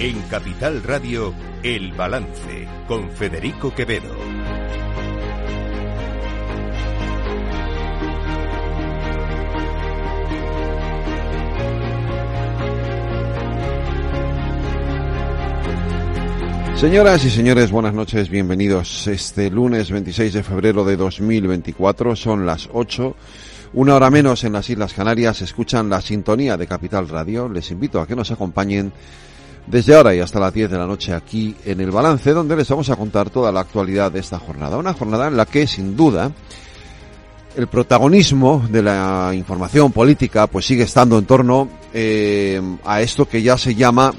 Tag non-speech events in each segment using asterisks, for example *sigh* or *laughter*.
En Capital Radio, El Balance, con Federico Quevedo. Señoras y señores, buenas noches, bienvenidos. Este lunes 26 de febrero de 2024 son las 8, una hora menos en las Islas Canarias, escuchan la sintonía de Capital Radio. Les invito a que nos acompañen desde ahora y hasta las 10 de la noche aquí en el balance, donde les vamos a contar toda la actualidad de esta jornada. Una jornada en la que, sin duda, el protagonismo de la información política pues sigue estando en torno eh, a esto que ya se llama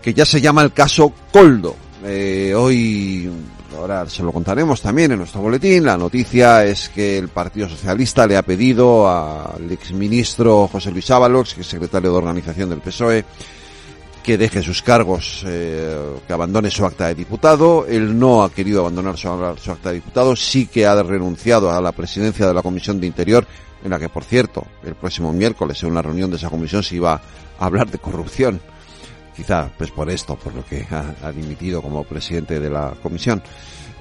que ya se llama el caso Coldo. Eh, hoy, ahora se lo contaremos también en nuestro boletín, la noticia es que el Partido Socialista le ha pedido al exministro José Luis Ábalos, que es secretario de organización del PSOE, que deje sus cargos, eh, que abandone su acta de diputado. Él no ha querido abandonar su, acta de diputado, sí que ha renunciado a la presidencia de la Comisión de Interior, en la que, por cierto, el próximo miércoles, en una reunión de esa comisión, se iba a hablar de corrupción. Quizá, pues por esto, por lo que ha, dimitido como presidente de la comisión.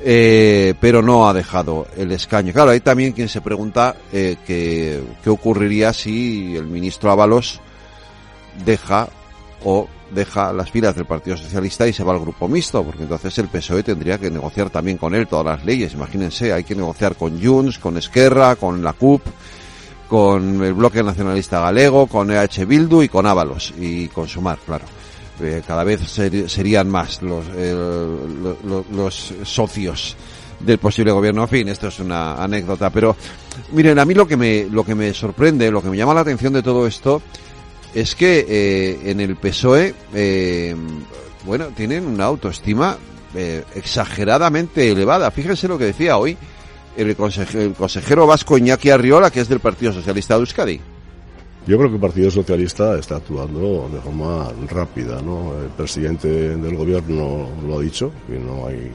Eh, pero no ha dejado el escaño. Claro, hay también quien se pregunta eh, qué ocurriría si el ministro Ábalos deja o deja las filas del Partido Socialista y se va al grupo mixto, porque entonces el PSOE tendría que negociar también con él todas las leyes. Imagínense, hay que negociar con Junts, con Esquerra, con la CUP, con el Bloque Nacionalista Galego, con EH Bildu y con Ábalos y con Sumar, claro. Eh, cada vez ser, serían más los socios del posible gobierno. En fin, esto es una anécdota, pero miren, a mí lo que me, lo que me sorprende, lo que me llama la atención de todo esto, es que eh, en el PSOE, eh, bueno, tienen una autoestima eh, exageradamente elevada. Fíjense lo que decía hoy el consejero, el consejero vasco Iñaki Arriola, que es del Partido Socialista de Euskadi. Yo creo que el Partido Socialista está actuando de forma rápida, ¿no? El presidente del gobierno lo ha dicho, que no hay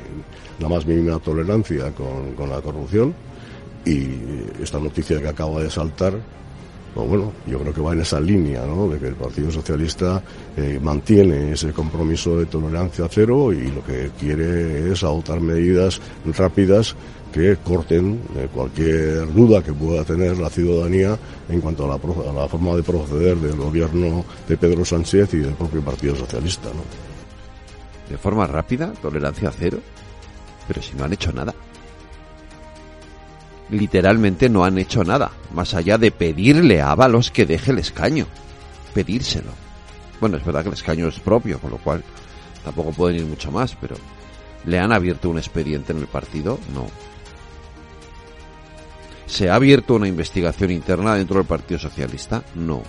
la más mínima tolerancia con, con la corrupción y esta noticia que acaba de saltar pues bueno, yo creo que va en esa línea, ¿no? De que el Partido Socialista eh, mantiene ese compromiso de tolerancia cero y lo que quiere es adoptar medidas rápidas que corten eh, cualquier duda que pueda tener la ciudadanía en cuanto a la, a la, forma de proceder del gobierno de Pedro Sánchez y del propio Partido Socialista, ¿no? De forma rápida, tolerancia cero, pero si no han hecho nada literalmente no han hecho nada, más allá de pedirle a Ábalos que deje el escaño. Pedírselo. Bueno, es verdad que el escaño es propio, con lo cual tampoco pueden ir mucho más, pero ¿le han abierto un expediente en el partido? No. ¿Se ha abierto una investigación interna dentro del Partido Socialista? No.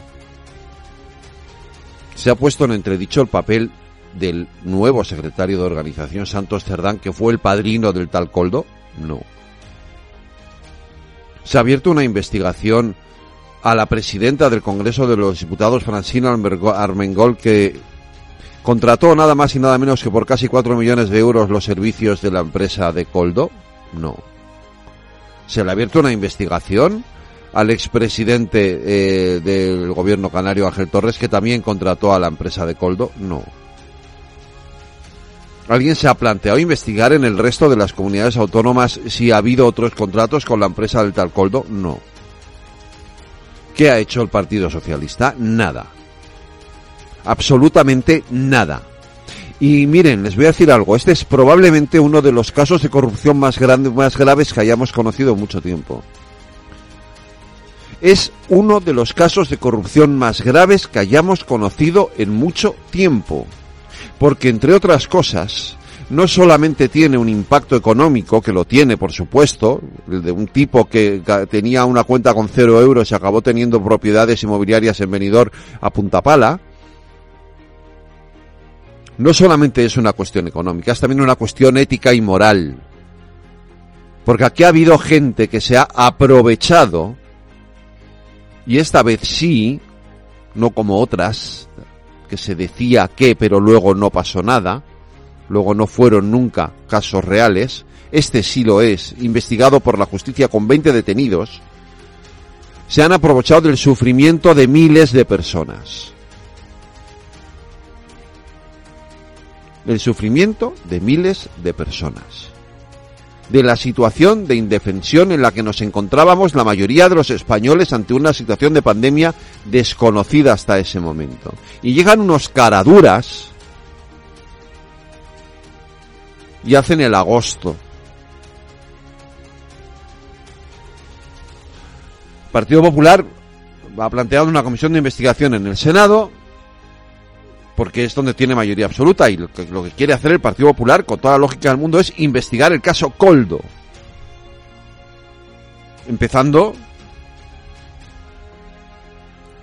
¿Se ha puesto en entredicho el papel del nuevo secretario de organización, Santos Cerdán, que fue el padrino del tal Coldo? No. Se ha abierto una investigación a la presidenta del Congreso de los Diputados, Francina Armengol, que contrató nada más y nada menos que por casi cuatro millones de euros los servicios de la empresa de Coldo. No. Se le ha abierto una investigación al expresidente eh, del gobierno canario, Ángel Torres, que también contrató a la empresa de Coldo. No. ¿Alguien se ha planteado investigar en el resto de las comunidades autónomas si ha habido otros contratos con la empresa del Talcoldo? No. ¿Qué ha hecho el Partido Socialista? Nada. Absolutamente nada. Y miren, les voy a decir algo. Este es probablemente uno de los casos de corrupción más, grandes, más graves que hayamos conocido en mucho tiempo. Es uno de los casos de corrupción más graves que hayamos conocido en mucho tiempo porque entre otras cosas, no solamente tiene un impacto económico, que lo tiene, por supuesto, el de un tipo que tenía una cuenta con cero euros y acabó teniendo propiedades inmobiliarias en Benidorm a punta pala, no solamente es una cuestión económica, es también una cuestión ética y moral. Porque aquí ha habido gente que se ha aprovechado, y esta vez sí, no como otras, que se decía que, pero luego no pasó nada, luego no fueron nunca casos reales, este sí lo es, investigado por la justicia con 20 detenidos, se han aprovechado del sufrimiento de miles de personas. del sufrimiento de miles de personas, de la situación de indefensión en la que nos encontrábamos la mayoría de los españoles ante una situación de pandemia desconocida hasta ese momento. Y llegan unos caraduras y hacen el agosto. Partido Popular ha planteado una comisión de investigación en el Senado porque es donde tiene mayoría absoluta y lo que, quiere hacer el Partido Popular con toda la lógica del mundo es investigar el caso Coldo. Empezando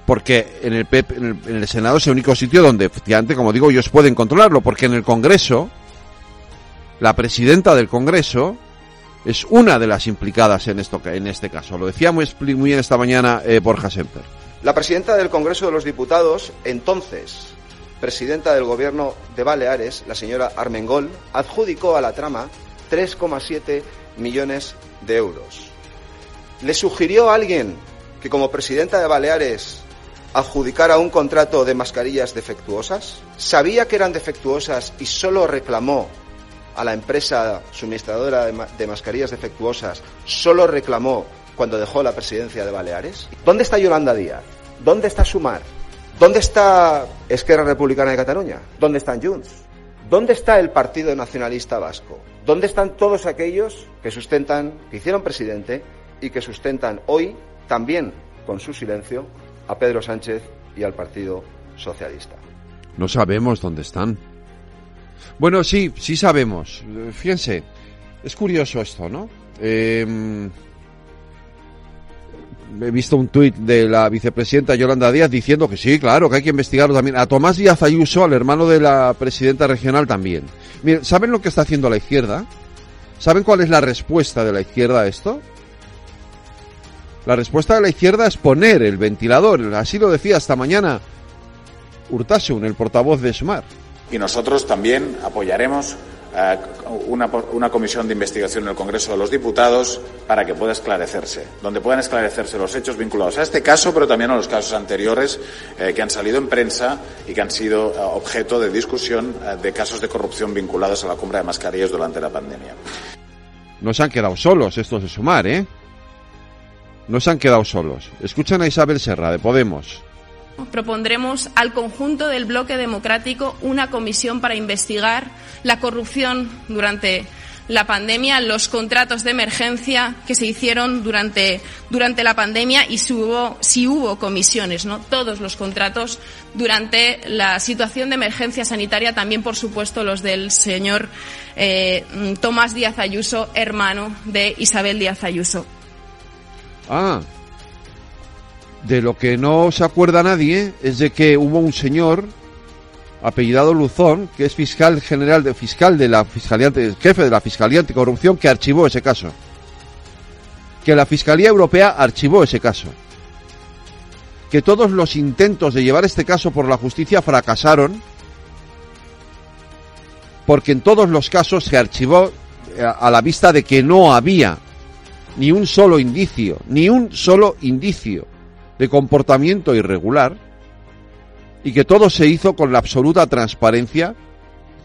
porque en el, PP, en el, en el Senado es el único sitio donde efectivamente, como digo, ellos pueden controlarlo, porque en el Congreso, la presidenta del Congreso es una de las implicadas en, esto, en este caso. Lo decía muy, muy bien esta mañana eh, Borja Semper. La presidenta del Congreso de los Diputados, entonces presidenta del Gobierno de Baleares, la señora Armengol, adjudicó a la trama 3,7 millones de euros. ¿Le sugirió a alguien que como presidenta de Baleares adjudicara un contrato de mascarillas defectuosas? ¿Sabía que eran defectuosas y solo reclamó a la empresa suministradora de, de mascarillas defectuosas, solo reclamó cuando dejó la presidencia de Baleares? ¿Dónde está Yolanda Díaz? ¿Dónde está Sumar? ¿Dónde está Esquerra Republicana de Cataluña? ¿Dónde están Junts? ¿Dónde está el Partido Nacionalista Vasco? ¿Dónde están todos aquellos que sustentan, que hicieron presidente y que sustentan hoy, también con su silencio, a Pedro Sánchez y al Partido Socialista? No sabemos dónde están. Bueno, sí, sí sabemos. Fíjense, es curioso esto, ¿no? Eh, he visto un tuit de la vicepresidenta Yolanda Díaz diciendo que sí, claro, que hay que investigarlo también. A Tomás Díaz Ayuso, al hermano de la presidenta regional también. Miren, ¿saben lo que está haciendo la izquierda? ¿Saben cuál es la respuesta de la izquierda a esto? La respuesta de la izquierda es poner el ventilador. Así lo decía esta mañana Urtasun, el portavoz de Sumar. Y nosotros también apoyaremos una, una, comisión de investigación en el Congreso de los Diputados para que pueda esclarecerse, donde puedan esclarecerse los hechos vinculados a este caso, pero también a los casos anteriores eh, que han salido en prensa y que han sido eh, objeto de discusión eh, de casos de corrupción vinculados a la compra de mascarillas durante la pandemia. No se han quedado solos estos de Sumar, ¿eh? No se han quedado solos. Escuchan a Isabel Serra, de Podemos propondremos al conjunto del bloque democrático una comisión para investigar la corrupción durante la pandemia, los contratos de emergencia que se hicieron durante, durante la pandemia y si hubo, si hubo comisiones, ¿no? Todos los contratos durante la situación de emergencia sanitaria, también, por supuesto, los del señor eh, Tomás Díaz Ayuso, hermano de Isabel Díaz Ayuso. Ah, de lo que no se acuerda nadie es de que hubo un señor apellidado Luzón, que es fiscal general de fiscal de la fiscalía jefe de la Fiscalía Anticorrupción que archivó ese caso. Que la Fiscalía Europea archivó ese caso. Que todos los intentos de llevar este caso por la justicia fracasaron porque en todos los casos se archivó eh, a la vista de que no había ni un solo indicio, ni un solo indicio de comportamiento irregular y que todo se hizo con la absoluta transparencia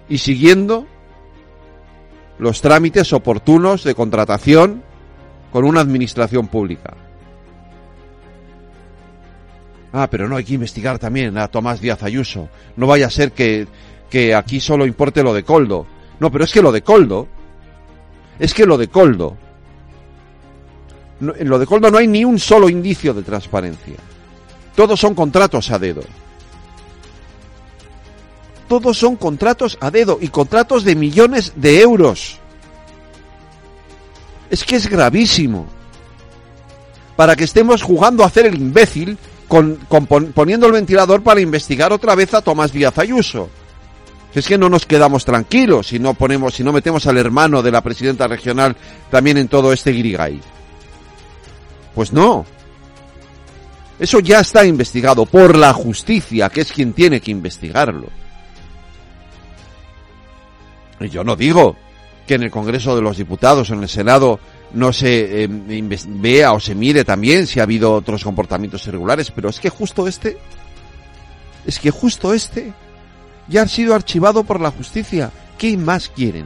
y siguiendo los trámites oportunos de contratación con una administración pública. Ah, pero no hay que investigar también a Tomás Díaz Ayuso. No vaya a ser que, que aquí solo importe lo de Coldo. No, pero es que lo de Coldo, es que lo de Coldo en lo de Coldo no hay ni un solo indicio de transparencia. Todos son contratos a dedo. Todos son contratos a dedo y contratos de millones de euros. Es que es gravísimo. Para que estemos jugando a hacer el imbécil con poniendo el ventilador para investigar otra vez a Tomás Díaz Ayuso. Es que no nos quedamos tranquilos si no ponemos, si no metemos al hermano de la presidenta regional también en todo este guirigay. Pues no. Eso ya está investigado por la justicia, que es quien tiene que investigarlo. Y yo no digo que en el Congreso de los Diputados o en el Senado no se eh, vea o se mire también si ha habido otros comportamientos irregulares, pero es que justo este, es que justo este ya ha sido archivado por la justicia. ¿Qué más quieren?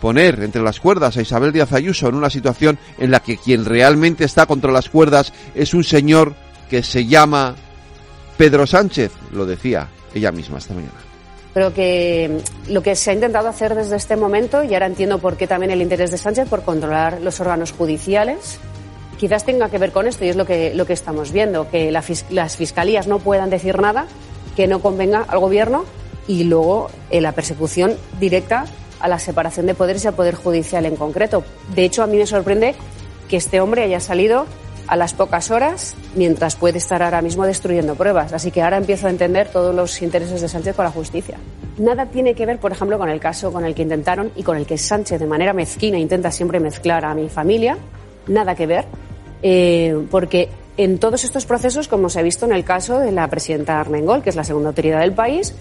Poner entre las cuerdas a Isabel Díaz Ayuso en una situación en la que quien realmente está contra las cuerdas es un señor que se llama Pedro Sánchez, lo decía ella misma esta mañana. Creo que lo que se ha intentado hacer desde este momento, y ahora entiendo por qué también el interés de Sánchez por controlar los órganos judiciales, quizás tenga que ver con esto y es lo que, lo que estamos viendo, que las fiscalías no puedan decir nada que no convenga al gobierno y luego eh, la persecución directa a la separación de poderes y al poder judicial en concreto. De hecho, a mí me sorprende que este hombre haya salido a las pocas horas, mientras puede estar ahora mismo destruyendo pruebas. Así que ahora empiezo a entender todos los intereses de Sánchez con la justicia. Nada tiene que ver, por ejemplo, con el caso con el que intentaron y con el que Sánchez de manera mezquina intenta siempre mezclar a mi familia. Nada que ver, eh, porque en todos estos procesos, como se ha visto en el caso de la presidenta Armengol, que es la segunda autoridad del país,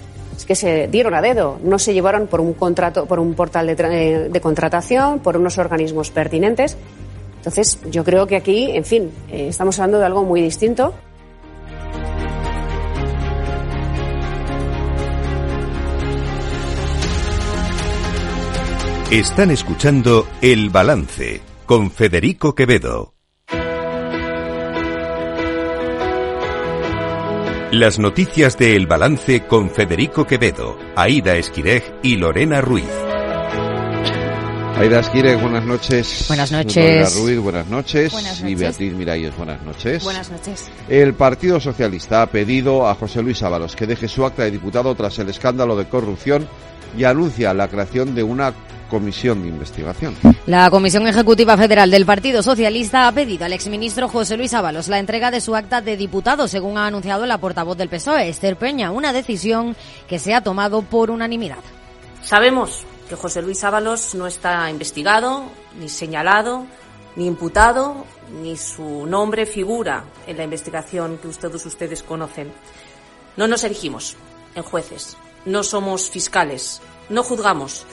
que se dieron a dedo, no se llevaron por un contrato, por un portal de, eh, contratación, por unos organismos pertinentes entonces, yo creo que aquí, en fin, eh, estamos hablando de algo muy distinto. Están escuchando El Balance con Federico Quevedo. Las noticias de El Balance con Federico Quevedo, Aida Esquirej y Lorena Ruiz. Aida Esquires, buenas noches. Buenas noches. Ruiz, buenas noches. Buenas Y Beatriz Miralles, buenas noches. Buenas noches. El Partido Socialista ha pedido a José Luis Ábalos que deje su acta de diputado tras el escándalo de corrupción y anuncia la creación de una comisión de investigación. La Comisión Ejecutiva Federal del Partido Socialista ha pedido al exministro José Luis Ábalos la entrega de su acta de diputado, según ha anunciado la portavoz del PSOE, Esther Peña, una decisión que se ha tomado por unanimidad. Sabemos que José Luis Ábalos no está investigado, ni señalado, ni imputado, ni su nombre figura en la investigación que todos ustedes conocen. No nos erigimos en jueces, no somos fiscales, no juzgamos,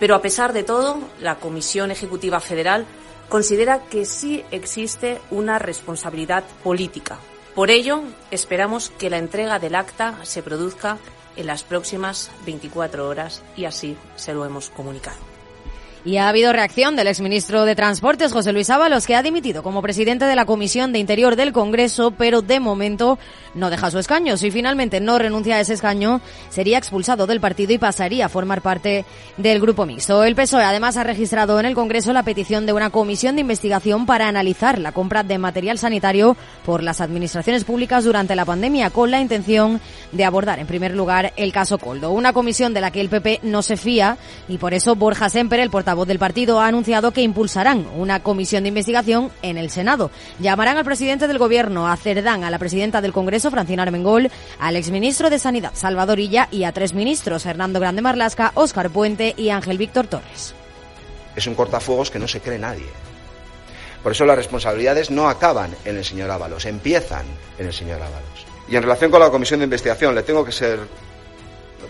pero a pesar de todo, la Comisión Ejecutiva Federal considera que sí existe una responsabilidad política. Por ello, esperamos que la entrega del acta se produzca en las próximas 24 horas y así se lo hemos comunicado. Y ha habido reacción del exministro de Transportes, José Luis Ábalos, que ha dimitido como presidente de la Comisión de Interior del Congreso, pero de momento no deja su escaño. Si finalmente no renuncia a ese escaño, sería expulsado del partido y pasaría a formar parte del grupo mixto. El PSOE además ha registrado en el Congreso la petición de una comisión de investigación para analizar la compra de material sanitario por las administraciones públicas durante la pandemia, con la intención de abordar en primer lugar el caso Coldo. Una comisión de la que el PP no se fía y por eso Borja Semper, el portavoz voz del partido ha anunciado que impulsarán una comisión de investigación en el Senado. Llamarán al presidente del Gobierno, a Cerdán, a la presidenta del Congreso, Francina Armengol, al exministro de Sanidad, Salvador Illa, y a tres ministros, Hernando Grande Marlasca, Óscar Puente y Ángel Víctor Torres. Es un cortafuegos que no se cree nadie. Por eso las responsabilidades no acaban en el señor Ábalos, empiezan en el señor Ábalos. Y en relación con la comisión de investigación, le tengo que ser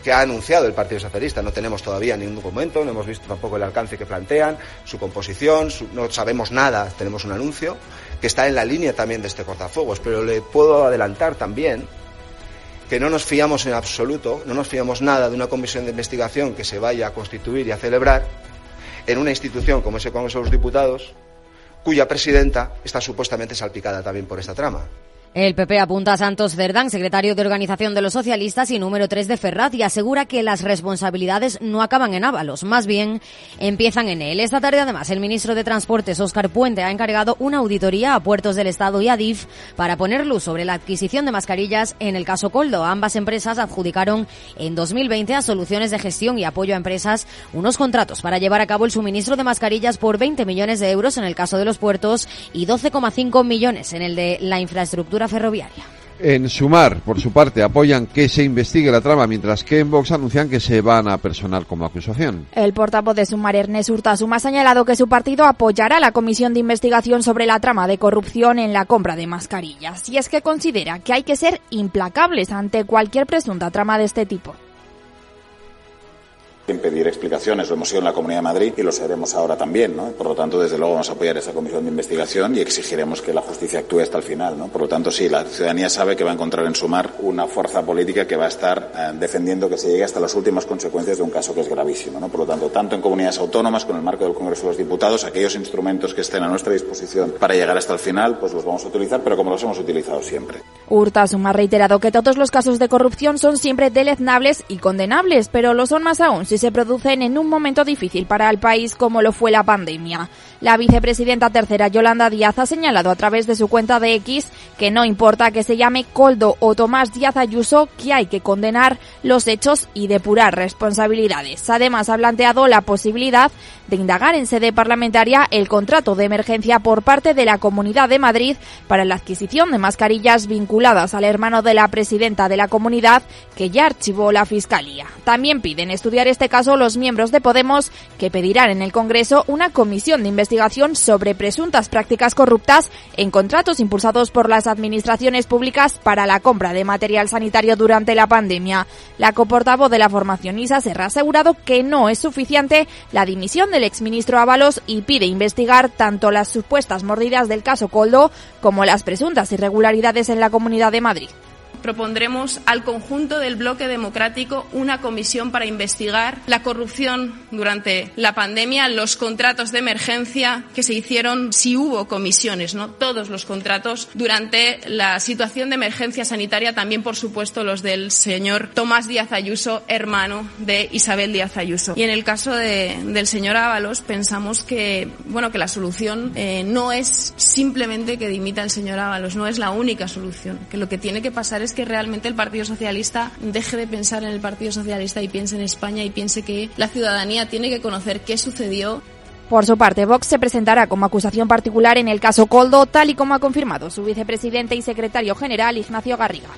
que ha anunciado el Partido Socialista. No tenemos todavía ningún documento, no hemos visto tampoco el alcance que plantean, su composición, no sabemos nada, tenemos un anuncio que está en la línea también de este cortafuegos, pero le puedo adelantar también que no nos fiamos en absoluto, no nos fiamos nada de una comisión de investigación que se vaya a constituir y a celebrar en una institución como ese Congreso de los Diputados, cuya presidenta está supuestamente salpicada también por esta trama. El PP apunta a Santos Cerdán, secretario de Organización de los Socialistas y número 3 de Ferrat, y asegura que las responsabilidades no acaban en Ábalos, más bien empiezan en él. Esta tarde, además, el ministro de Transportes, Óscar Puente, ha encargado una auditoría a puertos del Estado y a DIF para poner luz sobre la adquisición de mascarillas en el caso Coldo. Ambas empresas adjudicaron en 2020 a soluciones de gestión y apoyo a empresas unos contratos para llevar a cabo el suministro de mascarillas por 20 millones de euros en el caso de los puertos y 12,5 millones en el de la infraestructura ferroviaria. En Sumar, por su parte, apoyan que se investigue la trama, mientras que en Vox anuncian que se van a personar como acusación. El portavoz de Sumar, Ernest Urtasuma, ha señalado que su partido apoyará la comisión de investigación sobre la trama de corrupción en la compra de mascarillas, y es que considera que hay que ser implacables ante cualquier presunta trama de este tipo. Sin pedir explicaciones, lo hemos sido en la Comunidad de Madrid y lo seremos ahora también, ¿no? Por lo tanto, desde luego vamos a apoyar esa comisión de investigación y exigiremos que la justicia actúe hasta el final, ¿no? Por lo tanto, sí, la ciudadanía sabe que va a encontrar en su mar una fuerza política que va a estar eh, defendiendo que se llegue hasta las últimas consecuencias de un caso que es gravísimo, ¿no? Por lo tanto, tanto en comunidades autónomas, con el marco del Congreso de los Diputados, aquellos instrumentos que estén a nuestra disposición para llegar hasta el final, pues los vamos a utilizar, pero como los hemos utilizado siempre. Urtasun ha reiterado que todos los casos de corrupción son siempre deleznables y condenables, pero lo son más aún se producen en un momento difícil para el país como lo fue la pandemia. La vicepresidenta tercera Yolanda Díaz ha señalado a través de su cuenta de X que no importa que se llame Coldo o Tomás Díaz Ayuso, que hay que condenar los hechos y depurar responsabilidades. Además, ha planteado la posibilidad de indagar en sede parlamentaria el contrato de emergencia por parte de la Comunidad de Madrid para la adquisición de mascarillas vinculadas al hermano de la presidenta de la comunidad, que ya archivó la Fiscalía. También piden estudiar este caso los miembros de Podemos, que pedirán en el Congreso una comisión de investigación sobre presuntas prácticas corruptas en contratos impulsados por las administraciones públicas para la compra de material sanitario durante la pandemia. La coportavoz de la formación ISA Serra ha asegurado que no es suficiente la dimisión del exministro Ábalos y pide investigar tanto las supuestas mordidas del caso Coldo como las presuntas irregularidades en la Comunidad de Madrid propondremos al conjunto del bloque democrático una comisión para investigar la corrupción durante la pandemia, los contratos de emergencia que se hicieron, si hubo comisiones, ¿no? Todos los contratos durante la situación de emergencia sanitaria, también por supuesto los del señor Tomás Díaz Ayuso, hermano de Isabel Díaz Ayuso. Y en el caso de, del señor Ábalos pensamos que, bueno, que la solución eh, no es simplemente que dimita el señor Ábalos, no es la única solución, que lo que tiene que pasar es que realmente el Partido Socialista deje de pensar en el Partido Socialista y piense en España y piense que la ciudadanía tiene que conocer qué sucedió por su parte, Vox se presentará como acusación particular en el caso Coldo, tal y como ha confirmado su vicepresidente y secretario general Ignacio Garriga.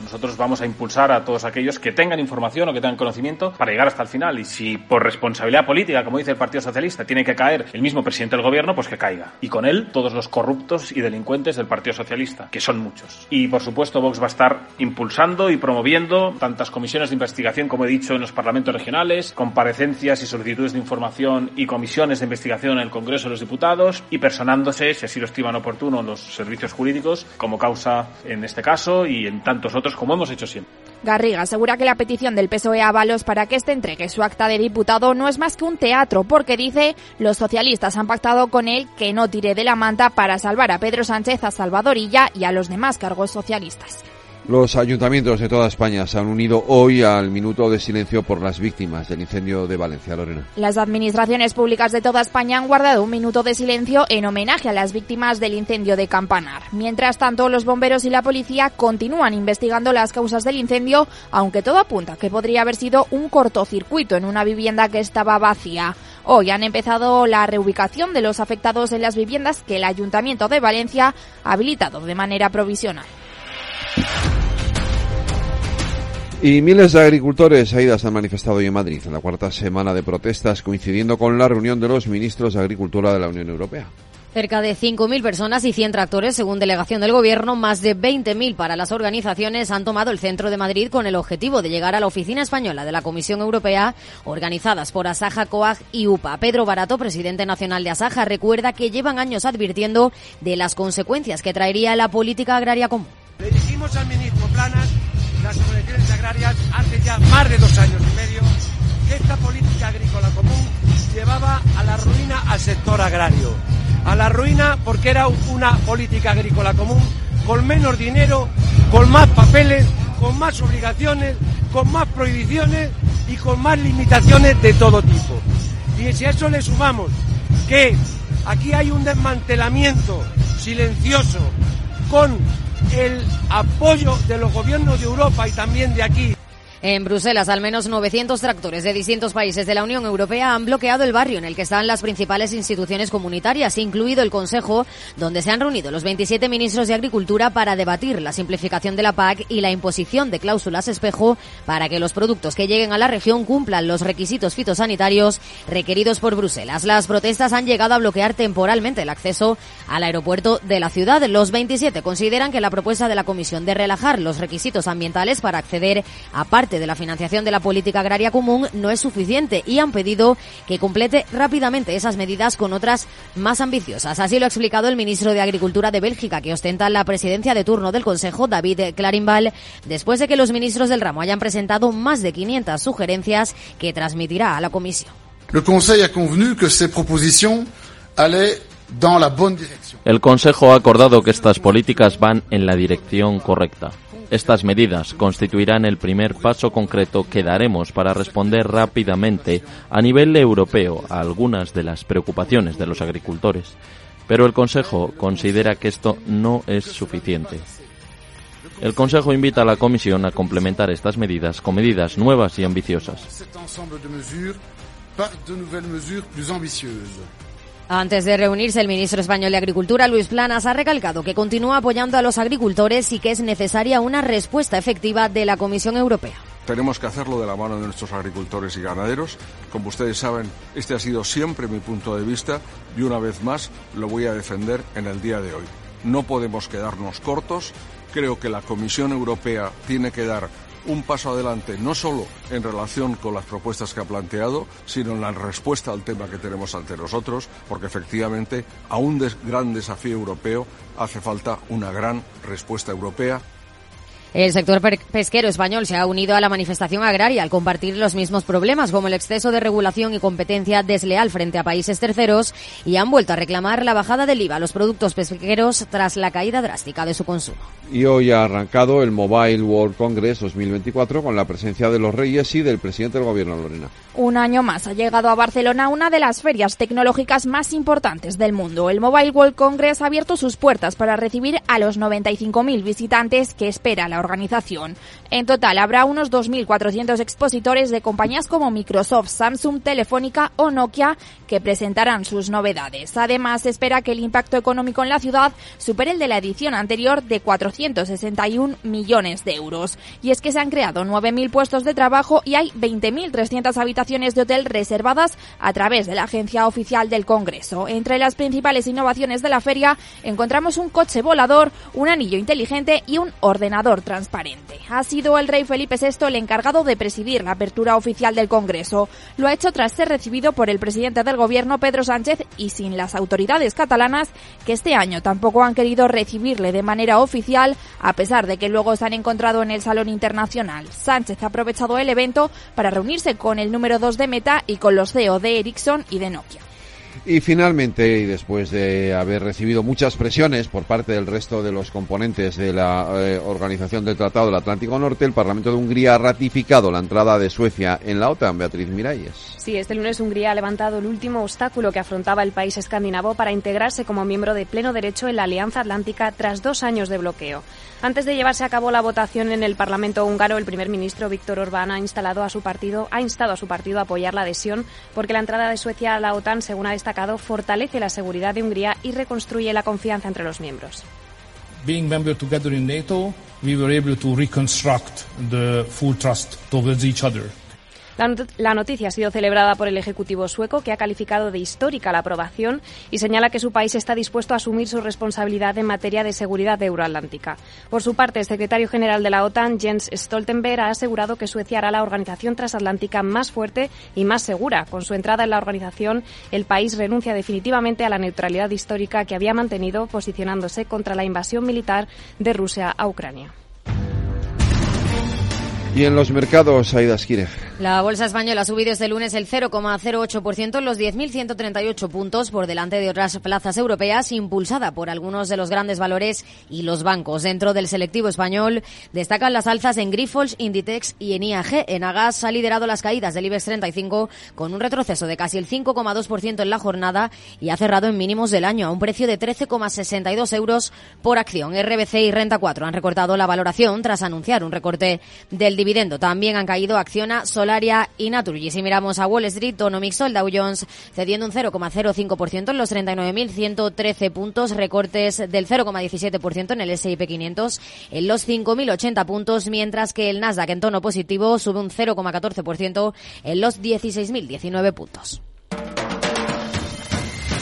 Nosotros vamos a impulsar a todos aquellos que tengan información o que tengan conocimiento para llegar hasta el final. Y si por responsabilidad política, como dice el Partido Socialista, tiene que caer el mismo presidente del gobierno, pues que caiga. Y con él todos los corruptos y delincuentes del Partido Socialista, que son muchos. Y por supuesto Vox va a estar impulsando y promoviendo tantas comisiones de investigación, como he dicho, en los parlamentos regionales, comparecencias y solicitudes de información y comisiones de investigación en el Congreso de los Diputados y personándose, si así lo estiman oportuno, los servicios jurídicos como causa en este caso y en tantos otros como hemos hecho siempre. Garriga asegura que la petición del PSOE a Balos para que éste entregue su acta de diputado no es más que un teatro, porque dice los socialistas han pactado con él que no tire de la manta para salvar a Pedro Sánchez, a Salvadorilla y a los demás cargos socialistas. Los ayuntamientos de toda España se han unido hoy al minuto de silencio por las víctimas del incendio de Valencia, Lorena. Las administraciones públicas de toda España han guardado un minuto de silencio en homenaje a las víctimas del incendio de Campanar. Mientras tanto, los bomberos y la policía continúan investigando las causas del incendio, aunque todo apunta que podría haber sido un cortocircuito en una vivienda que estaba vacía. Hoy han empezado la reubicación de los afectados en las viviendas que el Ayuntamiento de Valencia ha habilitado de manera provisional. Y miles de agricultores AIDA se han manifestado hoy en Madrid en la cuarta semana de protestas coincidiendo con la reunión de los ministros de Agricultura de la Unión Europea. Cerca de 5.000 personas y 100 tractores, según delegación del Gobierno, más de 20.000 para las organizaciones han tomado el centro de Madrid con el objetivo de llegar a la oficina española de la Comisión Europea, organizadas por Asaja, COAG y UPA. Pedro Barato, presidente nacional de Asaja, recuerda que llevan años advirtiendo de las consecuencias que traería la política agraria común. Le dijimos al ministro Planas las subvenciones agrarias hace ya más de dos años y medio que esta política agrícola común llevaba a la ruina al sector agrario. A la ruina porque era una política agrícola común con menos dinero, con más papeles, con más obligaciones, con más prohibiciones y con más limitaciones de todo tipo. Y si a eso le sumamos que aquí hay un desmantelamiento silencioso con el apoyo de los gobiernos de Europa y también de aquí en Bruselas, al menos 900 tractores de distintos países de la Unión Europea han bloqueado el barrio en el que están las principales instituciones comunitarias, incluido el Consejo, donde se han reunido los 27 ministros de Agricultura para debatir la simplificación de la PAC y la imposición de cláusulas espejo para que los productos que lleguen a la región cumplan los requisitos fitosanitarios requeridos por Bruselas. Las protestas han llegado a bloquear temporalmente el acceso al aeropuerto de la ciudad. Los 27 consideran que la propuesta de la Comisión de relajar los requisitos ambientales para acceder a partes parte de la financiación de la política agraria común no es suficiente y han pedido que complete rápidamente esas medidas con otras más ambiciosas. Así lo ha explicado el ministro de Agricultura de Bélgica, que ostenta la presidencia de turno del Consejo, David Clarinval, después de que los ministros del ramo hayan presentado más de 500 sugerencias que transmitirá a la Comisión. Le Conseil a convenu que ces propositions allaient dans la bonne direction. El Consejo ha acordado que estas políticas van en la dirección correcta. Estas medidas constituirán el primer paso concreto que daremos para responder rápidamente a nivel europeo a algunas de las preocupaciones de los agricultores. Pero el Consejo considera que esto no es suficiente. El Consejo invita a la Comisión a complementar estas medidas con medidas nuevas y ambiciosas. Antes de reunirse, el ministro español de Agricultura, Luis Planas, ha recalcado que continúa apoyando a los agricultores y que es necesaria una respuesta efectiva de la Comisión Europea. Tenemos que hacerlo de la mano de nuestros agricultores y ganaderos. Como ustedes saben, este ha sido siempre mi punto de vista y una vez más lo voy a defender en el día de hoy. No podemos quedarnos cortos. Creo que la Comisión Europea tiene que dar un paso adelante no solo en relación con las propuestas que ha planteado, sino en la respuesta al tema que tenemos ante nosotros, porque efectivamente a un gran desafío europeo hace falta una gran respuesta europea. El sector pesquero español se ha unido a la manifestación agraria al compartir los mismos problemas como el exceso de regulación y competencia desleal frente a países terceros y han vuelto a reclamar la bajada del IVA a los productos pesqueros tras la caída drástica de su consumo. Y hoy ha arrancado el Mobile World Congress 2024 con la presencia de los reyes y del presidente del gobierno, Lorena. Un año más ha llegado a Barcelona una de las ferias tecnológicas más importantes del mundo. El Mobile World Congress ha abierto sus puertas para recibir a los 95.000 visitantes que espera la organización. En total habrá unos 2.400 expositores de compañías como Microsoft, Samsung, Telefónica o Nokia que presentarán sus novedades. Además, se espera que el impacto económico en la ciudad supere el de la edición anterior de 461 millones de euros. Y es que se han creado 9.000 puestos de trabajo y hay 20.300 habitaciones de hotel reservadas a través de la agencia oficial del Congreso. Entre las principales innovaciones de la feria encontramos un coche volador, un anillo inteligente y un ordenador transparente. Ha sido el rey Felipe VI el encargado de presidir la apertura oficial del Congreso. Lo ha hecho tras ser recibido por el presidente del gobierno Pedro Sánchez y sin las autoridades catalanas que este año tampoco han querido recibirle de manera oficial a pesar de que luego se han encontrado en el Salón Internacional. Sánchez ha aprovechado el evento para reunirse con el número 2 de Meta y con los CEO de Ericsson y de Nokia. Y finalmente, y después de haber recibido muchas presiones por parte del resto de los componentes de la eh, Organización del Tratado del Atlántico Norte, el Parlamento de Hungría ha ratificado la entrada de Suecia en la OTAN. Beatriz Miralles. Sí, este lunes Hungría ha levantado el último obstáculo que afrontaba el país escandinavo para integrarse como miembro de pleno derecho en la Alianza Atlántica tras dos años de bloqueo. Antes de llevarse a cabo la votación en el Parlamento húngaro, el primer ministro Víctor Orbán ha instado a su partido a apoyar la adhesión porque la entrada de Suecia a la OTAN, según ha destacado, fortalece la seguridad de Hungría y reconstruye la confianza entre los miembros. Being member together in NATO, we were able to reconstruct the full trust towards each other. La noticia ha sido celebrada por el Ejecutivo sueco, que ha calificado de histórica la aprobación y señala que su país está dispuesto a asumir su responsabilidad en materia de seguridad euroatlántica. Por su parte, el secretario general de la OTAN, Jens Stoltenberg, ha asegurado que Suecia hará la organización transatlántica más fuerte y más segura. Con su entrada en la organización, el país renuncia definitivamente a la neutralidad histórica que había mantenido posicionándose contra la invasión militar de Rusia a Ucrania. Y en los mercados, Aida Esquire. La bolsa española ha subido este lunes el 0,08% en los 10.138 puntos por delante de otras plazas europeas, impulsada por algunos de los grandes valores y los bancos. Dentro del selectivo español destacan las alzas en Grifols, Inditex y en IAG. En Agas ha liderado las caídas del IBEX 35 con un retroceso de casi el 5,2% en la jornada y ha cerrado en mínimos del año a un precio de 13,62 euros por acción. RBC y Renta 4 han recortado la valoración tras anunciar un recorte del dividendo. También han caído Acciona, Solaria y Naturgy. Si miramos a Wall Street, tono mixto, el Dow Jones cediendo un 0,05% en los 39.113 puntos, recortes del 0,17% en el S&P 500 en los 5.080 puntos, mientras que el Nasdaq en tono positivo sube un 0,14% en los 16.019 puntos.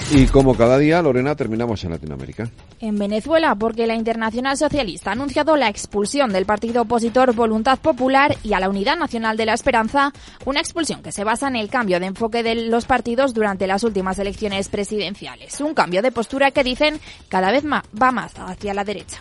Y como cada día, Lorena, terminamos en Latinoamérica. En Venezuela, porque la Internacional Socialista ha anunciado la expulsión del partido opositor Voluntad Popular y a la Unidad Nacional de la Esperanza, una expulsión que se basa en el cambio de enfoque de los partidos durante las últimas elecciones presidenciales. Un cambio de postura que dicen cada vez más, va más hacia la derecha.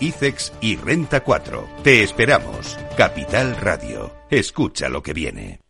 ICEX y Renta 4. Te esperamos. Capital Radio. Escucha lo que viene.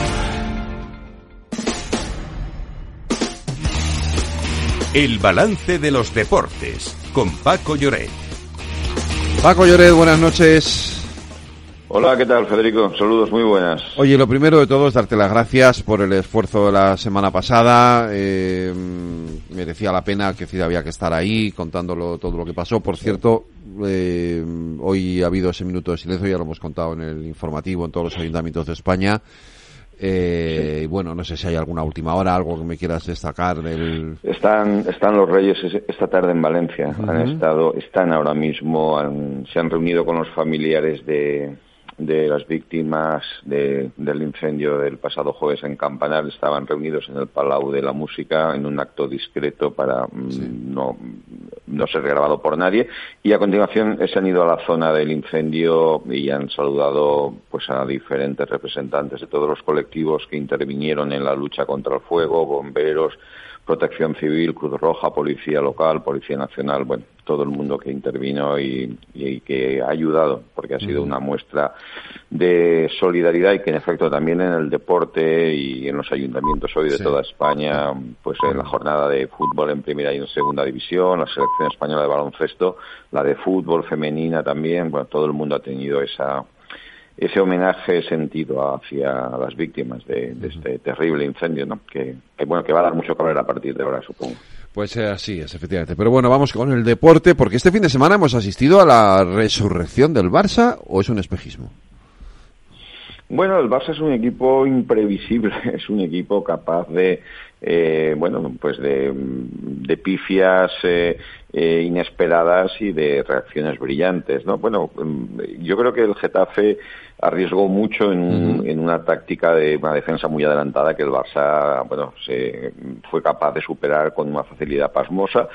El balance de los deportes con Paco Lloret. Paco Lloret, buenas noches. Hola, ¿qué tal, Federico? Saludos, muy buenas. Oye, lo primero de todo es darte las gracias por el esfuerzo de la semana pasada. Eh, merecía la pena, que sí había que estar ahí contándolo todo lo que pasó. Por cierto, eh, hoy ha habido ese minuto de silencio, ya lo hemos contado en el informativo en todos los ayuntamientos de España. Eh, bueno, no sé si hay alguna última hora, algo que me quieras destacar del... Están, están los Reyes esta tarde en Valencia. Han estado, están ahora mismo, se han reunido con los familiares de, de las víctimas de, del incendio del pasado jueves en Campanar. Estaban reunidos en el Palau de la Música en un acto discreto para mm, no, no ser grabado por nadie. Y a continuación se han ido a la zona del incendio y han saludado pues a diferentes representantes de todos los colectivos que intervinieron en la lucha contra el fuego, bomberos, Protección Civil, Cruz Roja, Policía Local, Policía Nacional, bueno, todo el mundo que intervino y, que ha ayudado, porque ha sido una muestra de solidaridad y que en efecto también en el deporte y en los ayuntamientos hoy de toda España, pues en la jornada de fútbol en primera y en segunda división, la selección española de baloncesto, la de fútbol femenina también, bueno, todo el mundo ha tenido esa ese homenaje sentido hacia las víctimas de, este terrible incendio, ¿no? Que, bueno que va a dar mucho calor a partir de ahora, supongo. Pues eh, así es, efectivamente. Pero bueno, vamos con el deporte, porque este fin de semana hemos asistido a la resurrección del Barça, ¿o es un espejismo? Bueno, el Barça es un equipo imprevisible, *laughs* es un equipo capaz de, eh, bueno, pues de, de pifias eh, eh, inesperadas y de reacciones brillantes, ¿no? Bueno, mm, yo creo que el Getafe arriesgó mucho en, en, una táctica de una defensa muy adelantada que el Barça, bueno, se fue capaz de superar con una facilidad pasmosa.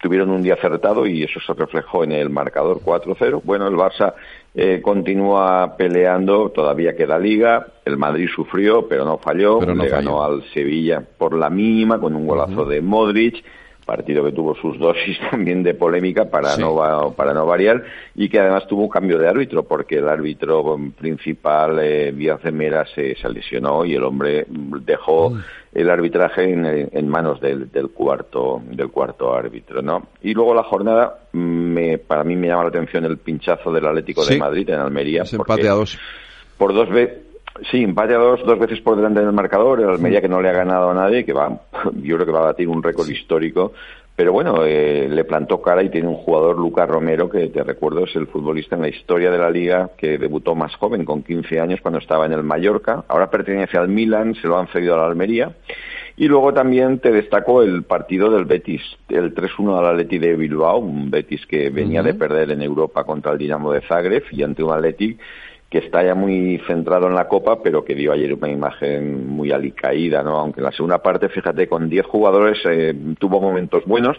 Tuvieron un día acertado y eso se reflejó en el marcador 4-0. Bueno, el Barça eh, continúa peleando, todavía queda liga. El Madrid sufrió, pero no falló. Le ganó al Sevilla por la mínima con un golazo de Modric partido que tuvo sus dosis *laughs* también de polémica para no para no variar y que además tuvo un cambio de árbitro porque el árbitro principal eh, Mera se, lesionó y el hombre dejó el arbitraje en, manos del, cuarto del cuarto árbitro no y luego la jornada me, para mí me llama la atención el pinchazo del Atlético de Madrid en Almería empate a dos. por dos veces Sí, empate a dos, dos veces por delante en el marcador. El Almería que no le ha ganado a nadie, que va, *laughs* yo creo que va a batir un récord histórico. Pero bueno, eh, le plantó cara y tiene un jugador, Lucas Romero, que te recuerdo es el futbolista en la historia de la liga que debutó más joven, con 15 años, cuando estaba en el Mallorca. Ahora pertenece al Milan, se lo han cedido a la Almería. Y luego también te destacó el partido del Betis, el 3-1 al Atleti de Bilbao, un Betis que venía de perder en Europa contra el Dinamo de Zagreb y ante un Atleti que está ya muy centrado en la Copa, pero que dio ayer una imagen muy alicaída, ¿no? Aunque en la segunda parte, fíjate, con 10 jugadores eh, tuvo momentos buenos.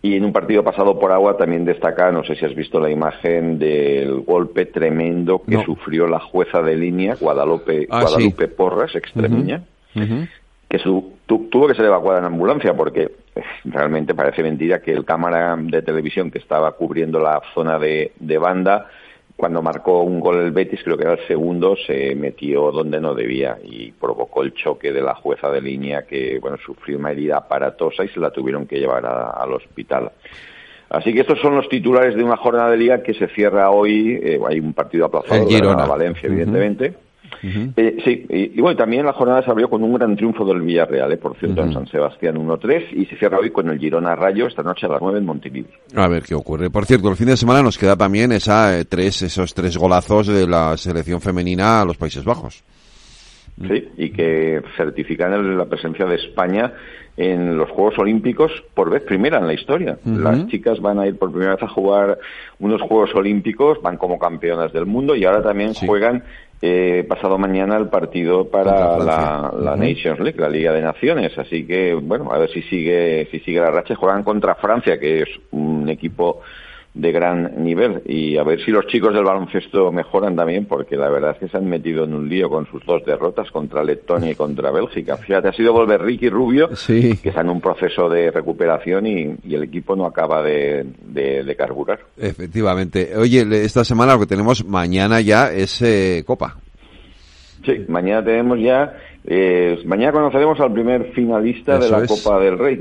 Y en un partido pasado por agua también destaca, no sé si has visto la imagen del golpe tremendo que sufrió la jueza de línea, Guadalupe, ah, Guadalupe Porras, extremeña, que su, tuvo que ser evacuada en ambulancia porque eh, realmente parece mentira que el cámara de televisión que estaba cubriendo la zona de, de banda cuando marcó un gol el Betis, creo que era el segundo, se metió donde no debía y provocó el choque de la jueza de línea que, bueno, sufrió una herida aparatosa y se la tuvieron que llevar al hospital. Así que estos son los titulares de una jornada de liga que se cierra hoy. Eh, hay un partido aplazado a Valencia, evidentemente. Eh, sí, y, bueno, también la jornada se abrió con un gran triunfo del Villarreal, eh, por cierto, en San Sebastián 1-3, y se cierra hoy con el Girona Rayo esta noche a las 9 en Montevideo. A ver qué ocurre. Por cierto, el fin de semana nos queda también esa, eh, tres, esos tres golazos de la selección femenina a los Países Bajos. Sí, y que certifican la presencia de España en los Juegos Olímpicos por vez primera en la historia. Las chicas van a ir por primera vez a jugar unos Juegos Olímpicos, van como campeonas del mundo y ahora también juegan eh, pasado mañana el partido para la, Nations League, la Liga de Naciones. Así que, bueno, a ver si sigue, si sigue la racha. Juegan contra Francia, que es un equipo de gran nivel y a ver si los chicos del baloncesto mejoran también porque la verdad es que se han metido en un lío con sus dos derrotas contra Letonia y contra Bélgica. Fíjate, ha sido volver Ricky Rubio que está en un proceso de recuperación y, el equipo no acaba de, carburar. Efectivamente. Oye, esta semana lo que tenemos mañana ya es eh, Copa. Sí, mañana tenemos ya eh, mañana conoceremos al primer finalista de la Copa del Rey.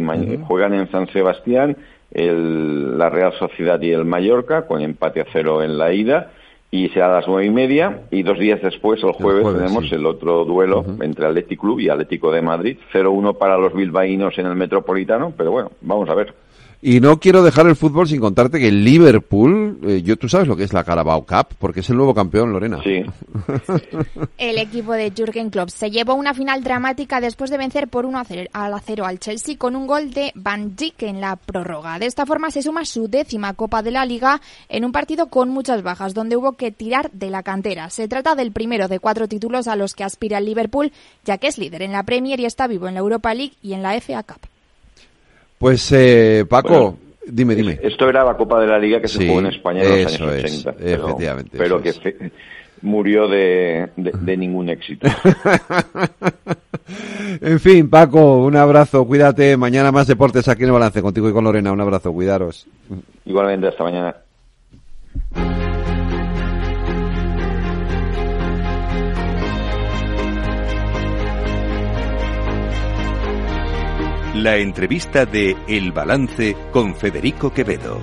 Juegan en San Sebastián el, la Real Sociedad y el Mallorca, con empate a cero en la ida, y será a las nueve y media, y dos días después, el jueves, tenemos el otro duelo entre Atlético Club y Atlético de Madrid, 0-1 para los bilbaínos en el Metropolitano, pero bueno, vamos a ver. Y no quiero dejar el fútbol sin contarte que el Liverpool, eh, yo, tú sabes lo que es la Carabao Cup, porque es el nuevo campeón, Lorena. Sí. *laughs* el equipo de Jürgen Klopp se llevó una final dramática después de vencer por 1 al 0 al Chelsea con un gol de Van Dijk en la prórroga. De esta forma se suma su décima Copa de la Liga en un partido con muchas bajas, donde hubo que tirar de la cantera. Se trata del primero de cuatro títulos a los que aspira el Liverpool, ya que es líder en la Premier y está vivo en la Europa League y en la FA Cup. Pues eh, Paco, Dime, dime. Esto era la Copa de la Liga que se jugó en España en los años es, 80. pero- efectivamente, Pero, que es. fe- murió de, de- de ningún éxito. *laughs* En fin, Paco, un abrazo, cuídate. Mañana más deportes aquí en el balance contigo y con Lorena. Un abrazo, cuidaros. Igualmente, hasta mañana. La entrevista de El Balance con Federico Quevedo.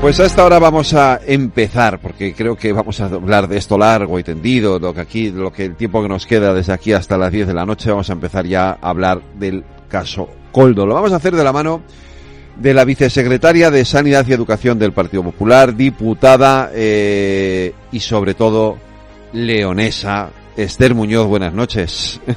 Pues a esta hora vamos a empezar, porque creo que vamos a hablar de esto largo y tendido, lo que aquí, lo que el tiempo que nos queda desde aquí hasta las 10 de la noche, vamos a empezar ya a hablar del caso Coldo. Lo vamos a hacer de la mano de la vicesecretaria de Sanidad y Educación del Partido Popular, diputada eh, y sobre todo leonesa, Esther Muñoz. Buenas noches. *laughs*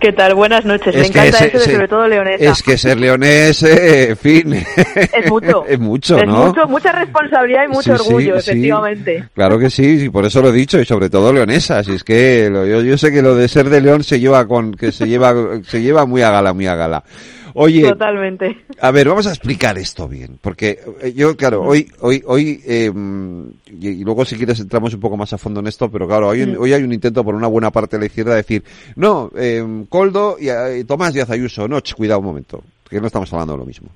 ¿Qué tal? Buenas noches. Me Es que encanta ese- eso de sobre todo leonesa. Es que ser leonés, eh, en fin. Es mucho. *laughs* es mucho, es ¿no? mucho, mucha responsabilidad y mucho Sí, orgullo, sí. efectivamente. Claro que sí, sí, por eso lo he dicho y sobre todo leonesa. Si es que lo- yo, yo sé que lo de ser de león se lleva con que se lleva se lleva muy a gala, muy a gala. Oye, Totalmente. a ver, vamos a explicar esto bien, porque eh, yo, claro, hoy, hoy, hoy, eh, y, luego si quieres entramos un poco más a fondo en esto, pero claro, hoy, Mm. hoy hay un intento por una buena parte de la izquierda de decir, no, eh, Coldo y, eh, Tomás Díaz Ayuso, no, ch, cuidado un momento, que no estamos hablando de lo mismo.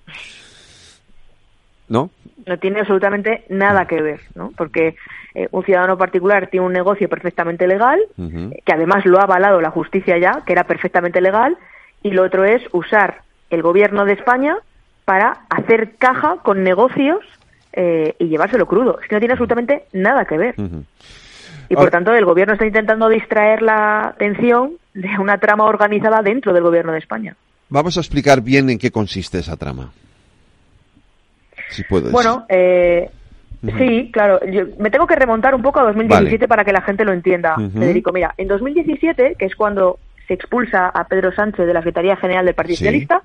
¿No? No tiene absolutamente nada que ver, ¿no? Porque eh, un ciudadano particular tiene un negocio perfectamente legal, que además lo ha avalado la justicia ya, que era perfectamente legal, y lo otro es usar el gobierno de España para hacer caja con negocios eh, y llevárselo crudo. Es que no tiene absolutamente nada que ver. Y por tanto, el gobierno está intentando distraer la atención de una trama organizada dentro del gobierno de España. Vamos a explicar bien en qué consiste esa trama. Si puedes. Bueno, eh, sí, claro. Yo me tengo que remontar un poco a 2017 Vale. para que la gente lo entienda. Federico. Mira, en 2017, que es cuando se expulsa a Pedro Sánchez de la Secretaría General del Partido Sí. Socialista,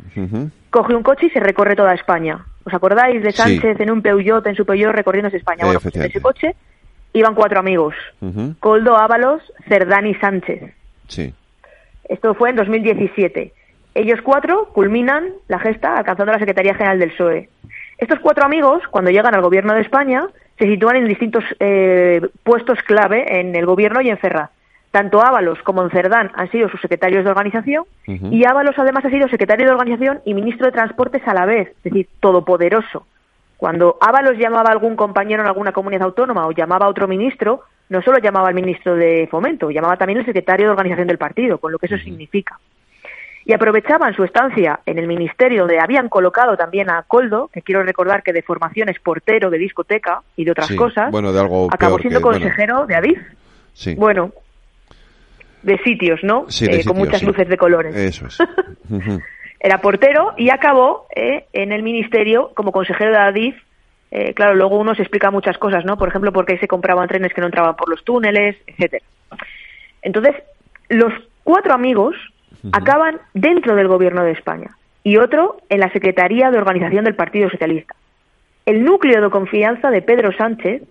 coge un coche y se recorre toda España. ¿Os acordáis de Sí. Sánchez en un Peugeot, en su Peugeot, recorriéndose España? Bueno, pues en ese coche iban cuatro amigos. Coldo Ábalos, Cerdán y Sánchez. Sí. Esto fue en 2017. Ellos cuatro culminan la gesta alcanzando la Secretaría General del PSOE. Estos cuatro amigos, cuando llegan al gobierno de España, se sitúan en distintos eh, puestos clave en el gobierno y en Ferraz. Tanto Ábalos como Cerdán han sido sus secretarios de organización y Ábalos además ha sido secretario de organización y ministro de Transportes a la vez, es decir, todopoderoso. Cuando Ábalos llamaba a algún compañero en alguna comunidad autónoma o llamaba a otro ministro, no solo llamaba al ministro de Fomento, llamaba también al secretario de organización del partido, con lo que eso significa. Y aprovechaban su estancia en el ministerio donde habían colocado también a Coldo, que quiero recordar que de formación es portero de discoteca y de otras Sí, cosas, Bueno, de algo acabó peor siendo que- bueno, consejero de Adif. sí. Bueno, de sitios, ¿no? Sí, de Eh, con muchas sí. luces de colores. Eso es. *laughs* Era portero y acabó eh, en el ministerio como consejero de Adif. Eh, claro, luego uno se explica muchas cosas, ¿no? Por ejemplo, por qué se compraban trenes que no entraban por los túneles, etcétera. Entonces, los cuatro amigos acaban dentro del gobierno de España y otro en la Secretaría de Organización del Partido Socialista. El núcleo de confianza de Pedro Sánchez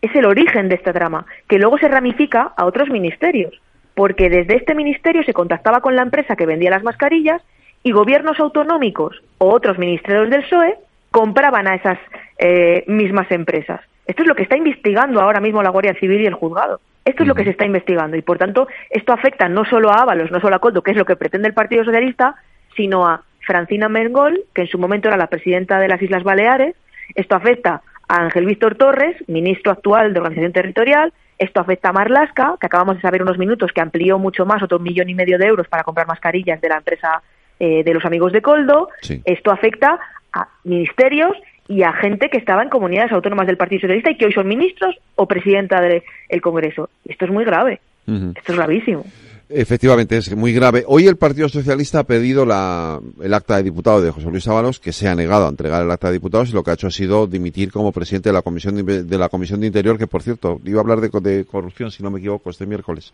es el origen de esta trama, que luego se ramifica a otros ministerios, porque desde este ministerio se contactaba con la empresa que vendía las mascarillas y gobiernos autonómicos o otros ministerios del PSOE compraban a esas eh, mismas empresas. Esto es lo que está investigando ahora mismo la Guardia Civil y el juzgado. Esto es lo que se está investigando y, por tanto, esto afecta no solo a Ábalos, no solo a Coldo, que es lo que pretende el Partido Socialista, sino a Francina Mengol, que en su momento era la presidenta de las Islas Baleares. Esto afecta a Ángel Víctor Torres, ministro actual de Organización Territorial. Esto afecta a Marlasca, que acabamos de saber unos minutos que amplió mucho más, otro millón y medio de euros para comprar mascarillas de la empresa eh, de los amigos de Coldo. Esto afecta a ministerios y a gente que estaba en comunidades autónomas del Partido Socialista y que hoy son ministros o presidenta del Congreso. Esto es muy grave. Esto es gravísimo. Efectivamente, es muy grave. Hoy el Partido Socialista ha pedido la, el acta de diputado de José Luis Ábalos, que se ha negado a entregar el acta de diputados y lo que ha hecho ha sido dimitir como presidente de la Comisión de, de la Comisión de Interior, que por cierto, iba a hablar de, de corrupción, si no me equivoco, este miércoles.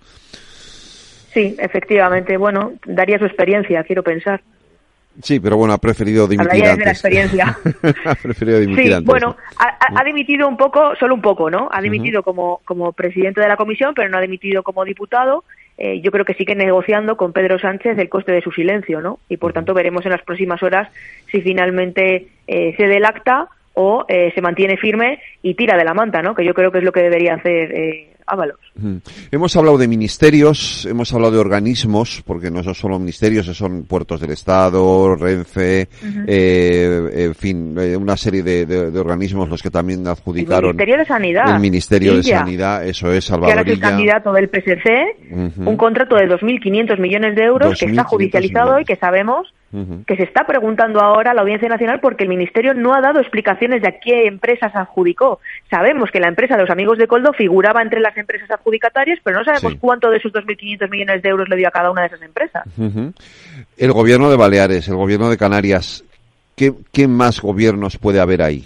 Sí, efectivamente. Bueno, daría su experiencia, quiero pensar. Sí, pero bueno, ha preferido dimitir Hablaría desde la antes. experiencia. *laughs* ha preferido dimitir Sí, antes. bueno, ha, ha- ha dimitido un poco, solo un poco, ¿no? Ha dimitido como, como presidente de la comisión, pero no ha dimitido como diputado. Eh, yo creo que sigue negociando con Pedro Sánchez el coste de su silencio, ¿no? Y por tanto veremos en las próximas horas si finalmente eh, cede el acta o eh, se mantiene firme y tira de la manta, ¿no? Que yo creo que es lo que debería hacer Ábalos. Hemos hablado de ministerios, hemos hablado de organismos, porque no son solo ministerios, son puertos del Estado, Renfe, eh, en fin, eh, una serie de, de, de, organismos los que también adjudicaron. El Ministerio de Sanidad. El Ministerio de Sanidad, eso es, Salvador. Que ahora es el candidato del PSC, uh -huh. un contrato de 2.500 millones de euros que está judicializado y que sabemos que se está preguntando ahora la Audiencia Nacional porque el Ministerio no ha dado explicaciones de a qué empresas adjudicó. Sabemos que la empresa de los amigos de Coldo figuraba entre las empresas adjudicatarias, pero no sabemos sí. cuánto de esos 2.500 millones de euros le dio a cada una de esas empresas. Uh -huh. El gobierno de Baleares, el gobierno de Canarias, ¿qué, ¿qué más gobiernos puede haber ahí?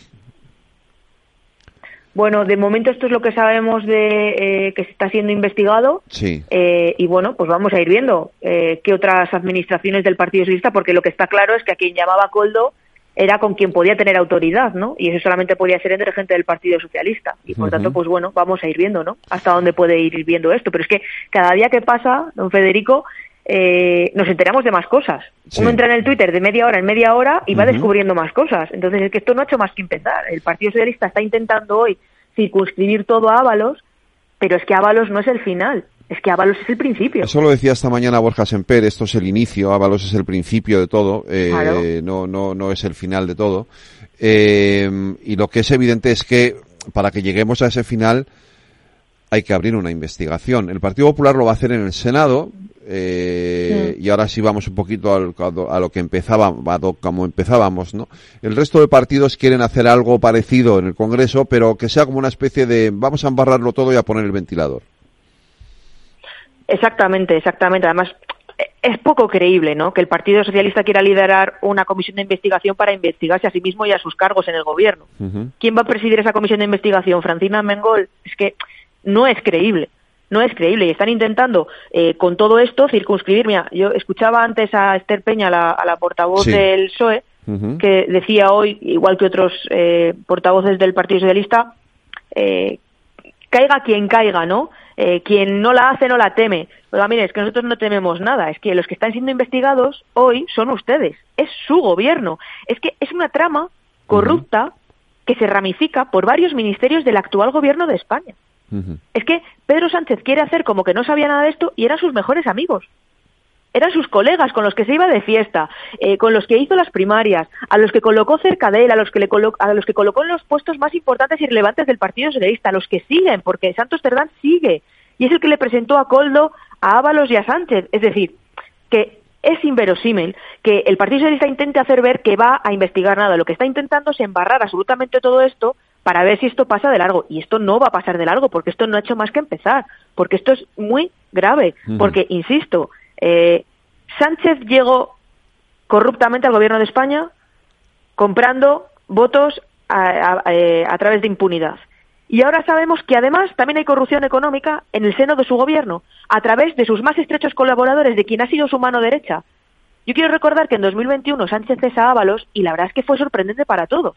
Bueno, de momento esto es lo que sabemos de eh, que se está siendo investigado. Sí. Eh, y bueno, pues vamos a ir viendo eh, qué otras administraciones del Partido Socialista, porque lo que está claro es que a quien llamaba Coldo era con quien podía tener autoridad, ¿no? Y eso solamente podía ser entre gente del Partido Socialista. Y por uh -huh. tanto, pues bueno, vamos a ir viendo, ¿no? Hasta dónde puede ir viendo esto. Pero es que cada día que pasa, don Federico, eh, nos enteramos de más cosas. Sí. Uno entra en el Twitter de media hora en media hora y va uh -huh. descubriendo más cosas. Entonces es que esto no ha hecho más que empezar. El Partido Socialista está intentando hoy circunscribir todo a Ábalos, pero es que Ábalos no es el final. Es que Ábalos es el principio. Eso lo decía esta mañana Borja Semper, esto es el inicio, Ábalos es el principio de todo, eh, claro. no, no, no es el final de todo. Eh, y lo que es evidente es que para que lleguemos a ese final hay que abrir una investigación. El Partido Popular lo va a hacer en el Senado, eh, sí. y ahora sí vamos un poquito al, a lo que lo, como empezábamos, ¿no? El resto de partidos quieren hacer algo parecido en el Congreso, pero que sea como una especie de vamos a embarrarlo todo y a poner el ventilador. Exactamente, exactamente. Además, es poco creíble, ¿no? Que el Partido Socialista quiera liderar una comisión de investigación para investigarse a sí mismo y a sus cargos en el gobierno. Uh -huh. ¿Quién va a presidir esa comisión de investigación? Francina Mengol. Es que no es creíble. No es creíble y están intentando eh, con todo esto circunscribir. Mira, yo escuchaba antes a Esther Peña, la, a la portavoz sí. del PSOE, uh -huh. que decía hoy, igual que otros eh, portavoces del Partido Socialista, eh, caiga quien caiga, ¿no? Eh, quien no la hace no la teme. Oiga, mire, es que nosotros no tememos nada, es que los que están siendo investigados hoy son ustedes, es su gobierno. Es que es una trama corrupta uh -huh. que se ramifica por varios ministerios del actual gobierno de España. Es que Pedro Sánchez quiere hacer como que no sabía nada de esto y eran sus mejores amigos. Eran sus colegas con los que se iba de fiesta, eh, con los que hizo las primarias, a los que colocó cerca de él, a los que, le colo a los que colocó en los puestos más importantes y relevantes del Partido Socialista, a los que siguen, porque Santos Cerdán sigue. Y es el que le presentó a Coldo, a Ábalos y a Sánchez. Es decir, que es inverosímil que el Partido Socialista intente hacer ver que va a investigar nada. Lo que está intentando es embarrar absolutamente todo esto para ver si esto pasa de largo. Y esto no va a pasar de largo, porque esto no ha hecho más que empezar. Porque esto es muy grave. Porque, insisto, eh, Sánchez llegó corruptamente al gobierno de España comprando votos a, a, a, eh, a, través de impunidad. Y ahora sabemos que además también hay corrupción económica en el seno de su gobierno, a través de sus más estrechos colaboradores, de quien ha sido su mano derecha. Yo quiero recordar que en 2021 Sánchez cesa Ábalos y la verdad es que fue sorprendente para todos.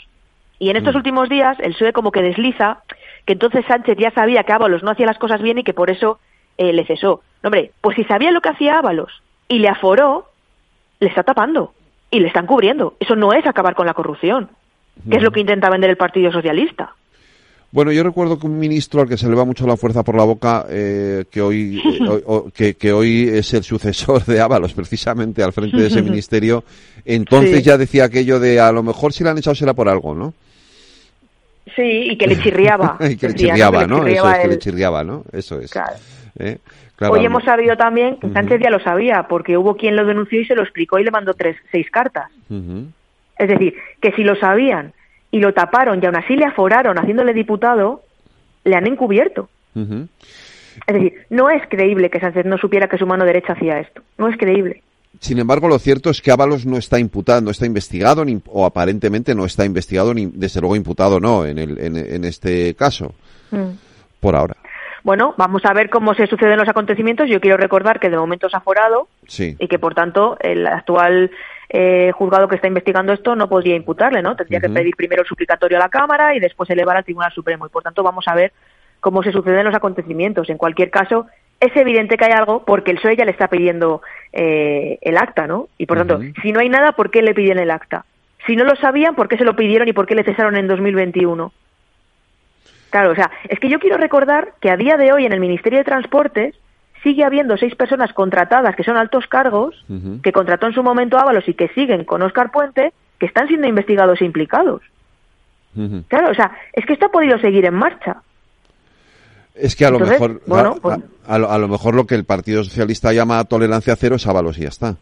Y en estos mm. últimos días el PSOE como que desliza que entonces Sánchez ya sabía que Ábalos no hacía las cosas bien y que por eso eh, le cesó. Hombre, pues si sabía lo que hacía Ábalos y le aforó, le está tapando y le están cubriendo. Eso no es acabar con la corrupción, que es lo que intenta vender el Partido Socialista. Bueno, yo recuerdo que un ministro al que se le va mucho la fuerza por la boca, eh, que hoy eh, *laughs* o, o, que, que, hoy es el sucesor de Ábalos, precisamente al frente de ese *laughs* ministerio, entonces sí. ya decía aquello de a lo mejor si le han echado será por algo, ¿no? Sí, y que le *laughs* chirriaba. y que le chirriaba, ¿no? Eso es, que le chirriaba, ¿no? Eso es. Claro. ¿Eh? Claro, Hoy hemos sabido también que Sánchez uh -huh. ya lo sabía, porque hubo quien lo denunció y se lo explicó y le mandó tres, seis cartas. Uh -huh. Es decir, que si lo sabían y lo taparon y aún así le aforaron haciéndole diputado, le han encubierto. Uh -huh. Es decir, no es creíble que Sánchez no supiera que su mano derecha hacía esto. No es creíble. Sin embargo, lo cierto es que Ábalos no está imputado, no está investigado, ni, o aparentemente no está investigado, ni desde luego imputado no en, el, en, en este caso. Mm. Por ahora. Bueno, vamos a ver cómo se suceden los acontecimientos. Yo quiero recordar que de momento es aforado sí. y que, por tanto, el actual eh, juzgado que está investigando esto no podría imputarle, ¿no? Tendría uh -huh. que pedir primero el suplicatorio a la Cámara y después elevar al Tribunal Supremo. Y, por tanto, vamos a ver cómo se suceden los acontecimientos. En cualquier caso, es evidente que hay algo porque el PSOE ya le está pidiendo eh, el acta, ¿no? Y por tanto, si no hay nada, ¿por qué le piden el acta? Si no lo sabían, ¿por qué se lo pidieron y por qué le cesaron en 2021? Claro, o sea, es que yo quiero recordar que a día de hoy en el Ministerio de Transportes sigue habiendo seis personas contratadas que son altos cargos, que contrató en su momento Ábalos y que siguen con Óscar Puente, que están siendo investigados e implicados. Claro, o sea, es que esto ha podido seguir en marcha. Es que a lo mejor pues a, lo, mejor lo que el Partido Socialista llama tolerancia cero es Ábalos y ya está.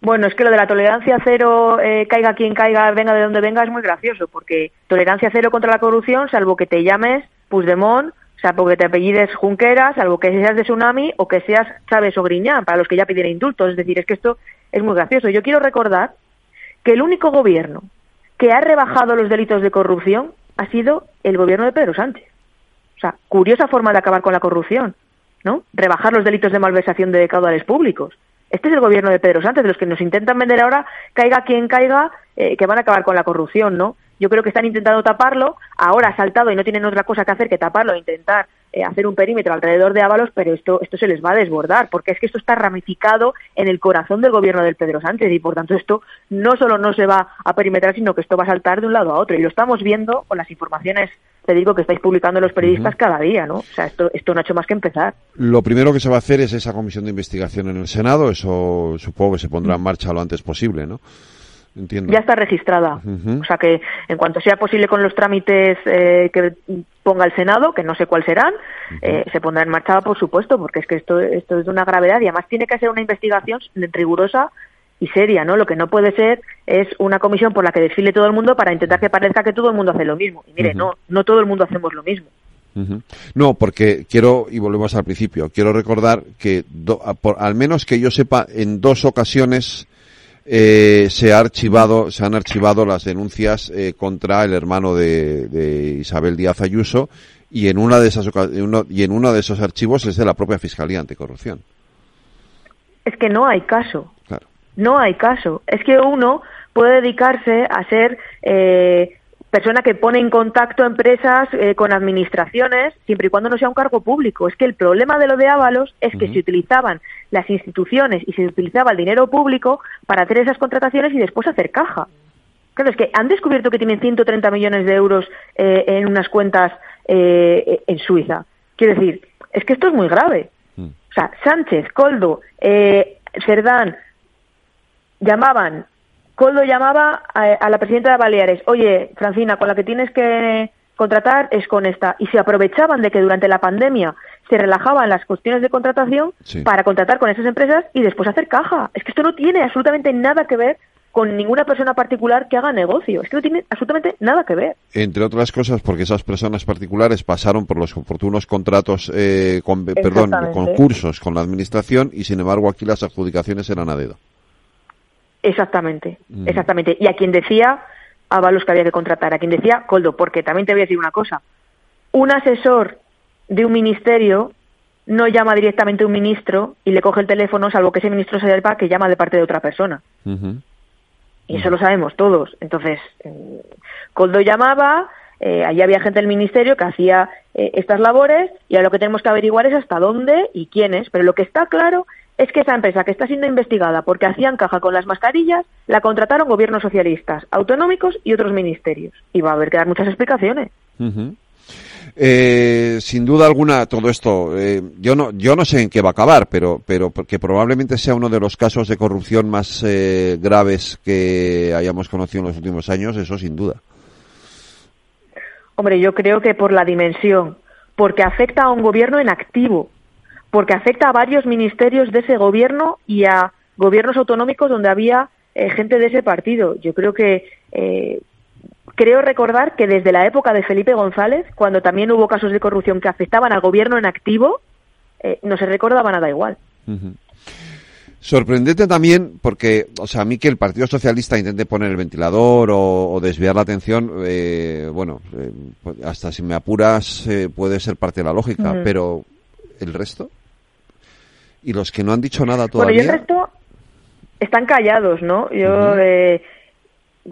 Bueno, es que lo de la tolerancia cero, eh, caiga quien caiga, venga de donde venga, es muy gracioso, porque tolerancia cero contra la corrupción, salvo que te llames Puigdemont, o sea, porque te apellides Junqueras, salvo que seas de Tsunami o que seas Chávez o Griñán, para los que ya pidieron indultos. Es decir, es que esto es muy gracioso. Yo quiero recordar que el único gobierno que ha rebajado los delitos de corrupción ha sido el gobierno de Pedro Sánchez. O sea, curiosa forma de acabar con la corrupción, ¿no? Rebajar los delitos de malversación de caudales públicos. Este es el gobierno de Pedro Sánchez, de los que nos intentan vender ahora, caiga quien caiga, eh, que van a acabar con la corrupción, ¿no? Yo creo que están intentando taparlo, ahora ha saltado y no tienen otra cosa que hacer que taparlo e intentar eh, hacer un perímetro alrededor de Ábalos, pero esto, esto se les va a desbordar, porque es que esto está ramificado en el corazón del gobierno del Pedro Sánchez y por tanto esto no solo no se va a perimetrar, sino que esto va a saltar de un lado a otro y lo estamos viendo con las informaciones te digo que estáis publicando los periodistas cada día, ¿no? O sea, esto, esto no ha hecho más que empezar. Lo primero que se va a hacer es esa comisión de investigación en el Senado, eso supongo que se pondrá en marcha lo antes posible, ¿no? Entiendo. Ya está registrada. O sea que en cuanto sea posible con los trámites eh, que ponga el Senado, que no sé cuáles serán, eh, se pondrá en marcha, por supuesto, porque es que esto, esto es de una gravedad y además tiene que ser una investigación rigurosa y seria, ¿no? Lo que no puede ser es una comisión por la que desfile todo el mundo para intentar que parezca que todo el mundo hace lo mismo. Y mire, no, no todo el mundo hacemos lo mismo. No, porque quiero, y volvemos al principio, quiero recordar que por, al menos que yo sepa, en dos ocasiones eh, se ha archivado, se han archivado las denuncias eh, contra el hermano de, de, Isabel Díaz Ayuso y en una de esas y en uno de esos archivos es de la propia Fiscalía Anticorrupción. Es que no hay caso. No hay caso. Es que uno puede dedicarse a ser eh, persona que pone en contacto empresas eh, con administraciones siempre y cuando no sea un cargo público. Es que el problema de lo de Ábalos es que se utilizaban las instituciones y se utilizaba el dinero público para hacer esas contrataciones y después hacer caja. Claro, es que han descubierto que tienen 130 millones de euros eh, en unas cuentas en Suiza. Quiero decir, es que esto es muy grave. Mm. O sea, Sánchez, Coldo, Cerdán, llamaban, Coldo llamaba a, la presidenta de Baleares, oye, Francina, con la que tienes que contratar es con esta. Y se aprovechaban de que durante la pandemia se relajaban las cuestiones de contratación para contratar con esas empresas y después hacer caja. Es que esto no tiene absolutamente nada que ver con ninguna persona particular que haga negocio. Es que no tiene absolutamente nada que ver. Entre otras cosas, porque esas personas particulares pasaron por los oportunos contratos, eh, con, perdón, concursos con la administración y, sin embargo, aquí las adjudicaciones eran a dedo. Exactamente, mm. exactamente. Y a quien decía Avalos que había que contratar, a quien decía Coldo, porque también te voy a decir una cosa. Un asesor de un ministerio no llama directamente a un ministro y le coge el teléfono, salvo que ese ministro se sepa que llama de parte de otra persona. Y eso lo sabemos todos. Entonces, eh, Coldo llamaba, eh, allí había gente del ministerio que hacía eh, estas labores y ahora lo que tenemos que averiguar es hasta dónde y quiénes. Pero lo que está claro es que esa empresa que está siendo investigada porque hacían caja con las mascarillas, la contrataron gobiernos socialistas, autonómicos y otros ministerios. Y va a haber que dar muchas explicaciones. Eh, sin duda alguna, todo esto, eh, yo no, yo no sé en qué va a acabar, pero, pero que probablemente sea uno de los casos de corrupción más eh, graves que hayamos conocido en los últimos años, eso sin duda. Hombre, yo creo que por la dimensión, porque afecta a un gobierno en activo, porque afecta a varios ministerios de ese gobierno y a gobiernos autonómicos donde había eh, gente de ese partido. Yo creo que eh, creo recordar que desde la época de Felipe González, cuando también hubo casos de corrupción que afectaban al gobierno en activo, eh, no se recordaba nada igual. Sorprendente también porque, o sea, a mí que el Partido Socialista intente poner el ventilador o, desviar la atención, bueno, hasta si me apuras puede ser parte de la lógica, pero ¿el resto? Y los que no han dicho nada todavía. Bueno, y el resto están callados, ¿no? Yo, eh,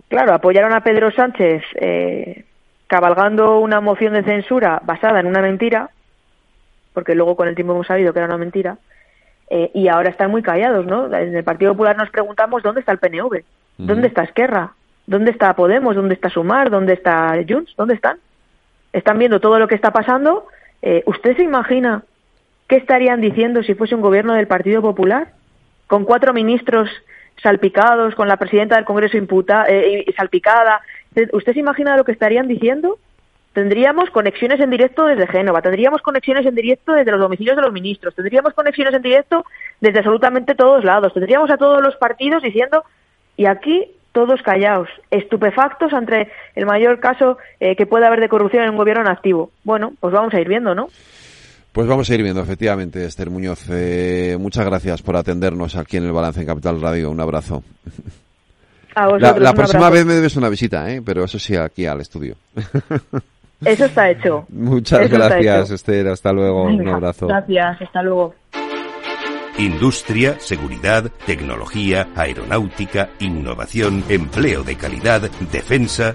claro, apoyaron a Pedro Sánchez eh, cabalgando una moción de censura basada en una mentira, porque luego con el tiempo hemos sabido que era una mentira, eh, y ahora están muy callados, ¿no? En el Partido Popular nos preguntamos dónde está el PNV, dónde está Esquerra, dónde está Podemos, dónde está Sumar, dónde está Junts, dónde están. Están viendo todo lo que está pasando. Eh, ¿Usted se imagina qué estarían diciendo si fuese un gobierno del Partido Popular? Con cuatro ministros salpicados, con la presidenta del Congreso imputa, eh, salpicada. ¿Usted se imagina lo que estarían diciendo? tendríamos conexiones en directo desde Génova, tendríamos conexiones en directo desde los domicilios de los ministros, tendríamos conexiones en directo desde absolutamente todos lados, tendríamos a todos los partidos diciendo, y aquí todos callados, estupefactos ante el mayor caso eh, que puede haber de corrupción en un gobierno en activo. Bueno, pues vamos a ir viendo, ¿no? Pues vamos a ir viendo, efectivamente, Esther Muñoz. Eh, muchas gracias por atendernos aquí en el Balance en Capital Radio. Un abrazo. A la, la próxima vez me debes una visita, ¿eh? pero eso sí, aquí al estudio. *laughs* Eso está hecho. Muchas gracias, Esther. Hasta luego. Un abrazo. Gracias. Hasta luego. Industria, seguridad, tecnología, aeronáutica, innovación, empleo de calidad, defensa.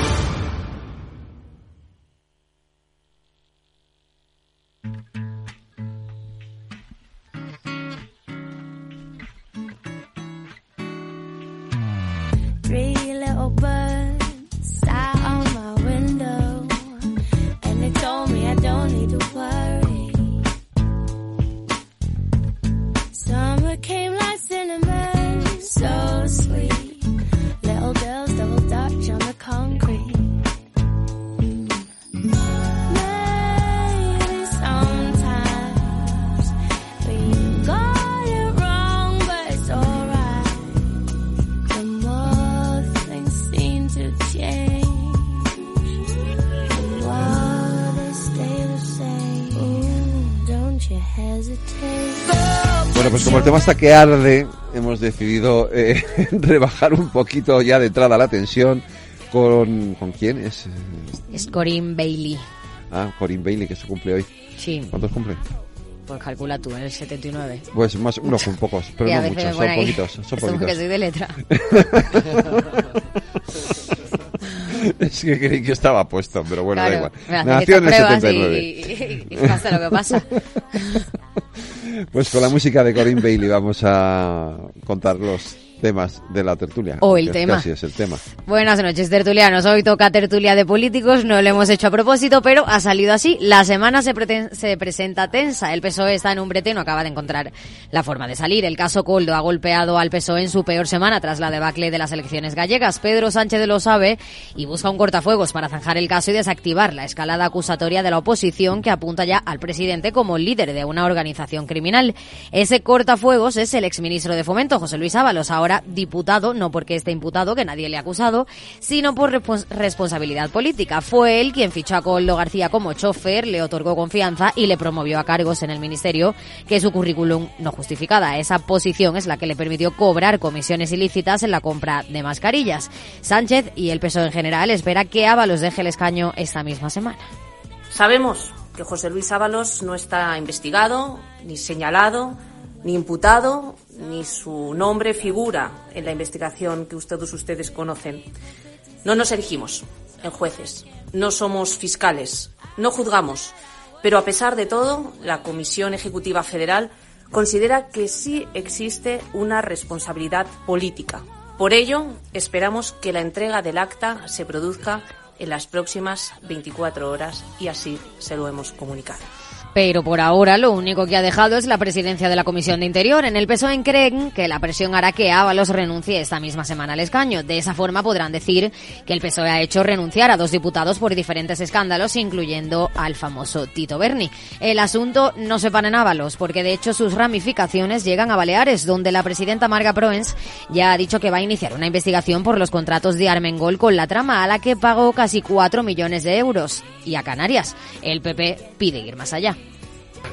Como el tema está que arde, hemos decidido eh, *laughs* rebajar un poquito ya de entrada la tensión con... ¿Con quién es? Es Corinne Bailey. Ah, Corinne Bailey, que se cumple hoy. Sí. ¿Cuántos cumple? Pues calcula tú, en el 79. Pues más, unos un pocos, pero no muchos, son poquitos, son *laughs* poquitos. que soy de letra. *laughs* es que creí que estaba puesto, pero bueno, da igual. Nació en el 79. Y, y pasa lo que pasa. Pues con la música de Corinne Bailey vamos a contar los temas de la tertulia. O el tema. Casi es el tema. Buenas noches, tertulianos. Hoy toca tertulia de políticos, no lo hemos hecho a propósito, pero ha salido así. La semana se, se presenta tensa. El PSOE está en un brete no acaba de encontrar la forma de salir. El caso Coldo ha golpeado al PSOE en su peor semana tras la debacle de las elecciones gallegas. Pedro Sánchez lo sabe y busca un cortafuegos para zanjar el caso y desactivar la escalada acusatoria de la oposición que apunta ya al presidente como líder de una organización criminal. Ese cortafuegos es el exministro de Fomento, José Luis Ábalos, ahora diputado, no porque esté imputado, que nadie le ha acusado, sino por responsabilidad política. Fue él quien fichó a Coldo García como chofer, le otorgó confianza y le promovió a cargos en el ministerio que su currículum no justificaba. Esa posición es la que le permitió cobrar comisiones ilícitas en la compra de mascarillas. Sánchez y el PSOE en general espera que Ábalos deje el escaño esta misma semana. Sabemos que José Luis Ábalos no está investigado ni señalado ni imputado, ni su nombre figura en la investigación que todos ustedes conocen. No nos erigimos en jueces, no somos fiscales, no juzgamos, pero a pesar de todo, la Comisión Ejecutiva Federal considera que sí existe una responsabilidad política. Por ello, esperamos que la entrega del acta se produzca en las próximas 24 horas y así se lo hemos comunicado. Pero por ahora lo único que ha dejado es la presidencia de la Comisión de Interior. En el PSOE creen que la presión hará que Ábalos renuncie esta misma semana al escaño. De esa forma podrán decir que el PSOE ha hecho renunciar a dos diputados por diferentes escándalos, incluyendo al famoso Tito Berni. El asunto no se para en Ábalos, porque de hecho sus ramificaciones llegan a Baleares, donde la presidenta Marga Proens ya ha dicho que va a iniciar una investigación por los contratos de Armengol con la trama, a la que pagó casi 4 millones de euros. Y a Canarias, el PP pide ir más allá.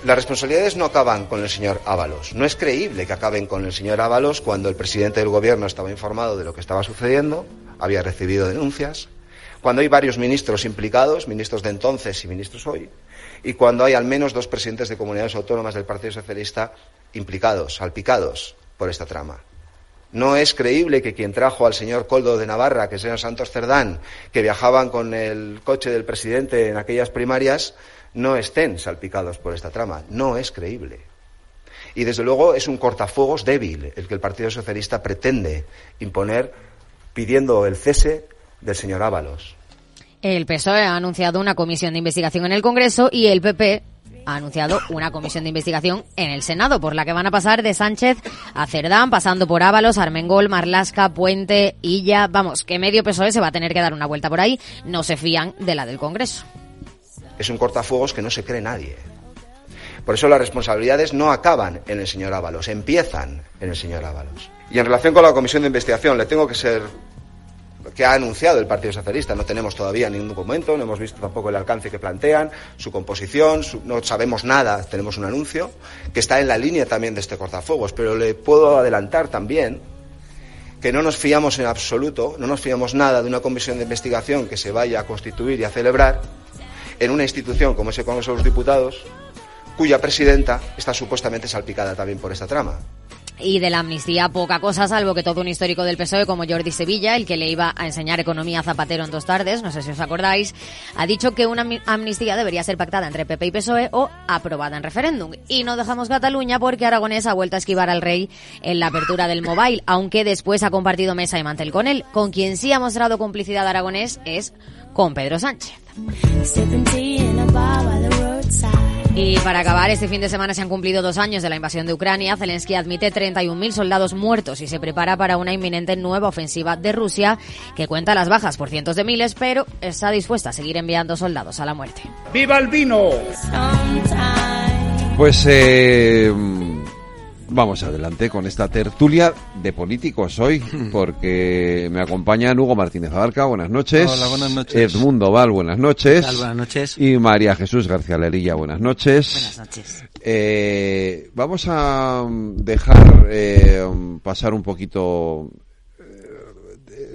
Las responsabilidades no acaban con el señor Ábalos. No es creíble que acaben con el señor Ábalos cuando el presidente del gobierno estaba informado de lo que estaba sucediendo, había recibido denuncias, cuando hay varios ministros implicados, ministros de entonces y ministros hoy, y cuando hay al menos dos presidentes de comunidades autónomas del Partido Socialista implicados, salpicados por esta trama. No es creíble que quien trajo al señor Coldo de Navarra, que es el señor Santos Cerdán, que viajaban con el coche del presidente en aquellas primarias, no estén salpicados por esta trama. No es creíble. Y desde luego es un cortafuegos débil el que el Partido Socialista pretende imponer pidiendo el cese del señor Ábalos. El PSOE ha anunciado una comisión de investigación en el Congreso y el PP ha anunciado una comisión de investigación en el Senado, por la que van a pasar de Sánchez a Cerdán, pasando por Ábalos, Armengol, Marlasca, Puente, Illa. Vamos, que medio PSOE se va a tener que dar una vuelta por ahí. No se fían de la del Congreso. Es un cortafuegos que no se cree nadie. Por eso las responsabilidades no acaban en el señor Ábalos, empiezan en el señor Ábalos. Y en relación con la comisión de investigación, le tengo que ser que ha anunciado el Partido Socialista. No tenemos todavía ningún documento, no hemos visto tampoco el alcance que plantean, su composición, no sabemos nada, tenemos un anuncio que está en la línea también de este cortafuegos, pero le puedo adelantar también que no nos fiamos en absoluto, no nos fiamos nada de una comisión de investigación que se vaya a constituir y a celebrar en una institución como ese Congreso de los Diputados, cuya presidenta está supuestamente salpicada también por esta trama. Y de la amnistía poca cosa, salvo que todo un histórico del PSOE como Jordi Sevilla, el que le iba a enseñar economía a Zapatero en dos tardes, no sé si os acordáis, ha dicho que una amnistía debería ser pactada entre PP y PSOE o aprobada en referéndum. Y no dejamos Cataluña porque Aragonés ha vuelto a esquivar al rey en la apertura del mobile, aunque después ha compartido mesa y mantel con él. Con quien sí ha mostrado complicidad Aragonés es con Pedro Sánchez. Y para acabar, este fin de semana se han cumplido dos años de la invasión de Ucrania. Zelensky admite 31.000 soldados muertos y se prepara para una inminente nueva ofensiva de Rusia que cuenta las bajas por cientos de miles, pero está dispuesta a seguir enviando soldados a la muerte. ¡Viva el vino! Pues eh, Vamos adelante con esta tertulia de políticos hoy, *laughs* porque me acompañan Hugo Martínez Abarca, buenas noches. Hola, buenas noches. Edmundo Val, buenas noches. Buenas noches. Y María Jesús García Lerilla, buenas noches. Buenas noches. Eh, vamos a dejar eh, pasar un poquito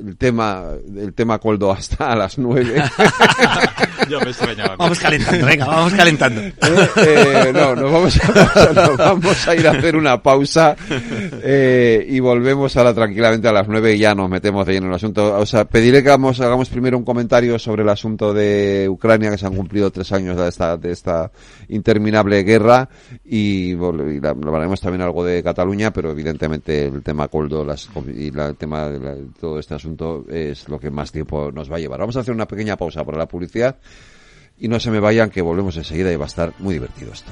el tema, el tema Coldo hasta a las nueve. *laughs* *laughs* *laughs* Yo me extrañaba. Vamos calentando, venga, vamos calentando. Eh, eh, no, nos vamos, a, nos vamos a ir a hacer una pausa eh, y volvemos ahora tranquilamente a las nueve y ya nos metemos de lleno en el asunto. O sea, pediré que hagamos, hagamos primero un comentario sobre el asunto de Ucrania, que se han cumplido tres años de esta, de esta interminable guerra y, y la, hablaremos también algo de Cataluña, pero evidentemente el tema Coldo las, y la, el tema de la, todo este asunto es lo que más tiempo nos va a llevar. Vamos a hacer una pequeña pausa para la publicidad y no se me vayan que volvemos enseguida y va a estar muy divertido esto.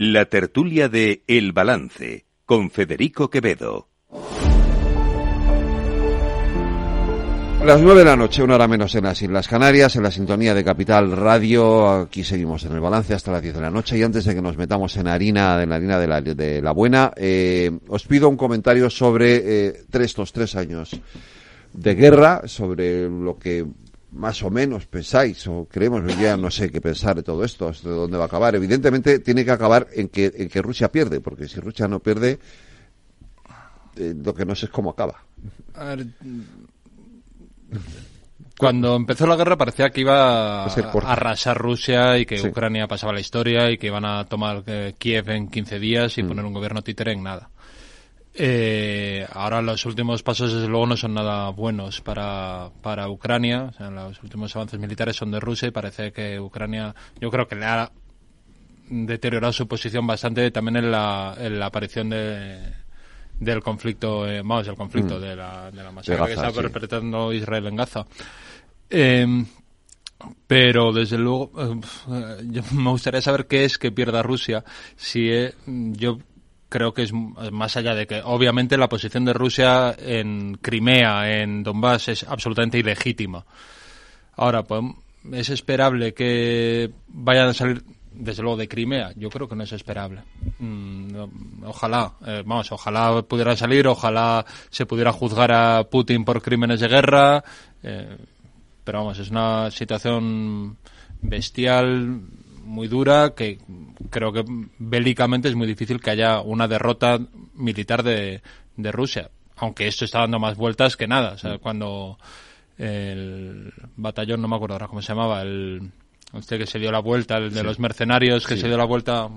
La tertulia de El Balance con Federico Quevedo. Las nueve de la noche, una hora menos en las Islas Canarias, en la sintonía de Capital Radio. Aquí seguimos en el balance hasta las diez de la noche. Y antes de que nos metamos en harina, en la harina de la, de la buena, eh, os pido un comentario sobre eh, tres, estos tres años de guerra, sobre lo que más o menos pensáis o creemos, ya no sé qué pensar de todo esto, hasta dónde va a acabar. Evidentemente tiene que acabar en que, en que Rusia pierde, porque si Rusia no pierde, eh, lo que no sé es cómo acaba. cuando empezó la guerra parecía que iba a arrasar Rusia y que Ucrania pasaba la historia y que iban a tomar eh, Kiev en 15 días y mm. poner un gobierno títere en nada. Eh, ahora los últimos pasos desde luego no son nada buenos para, para Ucrania. O sea, los últimos avances militares son de Rusia y parece que Ucrania, yo creo que le ha deteriorado su posición bastante también en la, en la aparición de, del conflicto, eh, vamos, el conflicto mm. de la, de la masacre que está perpetrando Israel en Gaza. Em, pero desde luego, eh, yo *laughs* me gustaría saber qué es que pierda Rusia. Si eh, yo creo que es más allá de que obviamente la posición de Rusia en Crimea, en Donbass, es absolutamente ilegítima. Ahora, pues, ¿es esperable que vayan a salir, desde luego, de Crimea? Yo creo que no es esperable. Mm, ojalá, eh, vamos, ojalá pudiera salir, ojalá se pudiera juzgar a Putin por crímenes de guerra, eh, pero vamos, es una situación bestial, muy dura, que creo que bélicamente es muy difícil que haya una derrota militar de, de Rusia. Aunque esto está dando más vueltas que nada. O sea, mm. cuando el batallón, no me acuerdo ahora cómo se llamaba, el usted que se dio la vuelta, el de los mercenarios que se dio la vuelta,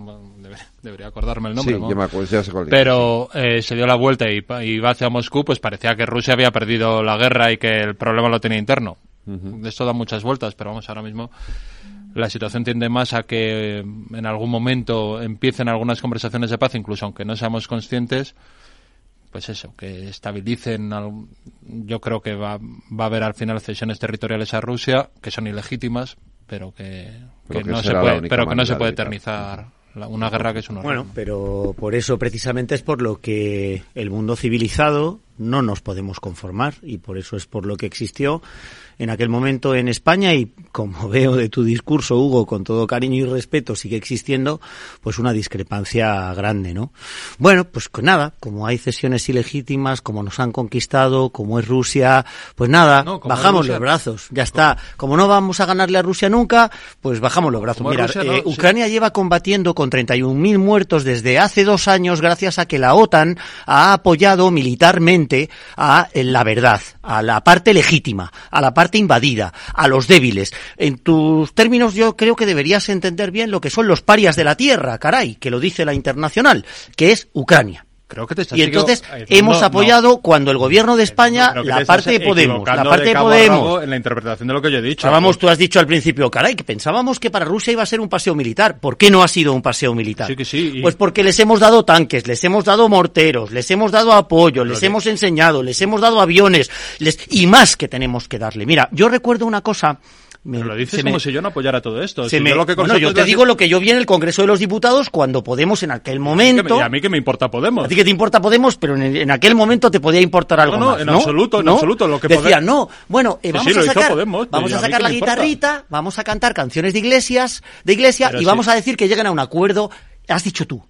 debería, acordarme el nombre. Pero eh, se dio la vuelta y, iba hacia Moscú, pues parecía que Rusia había perdido la guerra y que el problema lo tenía interno. Esto da muchas vueltas, pero vamos, ahora mismo la situación tiende más a que en algún momento empiecen algunas conversaciones de paz, incluso aunque no seamos conscientes, pues eso, que estabilicen. yo creo que va, va a haber al final cesiones territoriales a Rusia, que son ilegítimas, pero que, no, se puede, pero que no se puede eternizar una guerra que es una Bueno, pero por eso precisamente es por lo que el mundo civilizado no nos podemos conformar y por eso es por lo que existió en aquel momento en España y como *laughs* veo de tu discurso, Hugo, con todo cariño y respeto, sigue existiendo pues una discrepancia grande, ¿no? Bueno, pues nada, como hay cesiones ilegítimas, como nos han conquistado, como es Rusia, pues nada, bajamos los brazos, ya está. Como no vamos a ganarle a Rusia nunca, pues bajamos los brazos. Mira, eh, Ucrania lleva combatiendo con 31.000 muertos desde hace dos años gracias a que la OTAN ha apoyado militarmente a la verdad, a la parte legítima, a la parte invadida, a los débiles. En tus términos yo creo que deberías entender bien lo que son los parias de la tierra, caray, que lo dice la internacional, que es Ucrania. Creo que te y entonces hemos apoyado cuando el gobierno de España la parte de Podemos, la parte de, Podemos en la interpretación de lo que yo he dicho. Vamos, tú has dicho al principio, caray, que pensábamos que para Rusia iba a ser un paseo militar. ¿Por qué no ha sido un paseo militar? Sí que sí. Pues porque les hemos dado tanques, les hemos dado morteros, les hemos dado apoyo, les hemos enseñado, les hemos dado aviones, les y más que tenemos que darle. Mira, yo recuerdo una cosa me, lo dices como si yo no apoyara todo esto. yo lo que bueno, yo te digo lo que yo vi en el Congreso de los Diputados cuando Podemos en aquel momento... Y a mí que me importa Podemos. A ti que te importa Podemos, pero en, aquel momento te podía importar algo no, no, En absoluto, en absoluto. Lo que Decía, no, bueno, eh, vamos, a sacar, vamos a sacar la guitarrita, vamos a cantar canciones de iglesias, de iglesia y vamos a decir que lleguen a un acuerdo, has dicho tú,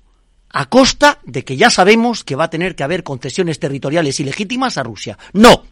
a costa de que ya sabemos que va a tener que haber concesiones territoriales ilegítimas a Rusia. No,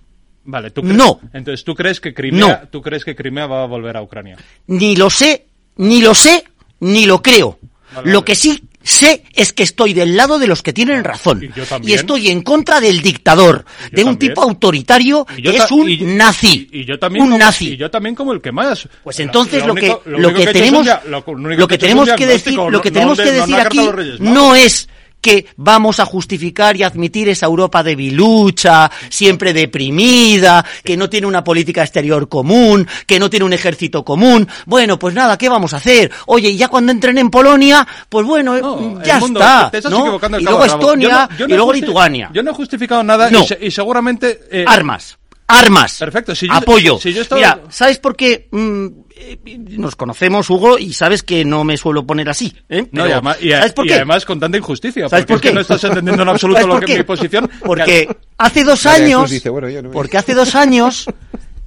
Vale, ¿tú no. Entonces, ¿tú crees que Crimea, ¿tú crees que Crimea va a volver a Ucrania? Ni lo sé, ni lo sé, ni lo creo. lo que sí sé es que estoy del lado de los que tienen razón. Y, estoy en contra del dictador, de un tipo autoritario que es un nazi. Y, yo también un como, nazi. Y yo también como el que más. Pues entonces lo, que, lo, que, tenemos, lo, que tenemos que decir, lo que tenemos que decir aquí no es que vamos a justificar y admitir esa Europa debilucha, siempre deprimida, que no tiene una política exterior común, que no tiene un ejército común. Bueno, pues nada, ¿qué vamos a hacer? Oye, y ya cuando entren en Polonia, pues bueno, ya está. ¿no? Y luego Estonia, y luego Lituania. Yo no he justificado nada y, seguramente... Eh, Armas armas. Perfecto, si apoyo. Mira, ¿sabes por qué? Mm, eh, nos conocemos, Hugo, y sabes que no me suelo poner así. ¿eh? no, y, además, ¿sabes por qué? además con tanta injusticia. ¿Sabes por qué? no estás entendiendo en *laughs* absoluto lo que es mi posición. *laughs* Porque hace dos años, *laughs* porque hace dos años,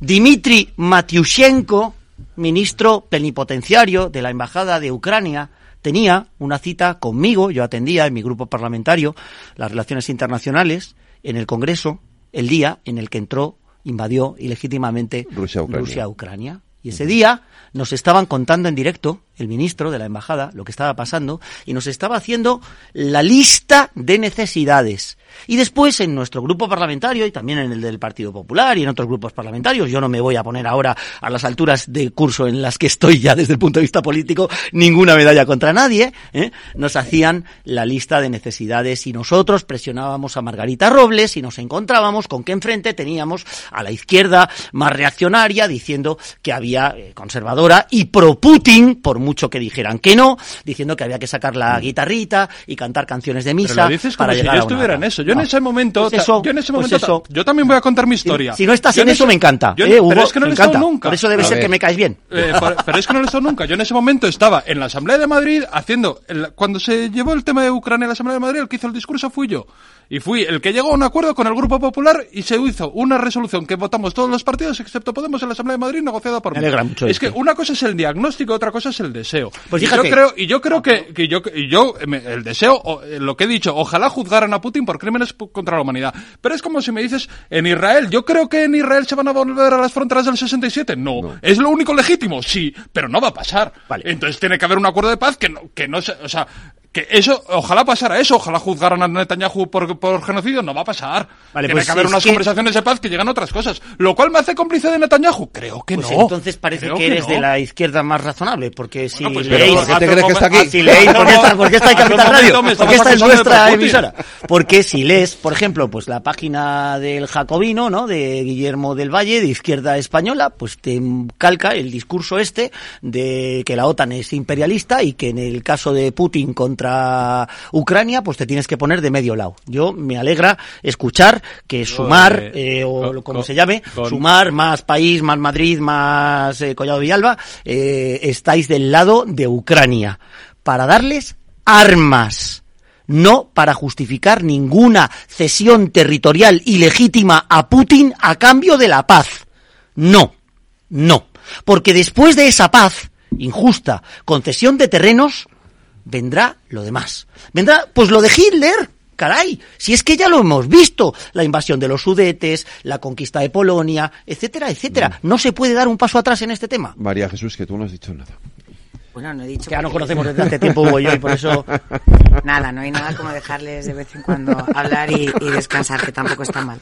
Dmitry Matiushenko, ministro plenipotenciario de la embajada de Ucrania, tenía una cita conmigo, yo atendía en mi grupo parlamentario las relaciones internacionales en el Congreso el día en el que entró invadió ilegítimamente Rusia-Ucrania. y ese día nos estaban contando en directo el ministro de la embajada lo que estaba pasando y nos estaba haciendo la lista de necesidades. Y después en nuestro grupo parlamentario y también en el del Partido Popular y en otros grupos parlamentarios, yo no me voy a poner ahora a las alturas de curso en las que estoy ya desde el punto de vista político ninguna medalla contra nadie, ¿eh? nos hacían la lista de necesidades y nosotros presionábamos a Margarita Robles y nos encontrábamos con que enfrente teníamos a la izquierda más reaccionaria diciendo que había eh, conservadora y pro Putin por mucho que dijeran que no, diciendo que había que sacar la guitarrita y cantar canciones de misa para llegar si yo estuviera en eso. Yo en ese momento, pues eso, yo en ese pues momento, yo también voy a contar mi historia. Si no estás en eso, me encanta. Yo, eh, pero es que no me he estado nunca. Por eso debe ser que me caes bien. Eh, pero es que no lo he estado nunca. Yo en ese momento estaba en la Asamblea de Madrid haciendo, cuando se llevó el tema de Ucrania en la Asamblea de Madrid, el que hizo el discurso fui yo. Y fui el que llegó a un acuerdo con el Grupo Popular y se hizo una resolución que votamos todos los partidos excepto Podemos en la Asamblea de Madrid negociada por mí. Es que una cosa es el diagnóstico, otra cosa es el deseo. Pues y yo creo y yo creo que, que yo y yo el deseo eh, lo que he dicho, ojalá juzgaran a Putin por crímenes contra la humanidad. Pero es como si me dices en Israel, yo creo que en Israel se van a volver a las fronteras del 67. No, no. es lo único legítimo, sí, pero no va a pasar. Vale. Entonces tiene que haber un acuerdo de paz que no que no se, o sea, que eso, ojalá pasara eso, ojalá juzgaran a Netanyahu por, por genocidio, no va a pasar. Vale, Tiene pues que haber unas conversaciones de paz que llegan a otras cosas. Lo cual me hace cómplice de Netanyahu. Creo que pues no. Entonces parece que eres de la izquierda más razonable, porque si pues leéis... ¿Por qué te crees que está aquí? Si leéis, ¿por qué está, Capital Radio? Porque si lees, por ejemplo, pues la página del Jacobino, ¿no? De Guillermo del Valle, de Izquierda Española, pues te calca el discurso este de que la OTAN es imperialista y que en el caso de Putin contra Ucrania, pues te tienes que poner de medio lado. Yo me alegra escuchar que sumar, eh, o como se llame, sumar más país, más Madrid, más eh, Collado Villalba, eh, estáis del lado de Ucrania para darles armas no para justificar ninguna cesión territorial ilegítima a Putin a cambio de la paz. No, no. Porque después de esa paz injusta, concesión de terrenos, vendrá lo demás. Vendrá, pues lo de Hitler. Caray, si es que ya lo hemos visto, la invasión de los Sudetes, la conquista de Polonia, etcétera, etcétera. No se puede dar un paso atrás en este tema. María Jesús, que tú no has dicho nada. Bueno, no he dicho que ya nos conocemos desde hace tiempo Hugo y yo y por eso *laughs* nada, no hay nada como dejarles de vez en cuando hablar y, y descansar, que tampoco está mal.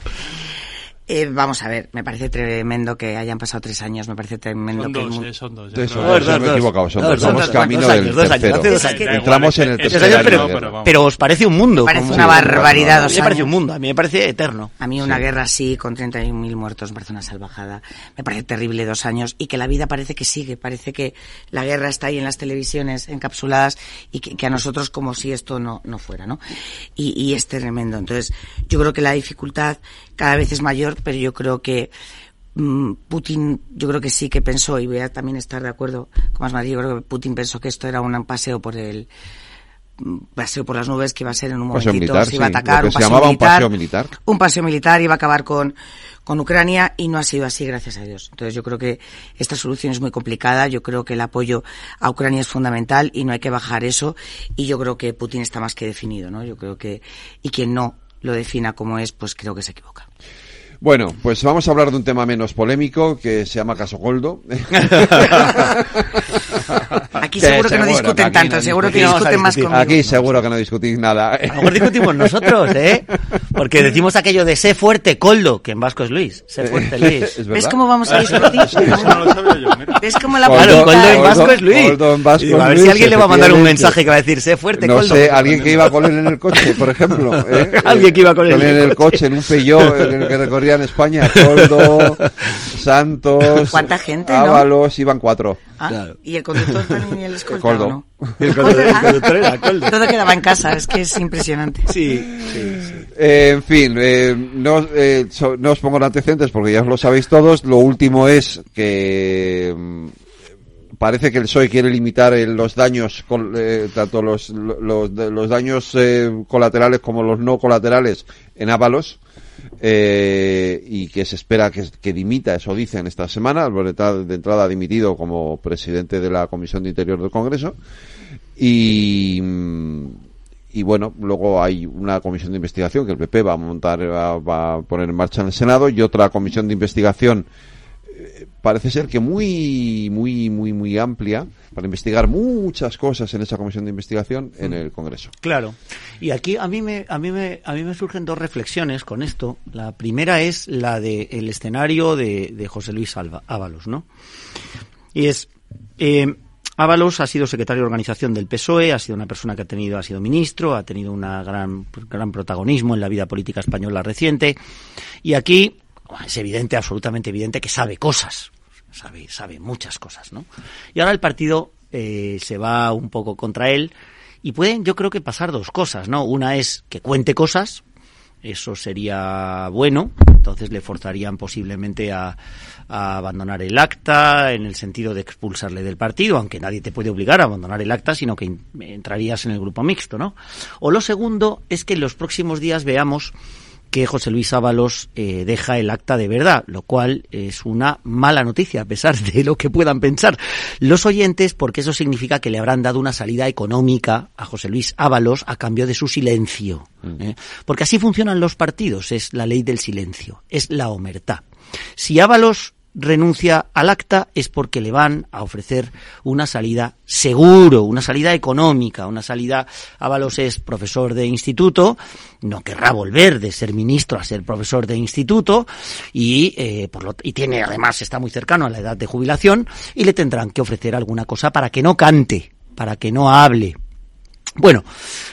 Eh, vamos a ver, me parece tremendo que hayan pasado tres años, me parece tremendo son que... Dos, eh, son dos, eh, son dos, me he equivocado, son dos, vamos camino del tercero. Entramos en el tercer pero, pero, os parece un mundo. Parece una barbaridad, dos Me parece un mundo, a mí me parece eterno. A mí una sí. guerra así, con 31.000 muertos, me parece una salvajada, me parece terrible dos años, y que la vida parece que sigue, parece que la guerra está ahí en las televisiones encapsuladas, y que, que a nosotros como si esto no, no fuera, ¿no? Y, y es tremendo. Entonces, yo creo que la dificultad cada vez es mayor, pero yo creo que mmm, Putin, yo creo que sí que pensó, y voy a también estar de acuerdo con más María, yo creo que Putin pensó que esto era un paseo por el paseo por las nubes que iba a ser en un paseo momentito, militar, se iba a atacar, un se paseo llamaba militar, un paseo militar. un paseo militar iba a acabar con, con Ucrania y no ha sido así, gracias a Dios. Entonces yo creo que esta solución es muy complicada, yo creo que el apoyo a Ucrania es fundamental y no hay que bajar eso y yo creo que Putin está más que definido, ¿no? Yo creo que, y quien no lo defina como es, pues creo que se equivoca. Bueno, pues vamos a hablar de un tema menos polémico que se llama Caso Goldo. *laughs* aquí seguro que, no discuten tanto, seguro que discuten más conmigo. Aquí seguro que no discutís nada. A lo mejor discutimos nosotros, ¿eh? Porque decimos aquello de sé fuerte, coldo, que en vasco es Luis. Sé fuerte, *laughs* Luis. ¿Ves cómo vamos a discutir? ¿Ves cómo la coldo, coldo en vasco es Luis. Coldo en vasco a ver si alguien le va a mandar un mensaje que va a decir sé fuerte, no coldo. No sé, alguien que iba con él en el coche, por ejemplo. ¿eh? *laughs* alguien que iba con él en el coche, en un Peugeot en el que recorría en España. Coldo, *laughs* Santos, ¿Cuánta gente, Ábalos, iban cuatro. Ah, y el conductor *laughs* también y el escolta. ¿no? El conductor era Coldo. Todo quedaba en casa, es que es impresionante. Sí, sí, sí. Eh, en fin, eh, no, eh, so, no os pongo en antecedentes porque ya os lo sabéis todos. Lo último es que mm, parece que el PSOE quiere limitar eh, los daños, col- eh, tanto los, los, los daños eh, colaterales como los no colaterales en Ábalos. Eh, y que se espera que, que dimita, eso dicen esta semana. Alboreta de entrada ha dimitido como presidente de la Comisión de Interior del Congreso. Y, mm, y bueno, luego hay una comisión de investigación que el PP va a montar, va, a poner en marcha en el Senado y otra comisión de investigación parece ser que muy, muy, muy, muy amplia para investigar muchas cosas en esa comisión de investigación en el Congreso. Claro. Y aquí a mí me a mí me a mí me surgen dos reflexiones con esto. La primera es la de el escenario de, de José Luis Alba, Ábalos, ¿no? Y es eh, Ábalos ha sido secretario de organización del PSOE, ha sido una persona que ha tenido, ha sido ministro, ha tenido una gran, gran protagonismo en la vida política española reciente. Y aquí es evidente, absolutamente evidente, que sabe cosas, sabe, sabe muchas cosas, ¿no? Y ahora el partido eh, se va un poco contra él y pueden, yo creo que pasar dos cosas, ¿no? Una es que cuente cosas, eso sería bueno, entonces le forzarían posiblemente a, a abandonar el acta en el sentido de expulsarle del partido, aunque nadie te puede obligar a abandonar el acta, sino que entrarías en el grupo mixto, ¿no? O lo segundo es que en los próximos días veamos que José Luis Ábalos eh, deja el acta de verdad, lo cual es una mala noticia, a pesar de lo que puedan pensar los oyentes, porque eso significa que le habrán dado una salida económica a José Luis Ábalos a cambio de su silencio. ¿eh? Porque así funcionan los partidos, es la ley del silencio, es la omertá. Si Ábalos renuncia al acta es porque le van a ofrecer una salida seguro, una salida económica, una salida. Ábalos es profesor de instituto, no querrá volver de ser ministro a ser profesor de instituto y, eh, por lo, y tiene además está muy cercano a la edad de jubilación y le tendrán que ofrecer alguna cosa para que no cante, para que no hable. Bueno,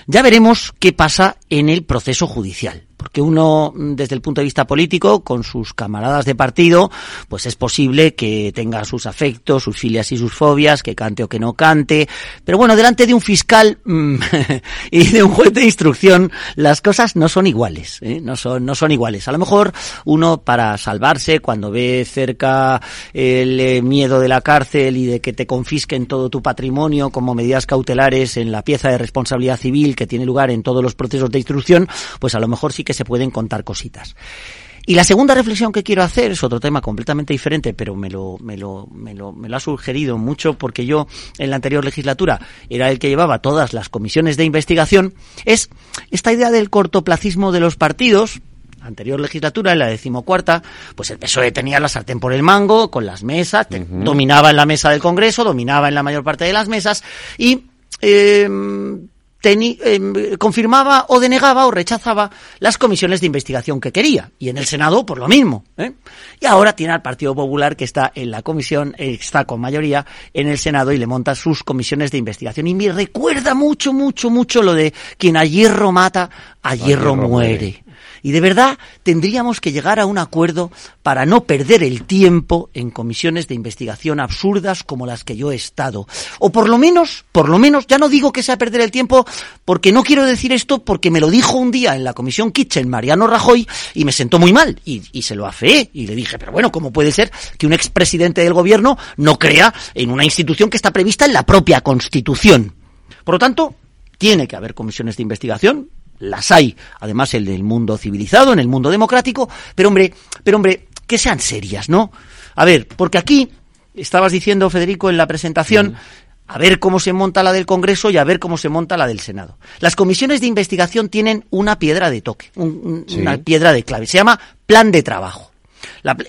ya veremos qué pasa en el proceso judicial. Porque uno, mm, desde el punto de vista político, con sus camaradas de partido, pues es posible que tenga sus afectos, sus filias y sus fobias, que cante o que no cante. Pero bueno, delante de un fiscal mm, *laughs* y de un juez de instrucción, las cosas no son iguales. ¿eh? No, son, no son iguales. A lo mejor uno, para salvarse, cuando ve cerca el eh, miedo de la cárcel y de que te confisquen todo tu patrimonio como medidas cautelares en la pieza de responsabilidad civil que tiene lugar en todos los procesos de instrucción, pues a lo mejor sí que se pueden contar cositas. Y la segunda reflexión que quiero hacer es otro tema completamente diferente, pero me lo, me lo, me lo, me lo ha sugerido mucho porque yo en la anterior legislatura era el que llevaba todas las comisiones de investigación, es esta idea del cortoplacismo de los partidos, anterior legislatura, en la decimocuarta, pues el PSOE tenía la sartén por el mango, con las mesas, dominaba en la mesa del Congreso, dominaba en la mayor parte de las mesas, y eh, teni- eh, confirmaba o denegaba o rechazaba las comisiones de investigación que quería. Y en el Senado, por lo mismo. ¿eh? Y ahora tiene al Partido Popular que está en la comisión, eh, está con mayoría en el Senado y le monta sus comisiones de investigación. Y me recuerda mucho, mucho, mucho lo de quien a hierro mata, a, hierro, hierro muere. muere. Y de verdad tendríamos que llegar a un acuerdo para no perder el tiempo en comisiones de investigación absurdas como las que yo he estado. O por lo menos, por lo menos, ya no digo que sea perder el tiempo, porque no quiero decir esto porque me lo dijo un día en la comisión Kitchen Mariano Rajoy y me sentó muy mal y, y se lo afeé y le dije, pero bueno, ¿cómo puede ser que un expresidente del gobierno no crea en una institución que está prevista en la propia Constitución? Por lo tanto, tiene que haber comisiones de investigación, las hay, además el del mundo civilizado, en el mundo democrático, pero hombre, pero hombre, que sean serias, ¿no? A ver, porque aquí estabas diciendo Federico en la presentación a ver cómo se monta la del Congreso y a ver cómo se monta la del Senado. Las comisiones de investigación tienen una piedra de toque, un- Sí. una piedra de clave, se llama plan de trabajo.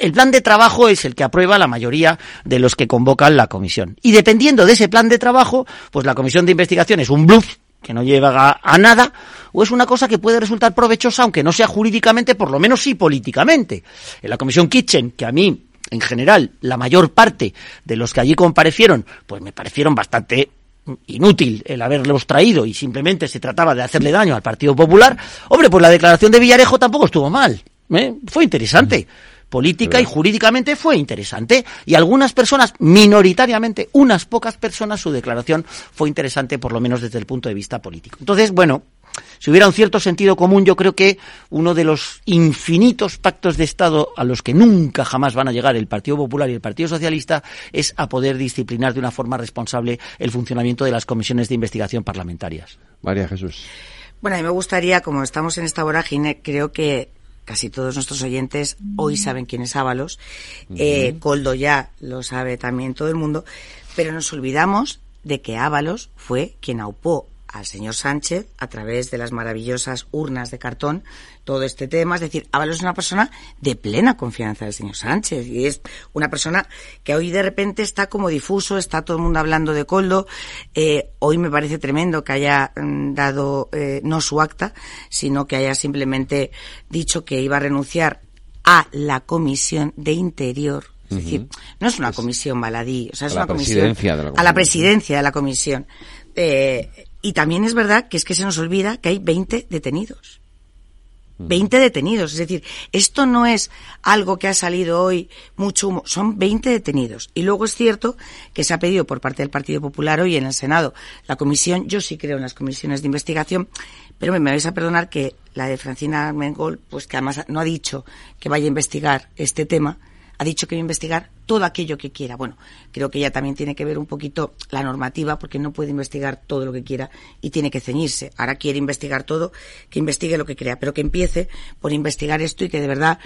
el plan de trabajo es el que aprueba la mayoría de los que convocan la comisión. Y dependiendo de ese plan de trabajo, pues la comisión de investigación es un bluff que no lleva a, nada, o es una cosa que puede resultar provechosa, aunque no sea jurídicamente, por lo menos sí políticamente. En la comisión Kitchen, que a mí, en general, la mayor parte de los que allí comparecieron, pues me parecieron bastante inútil el haberlos traído y simplemente se trataba de hacerle daño al Partido Popular, hombre, pues la declaración de Villarejo tampoco estuvo mal. ¿eh? Fue interesante política y jurídicamente fue interesante. Y algunas personas, minoritariamente, unas pocas personas, su declaración fue interesante, por lo menos desde el punto de vista político. Entonces, bueno, si hubiera un cierto sentido común, yo creo que uno de los infinitos pactos de Estado a los que nunca jamás van a llegar el Partido Popular y el Partido Socialista es a poder disciplinar de una forma responsable el funcionamiento de las comisiones de investigación parlamentarias. María Jesús. Bueno, a mí me gustaría, como estamos en esta vorágine, creo que casi todos nuestros oyentes hoy saben quién es Ábalos. Eh, Coldo ya lo sabe también todo el mundo, pero nos olvidamos de que Ábalos fue quien aupó al señor Sánchez a través de las maravillosas urnas de cartón todo este tema. Es decir, Ábalos es una persona de plena confianza del señor Sánchez y es una persona que hoy de repente está como difuso, está todo el mundo hablando de Coldo. Eh, hoy me parece tremendo que haya mm, dado eh, no su acta, sino que haya simplemente dicho que iba a renunciar a la Comisión de Interior es decir, no es una comisión baladí, o sea, es una comisión a la presidencia de la comisión. Eh, y también es verdad que es que se nos olvida que hay 20 detenidos. 20 detenidos. Es decir, esto no es algo que ha salido hoy mucho humo, son 20 detenidos. Y luego es cierto que se ha pedido por parte del Partido Popular hoy en el Senado la comisión, yo sí creo en las comisiones de investigación, pero me, vais a perdonar que la de Francina Mengol, pues que además no ha dicho que vaya a investigar este tema, ha dicho que va a investigar todo aquello que quiera. Bueno, creo que ella también tiene que ver un poquito la normativa porque no puede investigar todo lo que quiera y tiene que ceñirse. Ahora quiere investigar todo, que investigue lo que crea, pero que empiece por investigar esto y que de verdad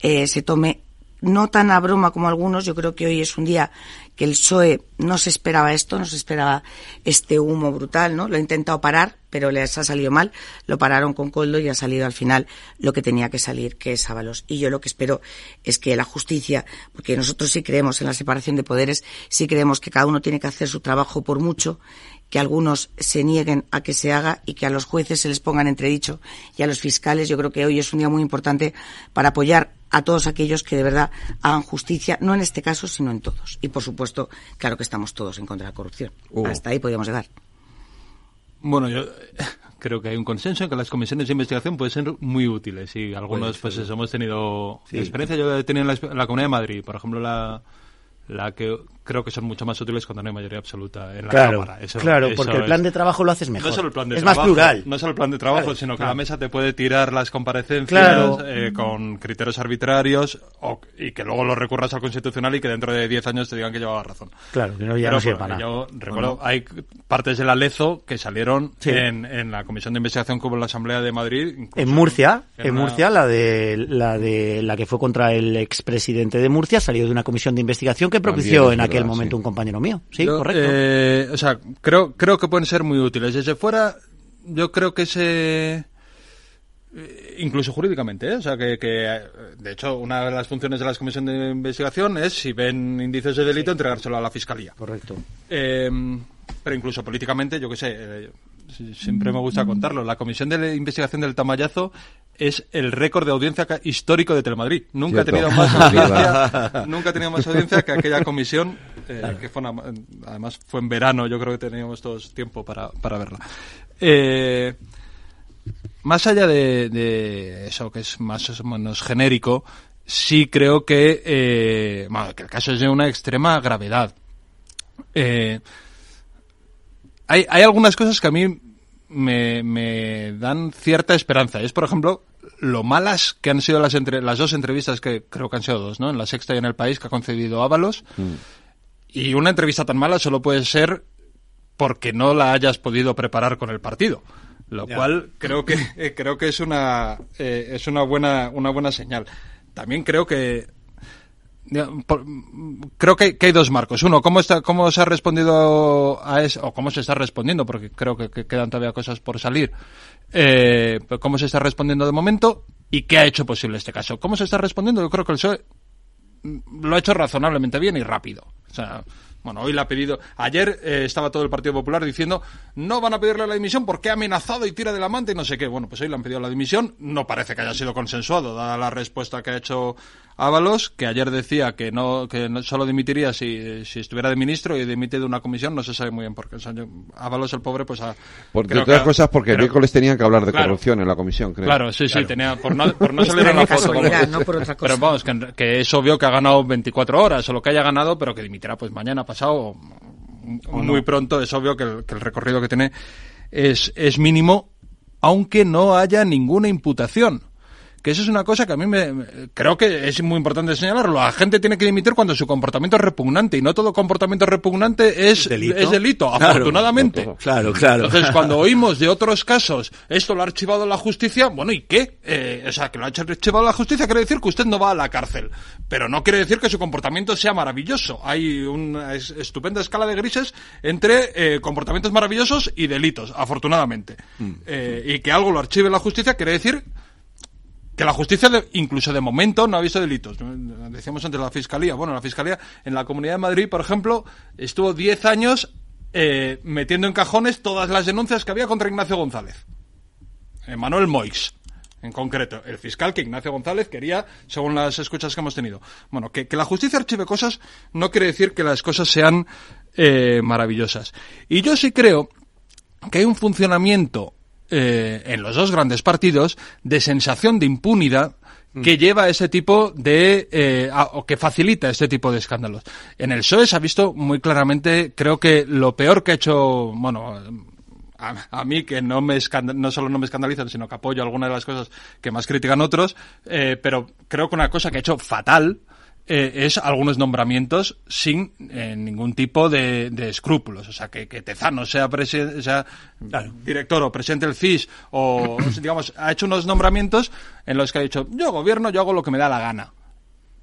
eh, se tome no tan a broma como algunos. Yo creo que hoy es un día que el PSOE no se esperaba esto, no se esperaba este humo brutal, ¿no? Lo ha intentado parar, pero les ha salido mal. Lo pararon con Coldo y ha salido al final lo que tenía que salir, que es Ábalos. Y yo lo que espero es que la justicia, porque nosotros sí creemos en la separación de poderes, sí creemos que cada uno tiene que hacer su trabajo por mucho que algunos se nieguen a que se haga y que a los jueces se les pongan entredicho y a los fiscales. Yo creo que hoy es un día muy importante para apoyar a todos aquellos que de verdad hagan justicia, no en este caso, sino en todos. Y por supuesto, claro que estamos todos en contra de la corrupción. Uh. Hasta ahí podríamos llegar. Bueno, yo *laughs* creo que hay un consenso en que las comisiones de investigación pueden ser muy útiles y algunos pues hemos tenido experiencia. Yo he tenido en la Comunidad de Madrid, por ejemplo, la la que creo que son mucho más útiles cuando no hay mayoría absoluta en la claro, Cámara. claro, porque el plan de trabajo lo haces mejor. es más plural. No solo el plan de trabajo, sino que la mesa te puede tirar las comparecencias eh, con criterios arbitrarios y que luego lo recurras al Constitucional y que dentro de 10 años te digan que llevaba razón. Claro, que no, ya no sirve Yo recuerdo, hay partes del Alezo que salieron en, en, la Comisión de Investigación como en la Asamblea de Madrid. En Murcia, en, Murcia, la de, la de la que fue contra el expresidente de Murcia salió de una comisión de investigación que propició en aquel momento un compañero mío. Sí, correcto. Eh, o sea, creo, creo que pueden ser muy útiles. Desde fuera, yo creo que se eh, incluso jurídicamente, ¿eh? o sea que, de hecho una de las funciones de las comisiones de investigación es si ven indicios de delito entregárselo a la fiscalía. Correcto. pero incluso políticamente, yo qué sé, siempre me gusta contarlo. La comisión de investigación del Tamayazo es el récord de audiencia histórico de Telemadrid. Nunca ha tenido más *laughs* audiencia, nunca ha tenido más audiencia que aquella comisión, eh, que fue además fue en verano, yo creo que teníamos todos tiempo para, para verla. Eh, más allá de, eso que es más o menos genérico, sí creo que, eh, que el caso es de una extrema gravedad. Hay, hay algunas cosas que a mí me, me dan cierta esperanza. Es, por ejemplo, lo malas que han sido las, entre, las dos entrevistas que creo que han sido dos, ¿no? En la sexta y en el país que ha concedido Ábalos. Mm. Y una entrevista tan mala solo puede ser porque no la hayas podido preparar con el partido. Lo cual creo que, eh, *laughs* creo que es una, eh, es una buena, una buena señal. También creo que creo que, hay dos marcos. Uno, ¿cómo, está, cómo se ha respondido a eso, o cómo se está respondiendo, porque creo que, quedan todavía cosas por salir. Eh, ¿Cómo se está respondiendo de momento y qué ha hecho posible este caso? ¿Cómo se está respondiendo? Yo creo que el PSOE lo ha hecho razonablemente bien y rápido. O sea, bueno, hoy le ha pedido. Ayer eh, estaba todo el Partido Popular diciendo no van a pedirle la dimisión porque ha amenazado y tira del amante y no sé qué. Bueno, pues hoy le han pedido la dimisión. No parece que haya sido consensuado, dada la respuesta que ha hecho Ábalos, que ayer decía que no que no, solo dimitiría si, si, estuviera de ministro y dimite de una comisión, no se sabe muy bien por qué. Ábalos, el pobre, pues ha. Por otras cosas, porque pero, miércoles tenían que hablar de corrupción en la comisión, creo. Claro, sí, sí, tenía. Por no, por no salir en la foto. no por otra cosa. Pero vamos, que, que, es obvio que ha ganado 24 horas o lo que haya ganado, pero que dimitirá pues mañana, pasado, o muy no. pronto. Es obvio que el, que el recorrido que tiene es, es mínimo, aunque no haya ninguna imputación que eso es una cosa que a mí me, creo que es muy importante señalarlo. La gente tiene que dimitir cuando su comportamiento es repugnante y no todo comportamiento repugnante es delito, es delito claro, afortunadamente. *laughs* Claro, claro. Entonces, *laughs* cuando oímos de otros casos, esto lo ha archivado la justicia, bueno, ¿y qué? Eh, o sea, que lo ha archivado la justicia quiere decir que usted no va a la cárcel, pero no quiere decir que su comportamiento sea maravilloso. Hay una estupenda escala de grises entre eh, comportamientos maravillosos y delitos, afortunadamente. Mm. Eh, y que algo lo archive la justicia quiere decir que la justicia, incluso de momento, no ha visto delitos. Decíamos antes la Fiscalía. Bueno, la Fiscalía en la Comunidad de Madrid, por ejemplo, estuvo 10 años eh, metiendo en cajones todas las denuncias que había contra Ignacio González. Manuel Moix, en concreto. El fiscal que Ignacio González quería, según las escuchas que hemos tenido. Bueno, que, que la justicia archive cosas no quiere decir que las cosas sean eh, maravillosas. Y yo sí creo que hay un funcionamiento eh, en los dos grandes partidos de sensación de impunidad que lleva ese tipo de eh, a, o que facilita este tipo de escándalos. En el PSOE se ha visto muy claramente, creo que lo peor que ha hecho, bueno, a, a, mí que no me no solo no me escandalizan, sino que apoyo algunas de las cosas que más critican otros, eh, pero creo que una cosa que ha hecho fatal eh, es algunos nombramientos sin eh, ningún tipo de, de, escrúpulos. O sea, que, que Tezano sea, sea claro. director o presidente del CIS o, digamos, ha hecho unos nombramientos en los que ha dicho, yo gobierno, yo hago lo que me da la gana.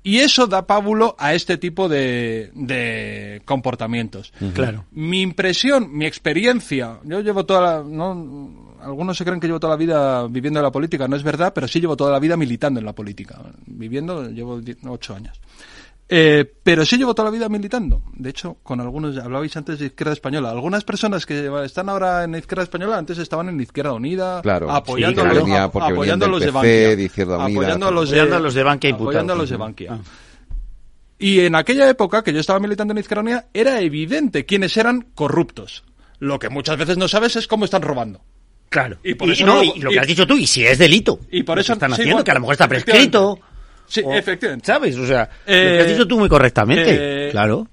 Y eso da pábulo a este tipo de, de comportamientos. Uh -huh. Claro. Mi impresión, mi experiencia, yo llevo toda la, no, algunos se creen que llevo toda la vida viviendo en la política, no es verdad, pero sí llevo toda la vida militando en la política. Viviendo, llevo ocho años. Eh, pero sí llevo toda la vida militando. De hecho, con algunos, hablabais antes de izquierda española. Algunas personas que están ahora en la izquierda española antes estaban en izquierda unida, claro, apoyando, sí, a, apoyando a los PC, de Bankia. De izquierda unida, apoyando, a los de, a los de Bankia apoyando a los de Bankia. Ah. Y en aquella época que yo estaba militando en Izquierda Unida, era evidente quiénes eran corruptos. Lo que muchas veces no sabes es cómo están robando. Claro. Y, por y, eso no, y lo que has dicho tú, y si es delito. Y por eso están sí, haciendo, bueno, que a lo mejor está prescrito. Sí, o, efectivamente. ¿Sabes? O sea, eh, lo que has dicho tú muy correctamente. Eh, claro.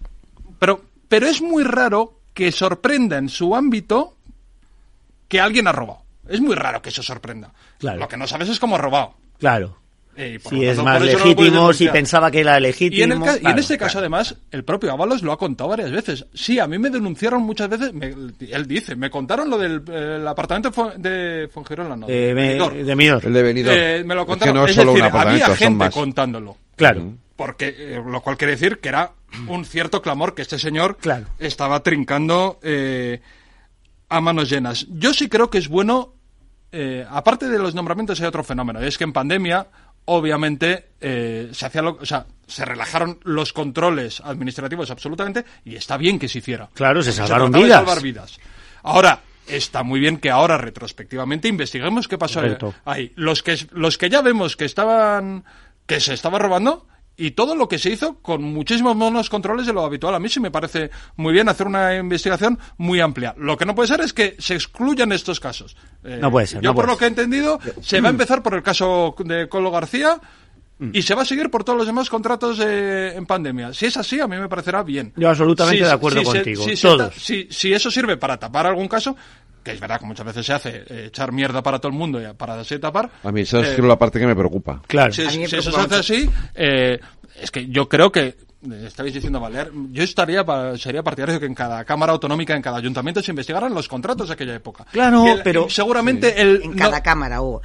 Pero, pero es muy raro que sorprenda en su ámbito que alguien ha robado. Es muy raro que eso sorprenda. Claro. Lo que no sabes es cómo ha robado. Claro. Eh, si es más legítimo, si pensaba que era legítimo. Y en, el claro, y en este caso, claro. además, el propio Ábalos lo ha contado varias veces. Sí, a mí me denunciaron muchas veces, me, él dice, me contaron lo del el apartamento de Fongirola, ¿no? Me, de Midor. El de Benidorm. Eh, me lo contaron. Es, que no es, es decir, había gente contándolo. Claro. Porque, eh, lo cual quiere decir que era un cierto clamor que este señor claro. estaba trincando eh, a manos llenas. Yo sí creo que es bueno, eh, aparte de los nombramientos hay otro fenómeno, es que en pandemia obviamente eh, se hacía lo, o sea, se relajaron los controles administrativos absolutamente y está bien que se hiciera. Claro, se salvaron se vidas. salvar vidas. Ahora, está muy bien que ahora retrospectivamente investiguemos qué pasó Correcto. ahí. Los que los que ya vemos que estaban que se estaba robando y todo lo que se hizo con muchísimos menos controles de lo habitual. A mí sí me parece muy bien hacer una investigación muy amplia. Lo que no puede ser es que se excluyan estos casos. Eh, no puede ser. Yo, no por lo que he entendido, se va a empezar por el caso de Colo García. Y se va a seguir por todos los demás contratos eh, en pandemia. Si es así, a mí me parecerá bien. Yo absolutamente si, de acuerdo si contigo. Se, si, Todos. Si, si, eso sirve para tapar algún caso, que es verdad que muchas veces se hace eh, echar mierda para todo el mundo y para así tapar. A mí esa es eh, la parte que me preocupa. Claro. Si, si eso se hace así, eh, es que yo creo que estabais diciendo Balear, yo estaría sería partidario de que en cada cámara autonómica, en cada ayuntamiento se investigaran los contratos de aquella época. Claro, pero seguramente el en cada cámara hubo.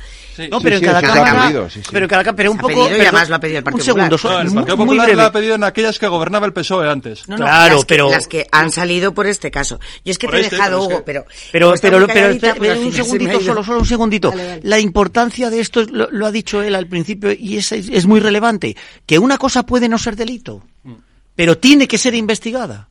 No, pero en cada cámara, pero en cada pero un poco, pedido, y además lo ha pedido el Partido un segundo, no, el Partido Popular lo ha pedido en aquellas que gobernaba el PSOE antes. No, no, claro, las pero que, las que han salido por este caso. Yo es que Por te he este, dejado pero Hugo, que- pero Pero, pero, pero, calladita, pero al un segundito, solo, solo un segundito. La importancia de esto es- lo, lo ha dicho él al principio y es, es muy relevante. Que una cosa puede no ser delito, pero tiene que ser investigada.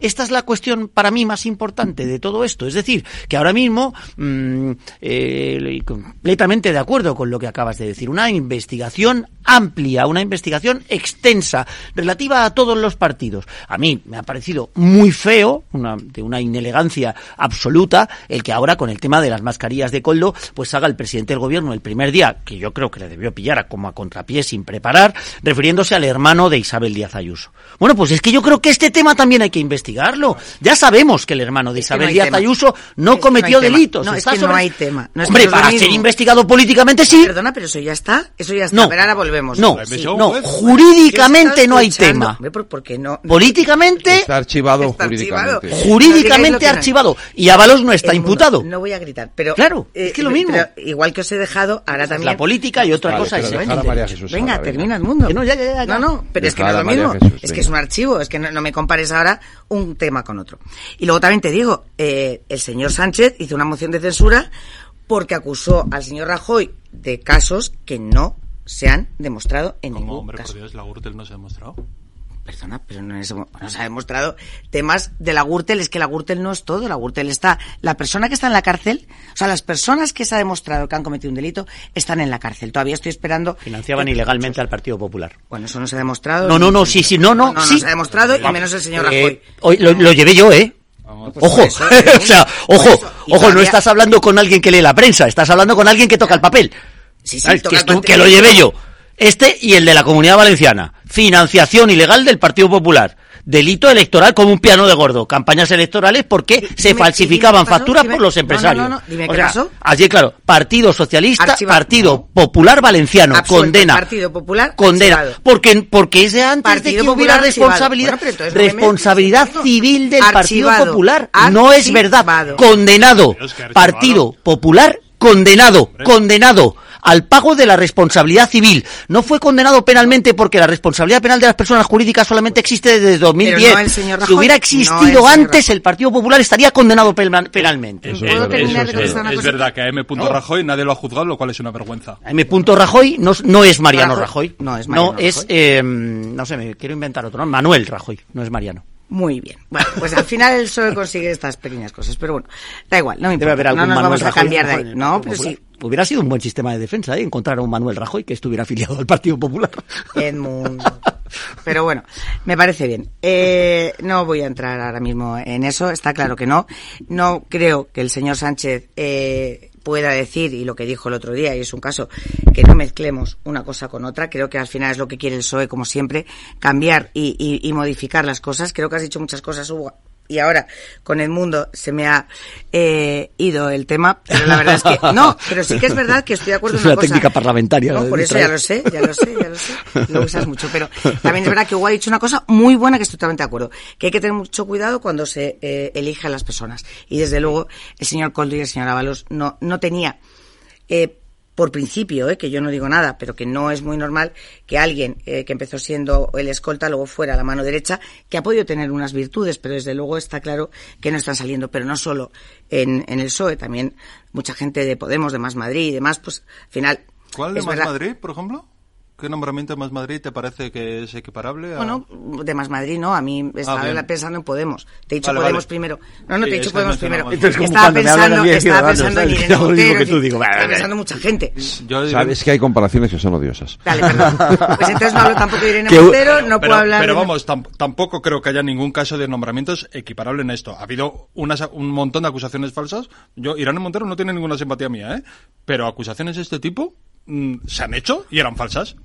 Esta es la cuestión para mí más importante de todo esto. Es decir, que ahora mismo, mm, eh, completamente de acuerdo con lo que acabas de decir, una investigación amplia, una investigación extensa, relativa a todos los partidos. A mí me ha parecido muy feo, una, de una inelegancia absoluta, el que ahora con el tema de las mascarillas de coldo, pues haga el presidente del gobierno el primer día, que yo creo que le debió pillar a como a contrapié sin preparar, refiriéndose al hermano de Isabel Díaz Ayuso. Bueno, pues es que yo creo que este tema también hay que investigarlo. Ya sabemos que el hermano de Es que Isabel no Díaz tema. Ayuso no Es cometió delitos. No, es Está que no hay tema. No Hombre, para ser investigado políticamente sí. Perdona, pero eso ya está. Eso ya está. No. Pero ahora volvemos. No, Sí. no, jurídicamente no hay tema. Hombre, ¿por- ¿Por qué no? Políticamente, Está archivado Está archivado. jurídicamente. Jurídicamente archivado. Y Ábalos no está El mundo- imputado. No voy a gritar, pero. Claro, es que lo mismo. pero igual que os he dejado, ahora también. la política y otra Vale, cosa es Venga, termina el mundo. No, ya, ya, ya, ya. No, no, pero es que no es lo mismo. Es que es un archivo, es que no, no me compares ahora un tema con otro. Y luego también te digo, eh, el señor Sánchez hizo una moción de censura porque acusó al señor Rajoy de casos que no se han demostrado en ningún hombre, caso. por Dios, la Gürtel no se ha demostrado. Perdona, pero no, es- no se ha demostrado temas de la Gürtel, es que la Gürtel no es todo, la Gürtel está, la persona que está en la cárcel, o sea, las personas que se ha demostrado que han cometido un delito están en la cárcel. Todavía estoy esperando. Financiaban ilegalmente al Partido Popular. Bueno, eso no se ha demostrado. No, no, no, sí, sí, no, no, No, no sí. se ha demostrado, y menos el señor Eh, Rajoy. hoy lo, lo llevé yo, ¿eh? Pues Ojo, *laughs* o sea, ojo, ojo, no estás hablando con alguien que lee la prensa, estás hablando con alguien que toca el papel. Sí, sí, toca que, el papel. que lo llevé yo. Este y el de la Comunidad Valenciana. Financiación ilegal del Partido Popular. Delito electoral como un piano de gordo. Campañas electorales porque se falsificaban dime facturas dime- por los no, no, empresarios. no, no, dime O qué sea, pasó. Allí, claro, Partido Socialista, Archiva- Partido Popular Valenciano, Absuelto, condena. Partido Popular, condena. archivado. Porque, porque es de antes de Partido que hubiera responsabilidad, Bueno, responsabilidad civil del Partido Archivado. Popular. No es verdad. Condenado. Partido Popular condenado, condenado al pago de la responsabilidad civil. No fue condenado penalmente porque la responsabilidad penal de las personas jurídicas solamente existe desde 2010. no el señor si Rajoy, hubiera no el existido señor antes, el Partido Popular estaría condenado penal- penalmente. Eso ¿Puedo es verdad. terminar Eso de es, contestar una es cosita? verdad que a M. Rajoy nadie lo ha juzgado, lo cual es una vergüenza. M. Rajoy no, no es Mariano Rajoy. Rajoy. No es Mariano No, es, eh, no sé, me quiero inventar otro nombre. Manuel Rajoy, no es Mariano. Muy bien. Bueno, pues al final el PSOE consigue estas pequeñas cosas, pero bueno, da igual, no me Debe importa. haber No nos Manuel vamos a cambiar de ahí. No, pero Popular. sí. Hubiera sido un buen sistema de defensa, ¿eh? Encontrar a un Manuel Rajoy que estuviera afiliado al Partido Popular. Edmund. Pero bueno, me parece bien. Eh, no voy a entrar ahora mismo en eso, está claro que no. No creo que el señor Sánchez eh, pueda decir, y lo que dijo el otro día, y es un caso, que no mezclemos una cosa con otra. Creo que al final es lo que quiere el PSOE, como siempre, cambiar y, y- modificar las cosas. Creo que has dicho muchas cosas, Hugo. Y ahora, con el mundo, se me ha eh, ido el tema, pero la verdad es que no, pero sí que es verdad que estoy de acuerdo en una una cosa. técnica parlamentaria. No, por eso ya lo sé, ya lo sé, ya lo sé. Lo usas mucho. Pero también es verdad que Hugo ha dicho una cosa muy buena que estoy totalmente de acuerdo. Que hay que tener mucho cuidado cuando se eh, elige a las personas. Y desde luego, el señor Coldo y el señor Ábalos no, no tenía, eh, por principio, eh, que yo no digo nada, pero que no es muy normal que alguien eh, que empezó siendo el escolta luego fuera la mano derecha, que ha podido tener unas virtudes, pero desde luego está claro que no están saliendo. Pero no solo en, en el PSOE, también mucha gente de Podemos, de Más Madrid y demás, pues al final. ¿Cuál de Más verdad- Madrid, por ejemplo? ¿Qué nombramiento de Más Madrid te parece que es equiparable a...? Bueno, de Más Madrid no, a mí estaba bien. pensando en Podemos. Te he dicho Vale, Podemos vale. primero. No, no, te Sí, he dicho Podemos no primero. Estaba pensando, estaba pensando en. Irene *laughs* Hago lo mismo Montero, que tú, digo, vale, estaba pensando en mucha gente. Yo Sabes que hay comparaciones que son odiosas. Vale, perdón. *laughs* Pues entonces no hablo tampoco de Irene Montero, no pero, puedo hablar pero de... vamos, tam- tampoco creo que haya ningún caso de nombramientos equiparable en esto. Ha habido unas, un montón de acusaciones falsas. Yo, Irán Montero no tiene ninguna simpatía mía, ¿eh? Pero acusaciones de este tipo, se han hecho y eran falsas.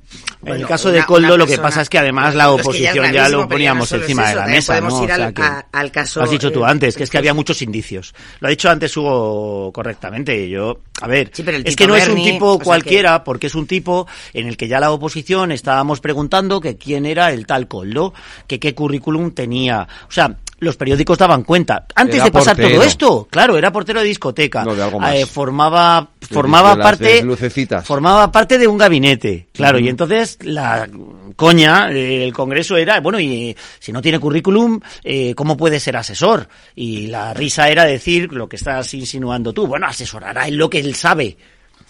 en el caso de Coldo, lo que pasa es que además la oposición ya, lo poníamos encima de la mesa. Podemos ir al, caso. Lo has dicho tú antes, que es que había muchos indicios. Lo ha dicho antes Hugo correctamente. Yo, a ver, es que no es un tipo cualquiera, porque es un tipo en el que ya la oposición estábamos preguntando que quién era el tal Coldo, que qué currículum tenía. O sea, los periódicos daban cuenta. Antes de pasar todo esto, claro, era portero de discoteca. Eh, formaba formaba parte formaba parte de un gabinete, claro, y entonces la coña del Congreso era, bueno, y si no tiene currículum, eh, ¿cómo puede ser asesor? Y la risa era decir lo que estás insinuando tú, bueno, asesorará en lo que él sabe.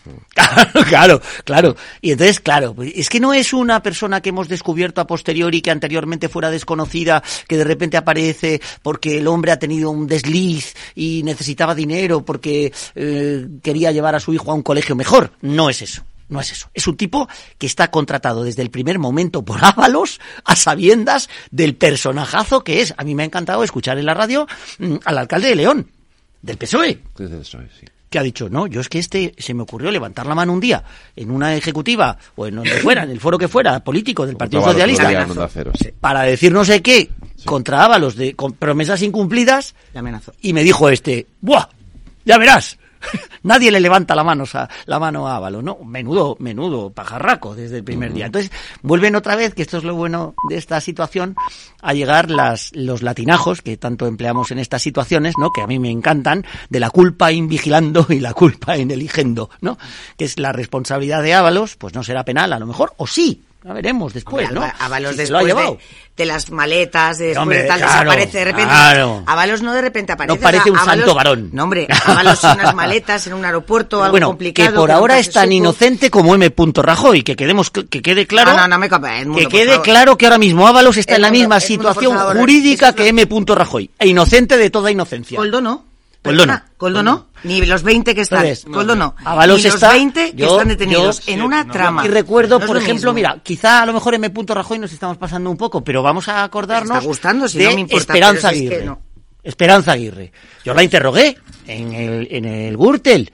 *laughs* Claro, claro, Y entonces, claro, es que no es una persona que hemos descubierto a posteriori que anteriormente fuera desconocida, que de repente aparece porque el hombre ha tenido un desliz y necesitaba dinero porque eh, quería llevar a su hijo a un colegio mejor. No es eso. No es eso. Es un tipo que está contratado desde el primer momento por Ábalos a sabiendas del personajazo que es. A mí me ha encantado escuchar en la radio mm, al alcalde de León, del PSOE. Desde el PSOE, sí que ha dicho, no, yo es que este se me ocurrió levantar la mano un día en una ejecutiva o en donde fuera, en el foro que fuera, político del Partido Socialista, para decir no sé qué contra Ábalos de con promesas incumplidas y me dijo este, ¡buah! Ya verás, *laughs* Nadie le levanta la mano, a, la mano a Ávalo, ¿no? Menudo, menudo pajarraco desde el primer día. Entonces, vuelven otra vez, que esto es lo bueno de esta situación, a llegar las, los latinajos que tanto empleamos en estas situaciones, ¿no? Que a mí me encantan, de la culpa invigilando y la culpa en eligiendo, ¿no? Que es la responsabilidad de Ábalos, pues no será penal a lo mejor, o sí, ya veremos después, ¿no? Avalos después de, las maletas, de después de tal, desaparece de repente. Claro. Avalos no de repente aparece. No parece un santo varón. No, hombre, Avalos unas maletas en un aeropuerto, *laughs* algo bueno, complicado. que por ahora es tan inocente como M. Rajoy, que quedemos, que quede claro. No, no, no me copia, Que quede claro que ahora mismo Avalos está en la misma situación jurídica que M. Rajoy. E inocente de toda inocencia. Coldo no. Coldo no. Coldo no, ni los 20 que están. Coldo no. Avalos ni los 20 que están detenidos en una trama. Y recuerdo, por ejemplo, mira, quizá a lo mejor en M. Rajoy nos estamos pasando un poco, pero vamos a acordarnos está gustando, si de no me importa, Esperanza Aguirre. Esperanza Aguirre. Yo la interrogué en el, en el Gürtel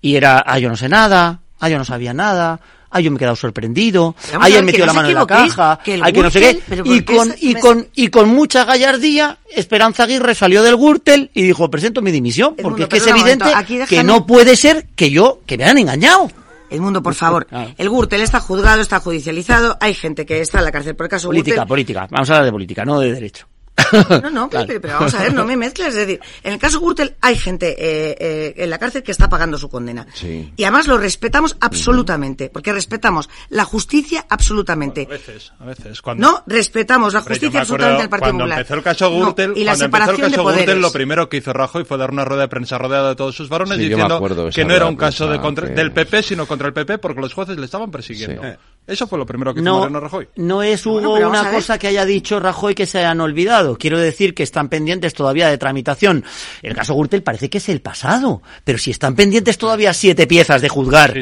y era, ah, yo no sé nada, ah, yo no sabía nada, ay, yo me he quedado sorprendido, ay, él metió la mano en la caja, ay, que no sé qué, y con, y con, y con mucha gallardía, Esperanza Aguirre salió del Gürtel y dijo, presento mi dimisión, porque es que es evidente que no puede ser que yo, que me han engañado. El mundo, por favor. El Gürtel está juzgado, está judicializado, hay gente que está en la cárcel por el caso Política, política. Vamos a hablar de política, no de derecho. *laughs* No, no, pero, vamos a ver, no me mezcles. Es decir, en el caso Gürtel hay gente eh, eh, en la cárcel que está pagando su condena. Y además lo respetamos absolutamente, porque respetamos la justicia absolutamente. a veces, a veces. Cuando... No, respetamos la justicia absolutamente del Partido Popular. Empezó el caso Gürtel, y la separación el caso de Gürtel, lo primero que hizo Rajoy fue dar una rueda de prensa rodeada de todos sus varones diciendo que no era un caso de contra, del PP, sino contra el PP porque los jueces le estaban persiguiendo. Eso fue lo primero que hizo no, Mariano Rajoy. No es una cosa que haya dicho Rajoy que se hayan olvidado. Quiero decir que están pendientes todavía de tramitación. El caso Gürtel parece que es el pasado, pero si están pendientes todavía siete piezas de juzgar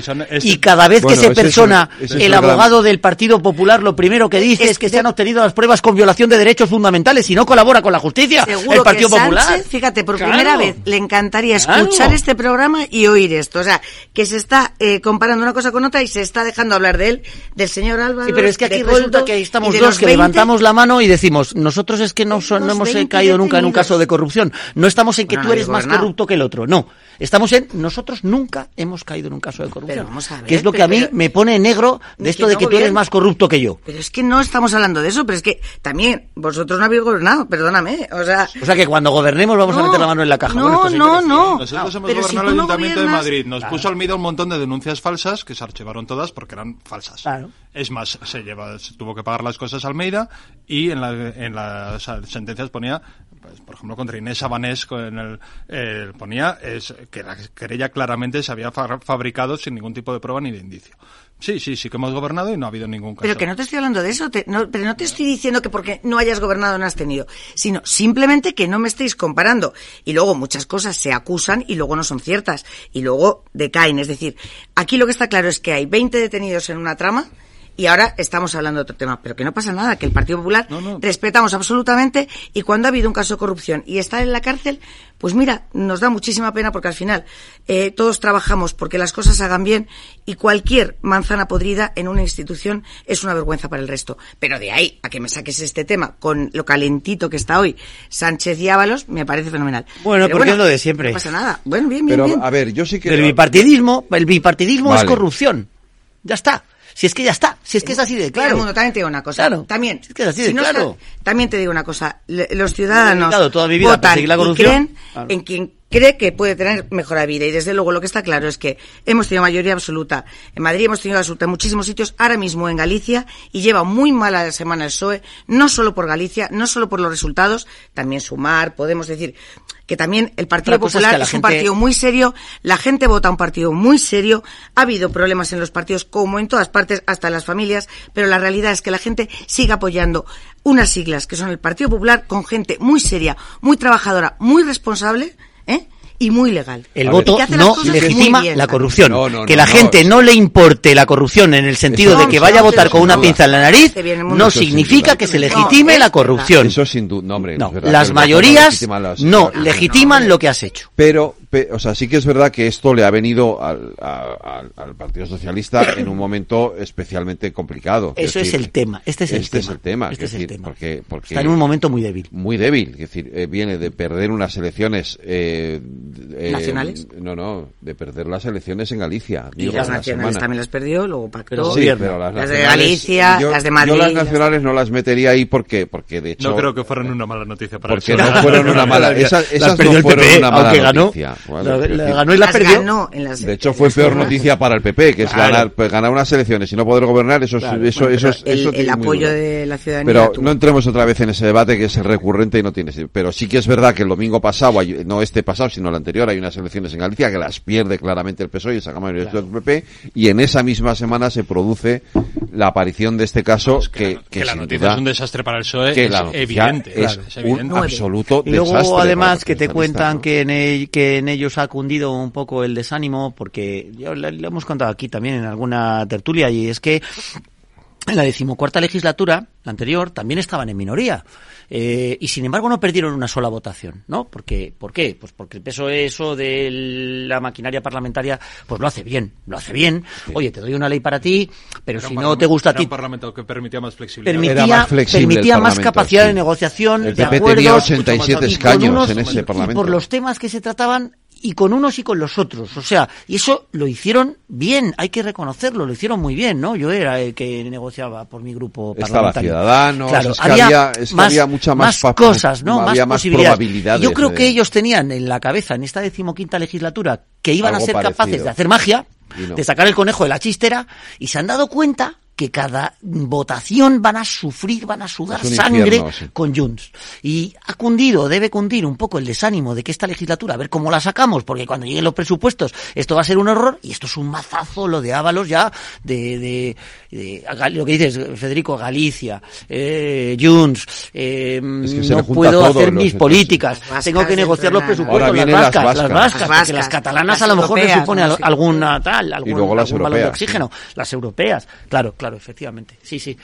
y cada vez que se persona el abogado del Partido Popular lo primero que dice es, que se han obtenido las pruebas con violación de derechos fundamentales y no colabora con la justicia. el Partido Popular. Fíjate, por primera vez le encantaría escuchar este programa y oír esto. O sea, que se está eh, comparando una cosa con otra y se está dejando hablar de él del señor Álvaro. Sí, pero es que aquí resulta que estamos dos que levantamos la mano y decimos, nosotros es que no, no hemos caído nunca en un caso de corrupción. No estamos en que tú eres más corrupto que el otro, no. Estamos en, nosotros nunca hemos caído en un caso de corrupción. que es lo que a mí me pone negro de esto de que tú eres más corrupto que yo. Pero es que no estamos hablando de eso, pero es que también vosotros no habéis gobernado, perdóname. O sea, o sea que cuando gobernemos vamos a meter la mano en la caja. No, no, no. Nosotros hemos gobernado el Ayuntamiento de Madrid. Nos puso al medio un montón de denuncias falsas que se archivaron todas porque eran falsas. Claro. Es más, se, lleva, se tuvo que pagar las cosas a Almeida y en, la, en las sentencias ponía pues, por ejemplo, contra Inés Sabanés en el, ponía es que la querella claramente se había fabricado sin ningún tipo de prueba ni de indicio. Sí, sí, sí que hemos gobernado y no ha habido ningún caso. Pero que no te estoy hablando de eso, pero no te estoy diciendo que porque no hayas gobernado no has tenido, sino simplemente que no me estéis comparando. Y luego muchas cosas se acusan y luego no son ciertas y luego decaen. Es decir, aquí lo que está claro es que hay 20 detenidos en una trama y ahora estamos hablando de otro tema. Pero que no pasa nada, que el Partido Popular respetamos absolutamente y cuando ha habido un caso de corrupción y está en la cárcel, pues mira, nos da muchísima pena porque al final eh, todos trabajamos porque las cosas se hagan bien y cualquier manzana podrida en una institución es una vergüenza para el resto. Pero de ahí a que me saques este tema con lo calentito que está hoy Sánchez y Ábalos, me parece fenomenal. Bueno, porque es lo de siempre. No pasa nada. Bueno, bien, bien, Pero, a ver, yo sí que... El bipartidismo, el bipartidismo es corrupción. Ya está. Si es que ya está, si es que es así de claro. Mundo, también te digo una cosa. También, es que es así de claro. también te digo una cosa. los ciudadanos toda mi vida votan la corrupción. y creen en quien cree que puede tener mejor vida. Y desde luego lo que está claro es que hemos tenido mayoría absoluta. En Madrid hemos tenido absoluta en muchísimos sitios, ahora mismo en Galicia, y lleva muy mala semana el PSOE, no solo por Galicia, no solo por los resultados, también Sumar, podemos decir que también el Partido Popular es, un partido muy serio, la gente vota un partido muy serio, ha habido problemas en los partidos como en todas partes, hasta en las familias, pero la realidad es que la gente sigue apoyando unas siglas que son el Partido Popular con gente muy seria, muy trabajadora, muy responsable, ¿eh? y muy legal. El voto no legitima la corrupción. que la gente no le importe la corrupción en el sentido de que vaya a votar con una pinza en la nariz no significa que se legitime la corrupción. Eso sin duda, no, hombre, las mayorías no legitiman lo que has hecho. Pero o sea, sí que es verdad que esto le ha venido al, Partido Socialista en un momento especialmente complicado. Eso es, el tema. Este es el este tema. Es el tema. Este es el tema. Porque, porque Está en un momento muy débil. Muy débil. Es decir, eh, viene de perder unas elecciones. Eh, eh, ¿Nacionales? No, no, de perder las elecciones en Galicia. Y las nacionales también las perdió, luego pactó. Sí, pero las, de Galicia, las de Madrid. Yo las nacionales no las metería ahí porque, porque de hecho. No creo que fueran una mala noticia para Porque no fueron una *laughs* mala. Esas, esas no fueron una mala noticia ganó y las, perdió. de hecho, fue peor noticia para el PP, que es ganar, pues, ganar unas elecciones y no poder gobernar. Eso, eso, eso, el, el apoyo de la ciudadanía. Pero no entremos otra vez en ese debate que es recurrente y no tiene. Pero sí que es verdad que el domingo pasado, no este pasado, sino el anterior, hay unas elecciones en Galicia que las pierde claramente el PSOE y saca mayoría del PP. Y en esa misma semana se produce la aparición de este caso que, que, la noticia es un desastre para el PSOE. Que es evidente. Es, un absoluto y luego, además, que te cuentan que, en que en ellos ha cundido un poco el desánimo, porque ya lo, hemos contado aquí también en alguna tertulia, y es que en la decimocuarta legislatura, la anterior, también estaban en minoría. Eh, y sin embargo no perdieron una sola votación, ¿no? Porque, ¿Por qué? Pues porque el peso eso de la maquinaria parlamentaria, pues lo hace bien, lo hace bien. Oye, te doy una ley para ti, pero si no te gusta a ti... un parlamento que permitía más flexibilidad. Permitía, permitía más capacidad de negociación, el de PP tenía 87 escaños en ese parlamento. Y por los temas que se trataban y con unos y con los otros. O sea, y eso lo hicieron bien, hay que reconocerlo, lo hicieron muy bien, ¿no? Yo era el que negociaba por mi grupo parlamentario. Estaba Ciudadanos, claro, había, había, mucha más, cosas, ¿no? Más, posibilidades. Yo creo que ellos tenían en la cabeza, en esta decimoquinta legislatura, que iban a ser capaces de hacer magia, de sacar el conejo de la chistera, y se han dado cuenta que cada votación van a sufrir, van a sudar sangre con Junts. Y ha cundido, debe cundir un poco el desánimo de que esta legislatura, a ver cómo la sacamos, porque cuando lleguen los presupuestos esto va a ser un horror y esto es un mazazo lo de Ábalos ya de, de, lo que dices, Federico, Galicia, eh, Junts, eh, no puedo hacer mis políticas, tengo que negociar los presupuestos, las vascas, las vascas, las, las catalanas a lo mejor me supone alguna tal, algún, algún valor de oxígeno, las europeas, claro claro, efectivamente. Sí, sí.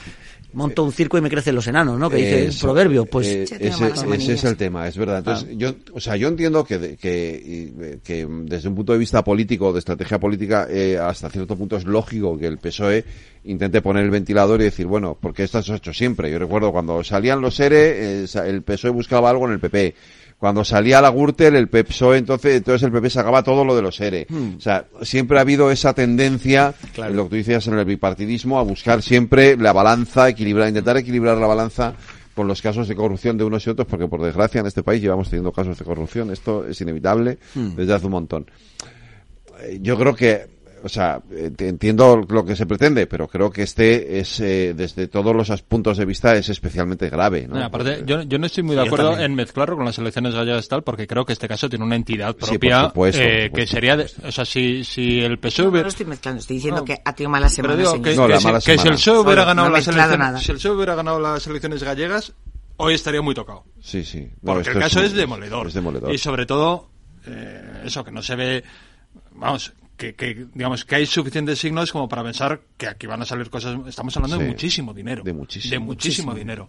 Monto un circo y me crecen los enanos, ¿no? Que dice el proverbio. Pues eh, ese, es el tema, es verdad. Entonces, ah. yo, o sea, yo entiendo que, que, que, desde un punto de vista político, de estrategia política, eh, hasta cierto punto es lógico que el PSOE intente poner el ventilador y decir, bueno, porque esto se ha hecho siempre. Yo recuerdo cuando salían los ERE, eh, el PSOE buscaba algo en el PP cuando salía la Gürtel, el PSOE, entonces, entonces el PP sacaba todo lo de los ERE. Hmm. O sea, siempre ha habido esa tendencia, lo que tú decías en el bipartidismo, a buscar siempre la balanza, equilibrar, intentar equilibrar la balanza por los casos de corrupción de unos y otros, porque por desgracia en este país llevamos teniendo casos de corrupción. Esto es inevitable hmm. desde hace un montón. Eh, yo creo que o sea, entiendo lo que se pretende, pero creo que este es, eh, desde todos los puntos de vista, es especialmente grave. ¿no? aparte, yo, yo, no estoy muy de acuerdo en mezclarlo con las elecciones gallegas tal, porque creo que este caso tiene una entidad propia eh, que sería, o sea, si, si el PSOE... No, no, estoy mezclando, estoy diciendo que ha tenido malas semanas. Pero digo, que, no, que, si, que, si, el PSOE hubiera ganado las elecciones, si el PSOE hubiera ganado las elecciones gallegas, hoy estaría muy tocado. Sí, sí. porque el caso es, demoledor. es demoledor. Y sobre todo, eh, eso, que no se ve, vamos, que, digamos que hay suficientes signos como para pensar que aquí van a salir cosas estamos hablando de muchísimo dinero. De muchísimo, de muchísimo, dinero.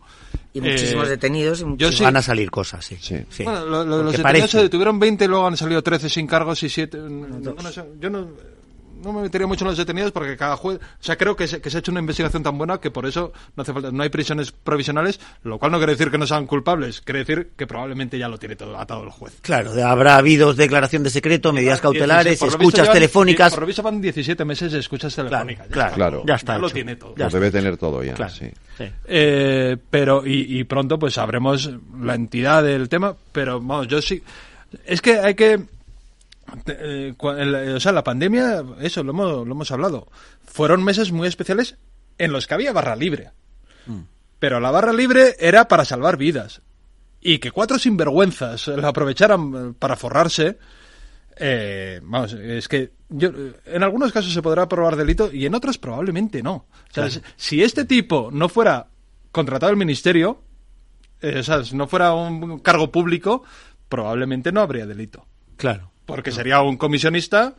Y muchísimos eh, detenidos y van a salir cosas sí, sí. Bueno, los detenidos se detuvieron 20 y luego han salido 13 sin cargos y 7 yo no no me metería mucho en los detenidos porque cada juez, o sea, creo que se, que se ha hecho una investigación tan buena que por eso no hace falta, no hay prisiones provisionales, lo cual no quiere decir que no sean culpables, quiere decir que probablemente ya lo tiene todo atado el juez. Claro, habrá habido declaración de secreto, medidas cautelares, escuchas telefónicas. Por lo van 17 meses de escuchas telefónicas. Claro, claro, ya está. Ya lo tiene todo. lo debe tener todo ya, sí. Eh, pero, y, y pronto pues sabremos la entidad del tema, pero vamos, yo sí. Es que hay que eh, o sea, la pandemia, eso lo hemos, lo hemos hablado, fueron meses muy especiales en los que había barra libre. Mm. Pero la barra libre era para salvar vidas. Y que cuatro sinvergüenzas la aprovecharan eh, para forrarse, eh, vamos, es que yo, en algunos casos se podrá probar delito y en otros probablemente no. O sea, si este tipo no fuera contratado al ministerio, o sea, si no fuera un cargo público, probablemente no habría delito. Claro. Porque sería un comisionista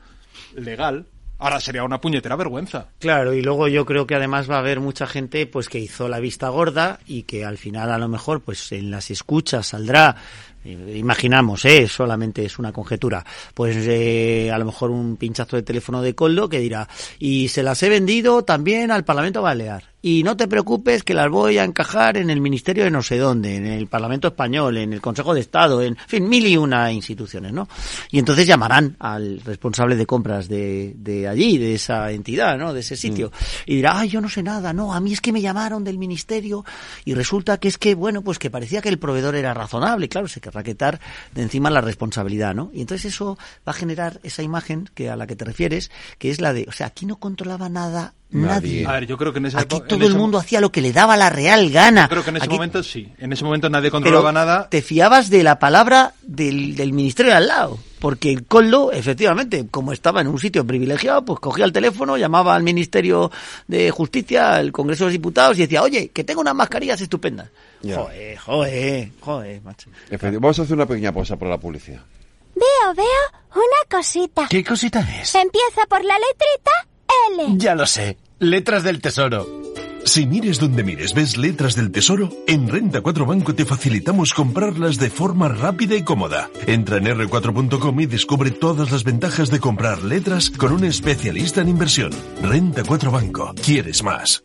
legal. Ahora sería una puñetera vergüenza. Claro, y luego yo creo que además va a haber mucha gente pues que hizo la vista gorda y que al final a lo mejor pues en las escuchas saldrá imaginamos, ¿eh? solamente es una conjetura, pues eh, a lo mejor un pinchazo de teléfono de Coldo que dirá, y se las he vendido también al Parlamento Balear. Y no te preocupes que las voy a encajar en el Ministerio de no sé dónde, en el Parlamento Español, en el Consejo de Estado, en, fin, mil y una instituciones, ¿no? Y entonces llamarán al responsable de compras de, de allí, de esa entidad, ¿no? De ese sitio. Mm. Y dirá, ay, yo no sé nada, no, a mí es que me llamaron del Ministerio y resulta que es que, bueno, pues que parecía que el proveedor era razonable, claro, se raquetar de encima la responsabilidad, ¿no? Y entonces eso va a generar esa imagen que a la que te refieres, que es la de, o sea, aquí no controlaba nada Nadie. A ver, yo creo que en ese Aquí todo el mundo hacía lo que le daba la real gana. Yo creo que en ese momento sí. En ese momento nadie controlaba nada. Te fiabas de la palabra del, del ministerio de al lado. Porque el Coldo, efectivamente, como estaba en un sitio privilegiado, pues cogía el teléfono, llamaba al Ministerio de Justicia, al Congreso de los Diputados y decía, oye, que tengo unas mascarillas estupendas. Joder, joder, joder, macho. Vamos a hacer una pequeña pausa por la publicidad. Veo, veo una cosita. ¿Qué cosita es? Empieza por la letrita L. Ya lo sé. Letras del Tesoro. Si mires donde mires, ves letras del tesoro, en Renta 4 Banco te facilitamos comprarlas de forma rápida y cómoda. Entra en r4.com y descubre todas las ventajas de comprar letras con un especialista en inversión. Renta 4 Banco. ¿Quieres más?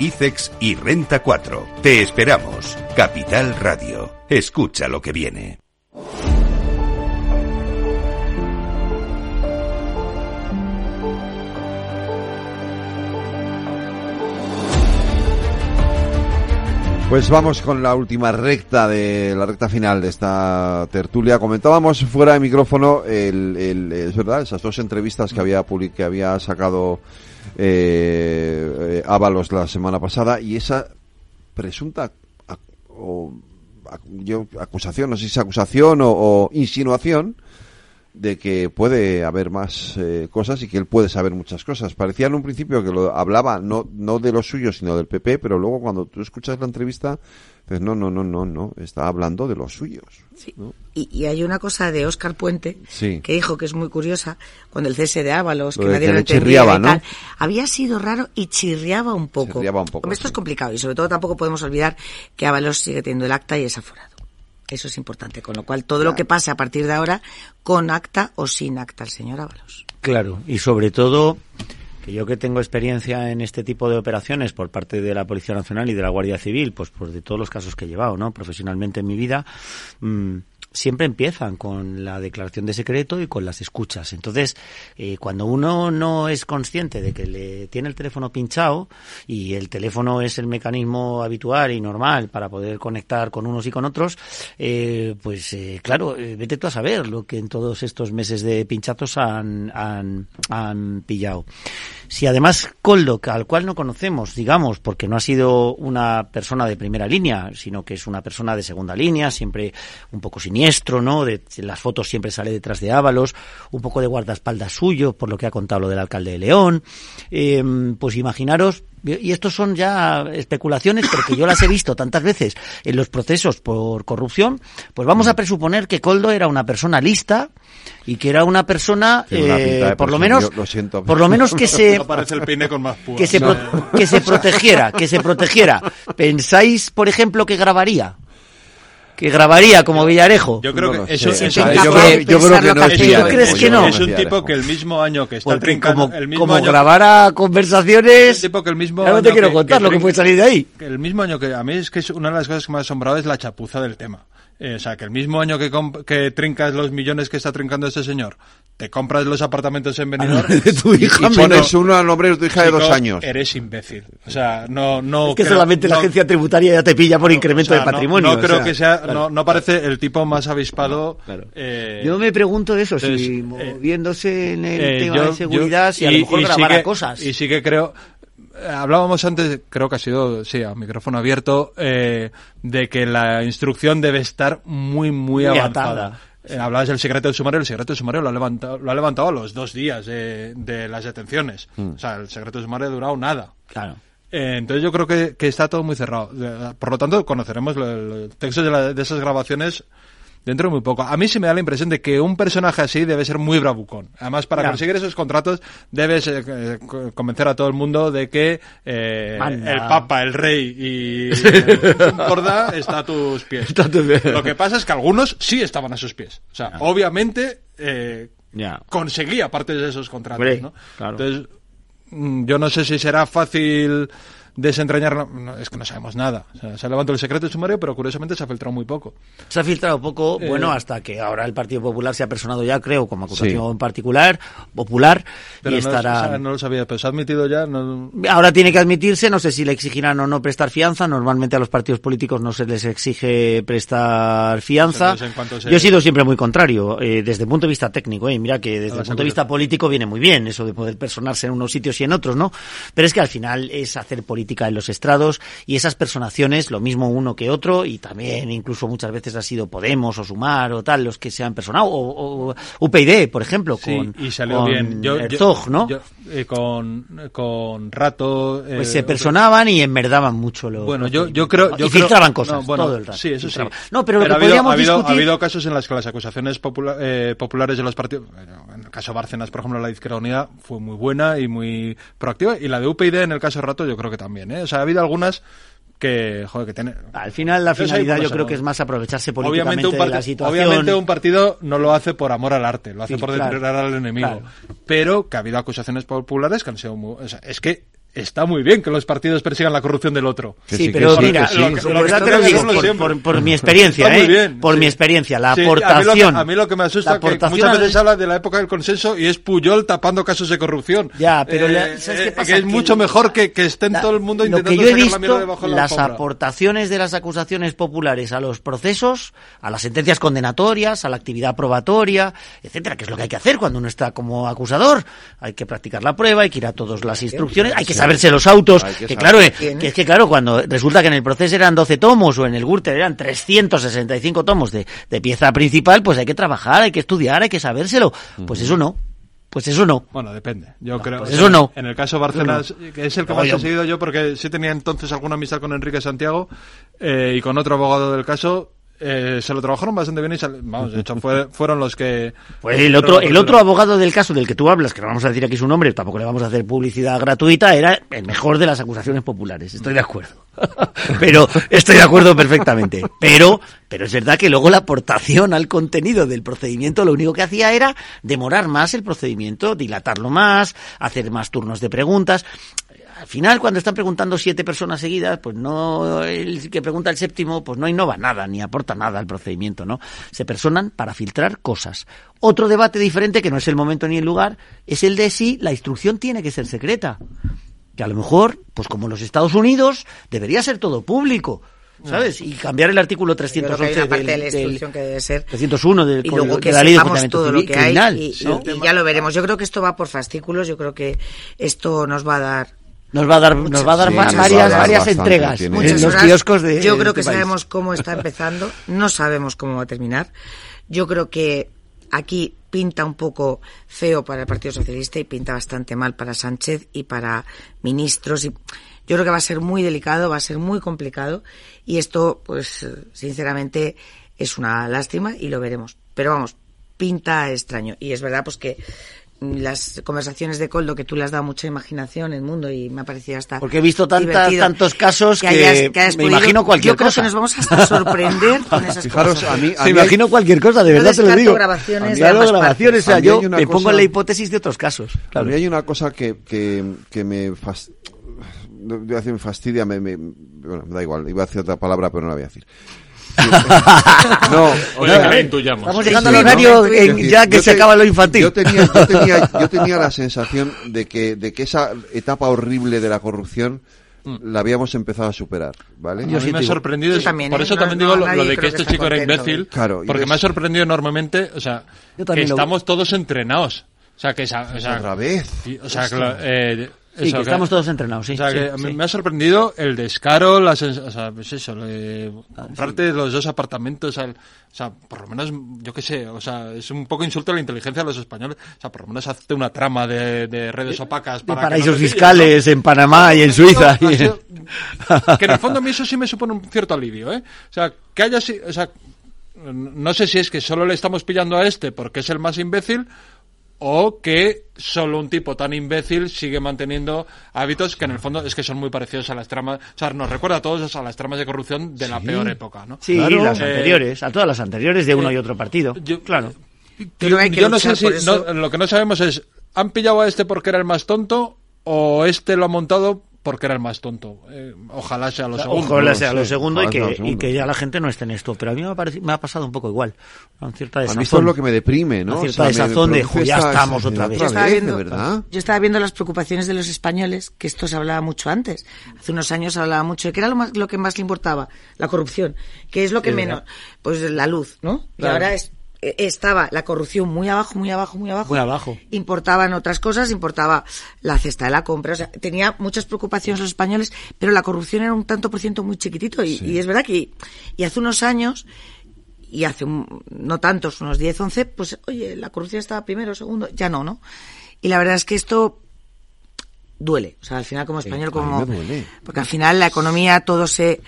ICEX y Renta 4. Te esperamos. Capital Radio. Escucha lo que viene. Pues vamos con la última recta de la recta final de esta tertulia. Comentábamos fuera de micrófono el, es verdad esas dos entrevistas que había que había sacado eh, Ábalos la semana pasada y esa presunta o, yo, acusación, no sé si es acusación o, insinuación de que puede haber más eh, cosas y que él puede saber muchas cosas. Parecía en un principio que lo hablaba no, no de lo suyo, sino del PP, pero luego cuando tú escuchas la entrevista, dices, no, no, no, no, no, está hablando de los suyos. Y, hay una cosa de Óscar Puente que dijo que es muy curiosa, cuando el cese de Ábalos, que nadie lo entendía y tal, había sido raro y chirriaba un poco. Chirriaba un poco esto es complicado y sobre todo tampoco podemos olvidar que Ábalos sigue teniendo el acta y es aforado. Eso es importante, con lo cual todo lo que pase a partir de ahora, con acta o sin acta, el señor Ábalos. Claro, y sobre todo que yo que tengo experiencia en este tipo de operaciones por parte de la Policía Nacional y de la Guardia Civil, pues, por de todos los casos que he llevado, ¿no? Profesionalmente en mi vida, mmm, siempre empiezan con la declaración de secreto y con las escuchas. Entonces, eh, cuando uno no es consciente de que le tiene el teléfono pinchado y el teléfono es el mecanismo habitual y normal para poder conectar con unos y con otros, eh, pues eh, claro, vete tú a saber lo que en todos estos meses de pinchazos han, han, pillado. Si además Coldo, al cual no conocemos, digamos, porque no ha sido una persona de primera línea, sino que es una persona de segunda línea, siempre un poco siniestro, ¿no? De, las fotos siempre sale detrás de Ábalos, un poco de guardaespaldas suyo, por lo que ha contado lo del alcalde de León. Eh, pues imaginaros y estos son ya especulaciones, pero que yo las he visto tantas veces en los procesos por corrupción, pues vamos a presuponer que Coldo era una persona lista y que era una persona, eh, por lo menos, por lo menos que se, *laughs* que se, que se protegiera, que se protegiera. ¿Pensáis, por ejemplo, que grabaría? Que grabaría como Villarejo. Yo creo que eso, yo, creo que no ¿Tú crees que no? Es un tipo que el mismo año que está trincando, como, el mismo como año grabara conversaciones. Es un tipo que el mismo no te quiero contar lo que puede salir de ahí. El mismo año que a mí es que es una de las cosas que me ha asombrado es la chapuza del tema. Eh, o sea, que el mismo año que, que trincas los millones que está trincando este señor, te compras los apartamentos en Benidorm *laughs* de tu hija y, pones uno al nombre de tu hija de dos años. Eres imbécil. O sea, no, no. Es que solamente la agencia tributaria ya te pilla por incremento de patrimonio. No, creo que sea, no, no, parece el tipo más avispado. Eh, yo me pregunto eso, si eh, moviéndose en el tema de seguridad, si a lo mejor grabara cosas. Y sí que creo, hablábamos antes, creo que ha sido, sí, a micrófono abierto, eh, de que la instrucción debe estar muy, muy, avanzada. Eh, hablabas del secreto del sumario, el secreto del sumario lo ha levantado, lo ha levantado a los dos días de, las detenciones. Mm. O sea, el secreto del sumario ha durado nada. Claro. Eh, entonces yo creo que, está todo muy cerrado. Por lo tanto, conoceremos el, texto de, de esas grabaciones dentro de muy poco. A mí se me da la impresión de que un personaje así debe ser muy bravucón. Además, para conseguir esos contratos debes eh, eh, convencer a todo el mundo de que eh, el Papa, el Rey y *laughs* Corda está a tus pies. Lo que pasa es que algunos sí estaban a sus pies. O sea, obviamente conseguía parte de esos contratos. Entonces, mm, yo no sé si será fácil desentrañar, es que no sabemos nada. se ha levantado el secreto de sumario, pero curiosamente se ha filtrado muy poco. Se ha filtrado poco, eh, bueno, hasta que ahora el Partido Popular se ha personado ya, creo, como acusación particular, popular, pero y no, estará... no lo sabía, pero se ha admitido ya. Ahora tiene que admitirse, no sé si le exigirán o no prestar fianza. Normalmente a los partidos políticos no se les exige prestar fianza. Yo he sido siempre muy contrario, eh, desde el punto de vista técnico, eh. mira que desde el punto de vista político viene muy bien eso de poder personarse en unos sitios y en otros, ¿no? Pero es que al final es hacer política en los estrados y esas personaciones, lo mismo uno que otro, y también incluso muchas veces ha sido Podemos o Sumar o tal, los que se han personado, o, UPyD, por ejemplo, con, y salió bien. Yo, ¿no? Eh, con, con Rato... pues se eh, personaban y enmerdaban mucho los... Bueno, yo, yo creo... Yo y filtraban cosas todo el rato. Sí, eso sí. No, pero, lo que ha habido, ha habido, casos en los que las acusaciones eh, populares de los partidos... En el caso de Bárcenas, por ejemplo, la Izquierda Unida fue muy buena y muy proactiva, y la de UPyD en el caso de Rato yo creo que también, ¿eh? O sea, ha habido algunas que, joder, que tiene... Al final la finalidad yo creo que es más aprovecharse políticamente obviamente de la situación. Obviamente un partido no lo hace por amor al arte, lo hace por deteriorar al enemigo. Pero que ha habido acusaciones populares que han sido muy... O sea, es que está muy bien que los partidos persigan la corrupción del otro. Sí, pero mira, por, mi experiencia, ¿eh? por mi experiencia, la aportación. A mí, lo que, me asusta es que muchas veces se habla de la época del consenso y es Puyol tapando casos de corrupción. Ya, pero eh, eh, que es mucho mejor que, que estén todo el mundo intentando lo que yo he visto, las aportaciones de las acusaciones populares a los procesos, a las sentencias condenatorias, a la actividad probatoria, etcétera, que es lo que hay que hacer cuando uno está como acusador. Hay que practicar la prueba, hay que ir a todas las instrucciones, hay que saberse los autos, que, claro, eh, que es que claro, cuando resulta que en el proceso eran 12 tomos o en el Gürtel eran 365 tomos de, de pieza principal, pues hay que trabajar, hay que estudiar, hay que sabérselo. Pues eso no. Pues eso no. Bueno, depende. Yo creo. Pues eso no. En el caso Barcelona, que es el que más he seguido yo, porque sí tenía entonces alguna amistad con Enrique Santiago eh, y con otro abogado del caso, eh, se lo trabajaron bastante bien y vamos, de hecho fueron los que pues el otro el otro abogado del caso del que tú hablas que no vamos a decir aquí su nombre tampoco le vamos a hacer publicidad gratuita era el mejor de las acusaciones populares estoy de acuerdo. *laughs* Pero estoy de acuerdo perfectamente. Pero pero es verdad que luego la aportación al contenido del procedimiento lo único que hacía era demorar más el procedimiento dilatarlo más hacer más turnos de preguntas al final, cuando están preguntando siete personas seguidas, pues no, el que pregunta el séptimo, pues no innova nada, ni aporta nada al procedimiento, ¿no? Se personan para filtrar cosas. Otro debate diferente, que no es el momento ni el lugar, es el de si la instrucción tiene que ser secreta. Que a lo mejor, pues como en los Estados Unidos, debería ser todo público. ¿sabes? Y cambiar el artículo 311 del, de la instrucción que debe ser 301 del, y luego que de la ley de todo lo que hay y, y, ya lo veremos. Yo creo que esto va por fascículos, yo creo que esto nos va a dar nos va a dar, nos va a dar varias, varias entregas en los kioscos de. Yo creo este que sabemos cómo está empezando, no sabemos cómo va a terminar. Yo creo que aquí pinta un poco feo para el Partido Socialista y pinta bastante mal para Sánchez y para ministros. Y yo creo que va a ser muy delicado, va a ser muy complicado y esto, pues, sinceramente, es una lástima y lo veremos. Pero vamos, pinta extraño. Y es verdad, pues que las conversaciones de Coldo que tú le has dado mucha imaginación en el mundo y me ha parecido hasta porque he visto tantas, tantos casos que, me imagino cualquier yo creo cosa que nos vamos a sorprender con esas cosas a mí, me imagino cualquier cosa de verdad te lo digo grabaciones grabaciones o sea yo me pongo en la hipótesis de otros casos claro. a mí hay una cosa que, que, que me fast... me fastidia me, me, bueno da igual iba a decir otra palabra pero no la voy a decir *laughs* no, Estamos llegando al horario ya que se acaba lo infantil. Yo tenía, yo tenía, *laughs* yo tenía la sensación de que, de que esa etapa horrible de la corrupción mm. la habíamos empezado a superar, ¿vale? Yo a mí me ha sorprendido, por ¿eh? eso también digo lo, de que este chico era imbécil, claro, porque me ha sorprendido enormemente, o sea, que estamos todos entrenados. O sea, que esa, o sea, otra vez. O sea, eh, Sí, que estamos todos entrenados, sí. O sea, que me ha sorprendido el descaro, las, o sea, pues eso, eh, comprarte los dos apartamentos, al, o sea, por lo menos, yo qué sé, o sea, es un poco insulto a la inteligencia de los españoles, o sea, por lo menos hazte una trama de, de redes opacas para... De paraísos fiscales en Panamá y en Suiza. *laughs* que en el fondo a mí eso sí me supone un cierto alivio, ¿eh? O sea, que haya, o sea, no sé si es que solo le estamos pillando a este porque es el más imbécil o que solo un tipo tan imbécil sigue manteniendo hábitos que en el fondo es que son muy parecidos a las tramas, o sea, nos recuerda a todos a las tramas de corrupción de la peor época, ¿no? Sí, las eh, anteriores, a todas las anteriores de uno y otro partido. Yo, claro. yo no sé si lo que no sabemos es ¿han pillado a este porque era el más tonto o este lo ha montado porque era el más tonto. Eh, ojalá sea lo segundo. Ojalá sea lo segundo, y, que, y que ya la gente no esté en esto. Pero a mí me ha, me ha pasado un poco igual. Una cierta desazón. A mí esto es lo que me deprime, ¿no? Una cierta desazón de, ya estamos otra vez. Yo estaba, viendo, ¿verdad? yo estaba viendo las preocupaciones de los españoles, que esto se hablaba mucho antes. Hace unos años se hablaba mucho de que era lo, más, lo que más le importaba, la corrupción. que es lo que menos? Pues la luz, ¿no? Y ahora es estaba la corrupción muy abajo, muy abajo, muy abajo. Muy abajo. Importaban otras cosas, importaba la cesta de la compra. O sea, tenía muchas preocupaciones los españoles, pero la corrupción era un tanto por ciento muy chiquitito. Y, es verdad que, y hace unos años, y hace no tantos, unos 10, 11, pues, oye, la corrupción estaba primero, segundo, ya no, ¿no? Y la verdad es que esto duele. O sea, al final como español, como... Porque al final la economía, todo se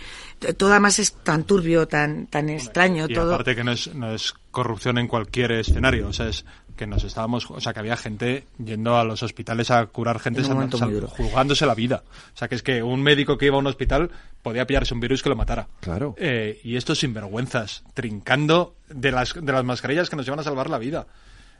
todo además es tan turbio, tan tan extraño. Y todo. aparte que no es, no es corrupción en cualquier escenario, o sea, es que nos estábamos, o sea, que había gente yendo a los hospitales a curar gente jugándose la vida. O sea, que es que un médico que iba a un hospital podía pillarse un virus que lo matara. Claro. Eh, y estos sinvergüenzas, trincando de las, de las mascarillas que nos iban a salvar la vida.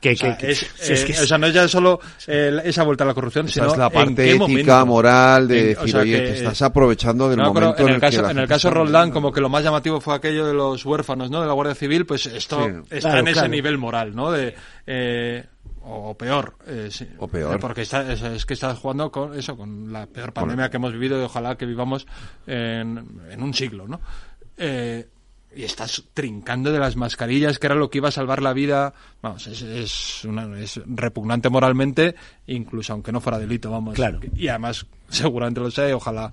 Que, o, sea, es, eh, o sea, no es ya solo esa vuelta a la corrupción, sino es la parte ética, moral, de decir, oye, te estás aprovechando del momento en el, caso, En el caso Roldán, como que lo más llamativo fue aquello de los huérfanos, ¿no? De la Guardia Civil, pues esto está en ese nivel moral, ¿no? De, eh, o peor. Eh, o peor. porque está, es, que estás jugando con eso, con la peor pandemia que hemos vivido y ojalá que vivamos en, en un siglo, ¿no? Eh, y estás trincando de las mascarillas, que era lo que iba a salvar la vida. Vamos, es, es, una, es repugnante moralmente, incluso aunque no fuera delito, vamos. Claro. Y además, seguramente lo sé, ojalá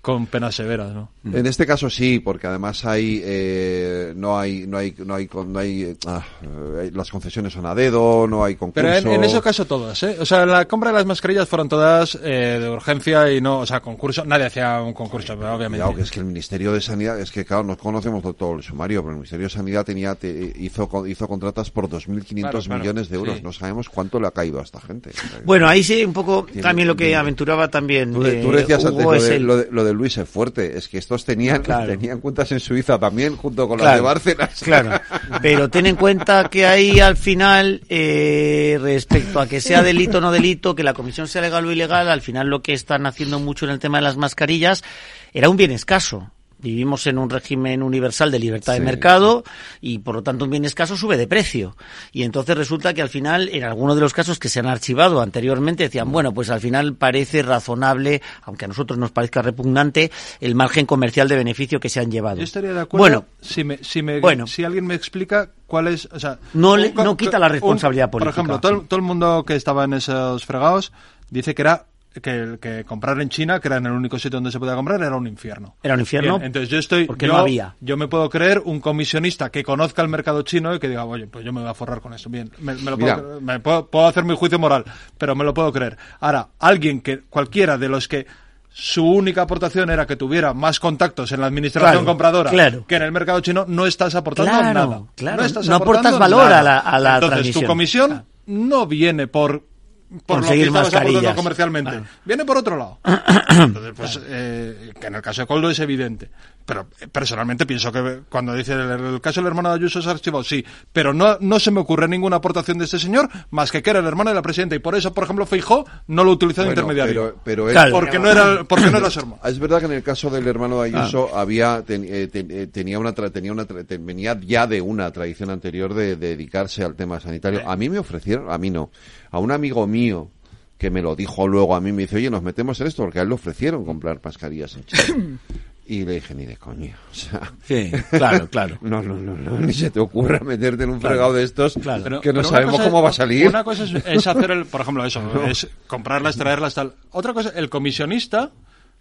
con penas severas, ¿no? En este caso sí, porque además hay eh, no hay no hay no hay no hay ah, eh, las concesiones son a dedo, no hay concurso. Pero en, en ese caso todas, ¿eh? O sea, la compra de las mascarillas fueron todas eh, de urgencia y no, o sea, concurso, nadie hacía un concurso, pero obviamente. Claro, que es que el Ministerio de Sanidad, es que claro, no conocemos todo el sumario, pero el Ministerio de Sanidad tenía te- hizo hizo contratas por 2.500 Claro, claro, millones de euros. sí. No sabemos cuánto le ha caído a esta gente. Bueno, ahí sí, un poco también lo que aventuraba también Tú, tú eh, decías antes Hugo lo es de, el- lo, de, lo de Luis es fuerte, es que estos tenían, Claro. *laughs* tenían cuentas en Suiza también, junto con las de Bárcenas. *laughs* Claro, pero ten en cuenta que ahí al final, eh, respecto a que sea delito o no delito, que la comisión sea legal o ilegal, al final lo que están haciendo mucho en el tema de las mascarillas era un bien escaso. Vivimos en un régimen universal de libertad de Sí. mercado y por lo tanto un bien escaso sube de precio. Y entonces resulta que al final, en algunos de los casos que se han archivado anteriormente, decían, bueno, pues al final parece razonable, aunque a nosotros nos parezca repugnante, el margen comercial de beneficio que se han llevado. Yo estaría de acuerdo Bueno, si, me, si, me, Bueno. si alguien me explica cuál es... O sea, No le- un- no quita la un- responsabilidad Por política. ejemplo, todo, todo el mundo que estaba en esos fregados dice que era que, que comprar en China, que era en el único sitio donde se podía comprar, era un infierno. Era un infierno. Bien, entonces yo estoy... Porque yo, no había. Yo me puedo creer un comisionista que conozca el mercado chino y que diga, oye, pues yo me voy a forrar con esto. Bien, me, me lo puedo, me puedo, puedo hacer mi juicio moral, pero me lo puedo creer. Ahora, alguien que, cualquiera de los que su única aportación era que tuviera más contactos en la administración Claro, compradora claro. que en el mercado chino, no estás aportando Claro, nada. claro. No, estás No aportas valor nada. a la- a la Entonces, transmisión. tu comisión no viene por por lo que Conseguir estabas aportando mascarillas. comercialmente. Claro. Viene por otro lado. *coughs* Entonces, pues, eh, que en el caso de Coldo es evidente. Pero eh, personalmente pienso que cuando dice el, el caso del hermano de Ayuso ha archivado, sí. Pero no, no se me ocurre ninguna aportación de este señor más que que era el hermano de la presidenta. Y por eso, por ejemplo, Feijó no lo utilizó de Bueno, intermediario. Pero, pero él- porque, no era, porque no era su hermano. Es verdad que en el caso del hermano de Ayuso Ah. había ten- eh, ten- eh, tenía una tra- tenía una tra- ten- venía ya de una tradición anterior de, de dedicarse al tema sanitario. A mí me ofrecieron, a mí no, a un amigo mío que me lo dijo luego a mí me dice, "Oye, nos metemos en esto porque a él le ofrecieron comprar mascarillas en China." *coughs* Y le dije, ni de coño. O sea, Sí, claro, claro. *laughs* No, no, no, no, ni se te ocurra meterte en un Claro. fregado de estos Pero- que no sabemos cosa cómo es- va a salir. Una cosa es, es hacer el, por ejemplo, eso, *laughs* No. es comprarlas, traerlas, tal. Otra cosa, el comisionista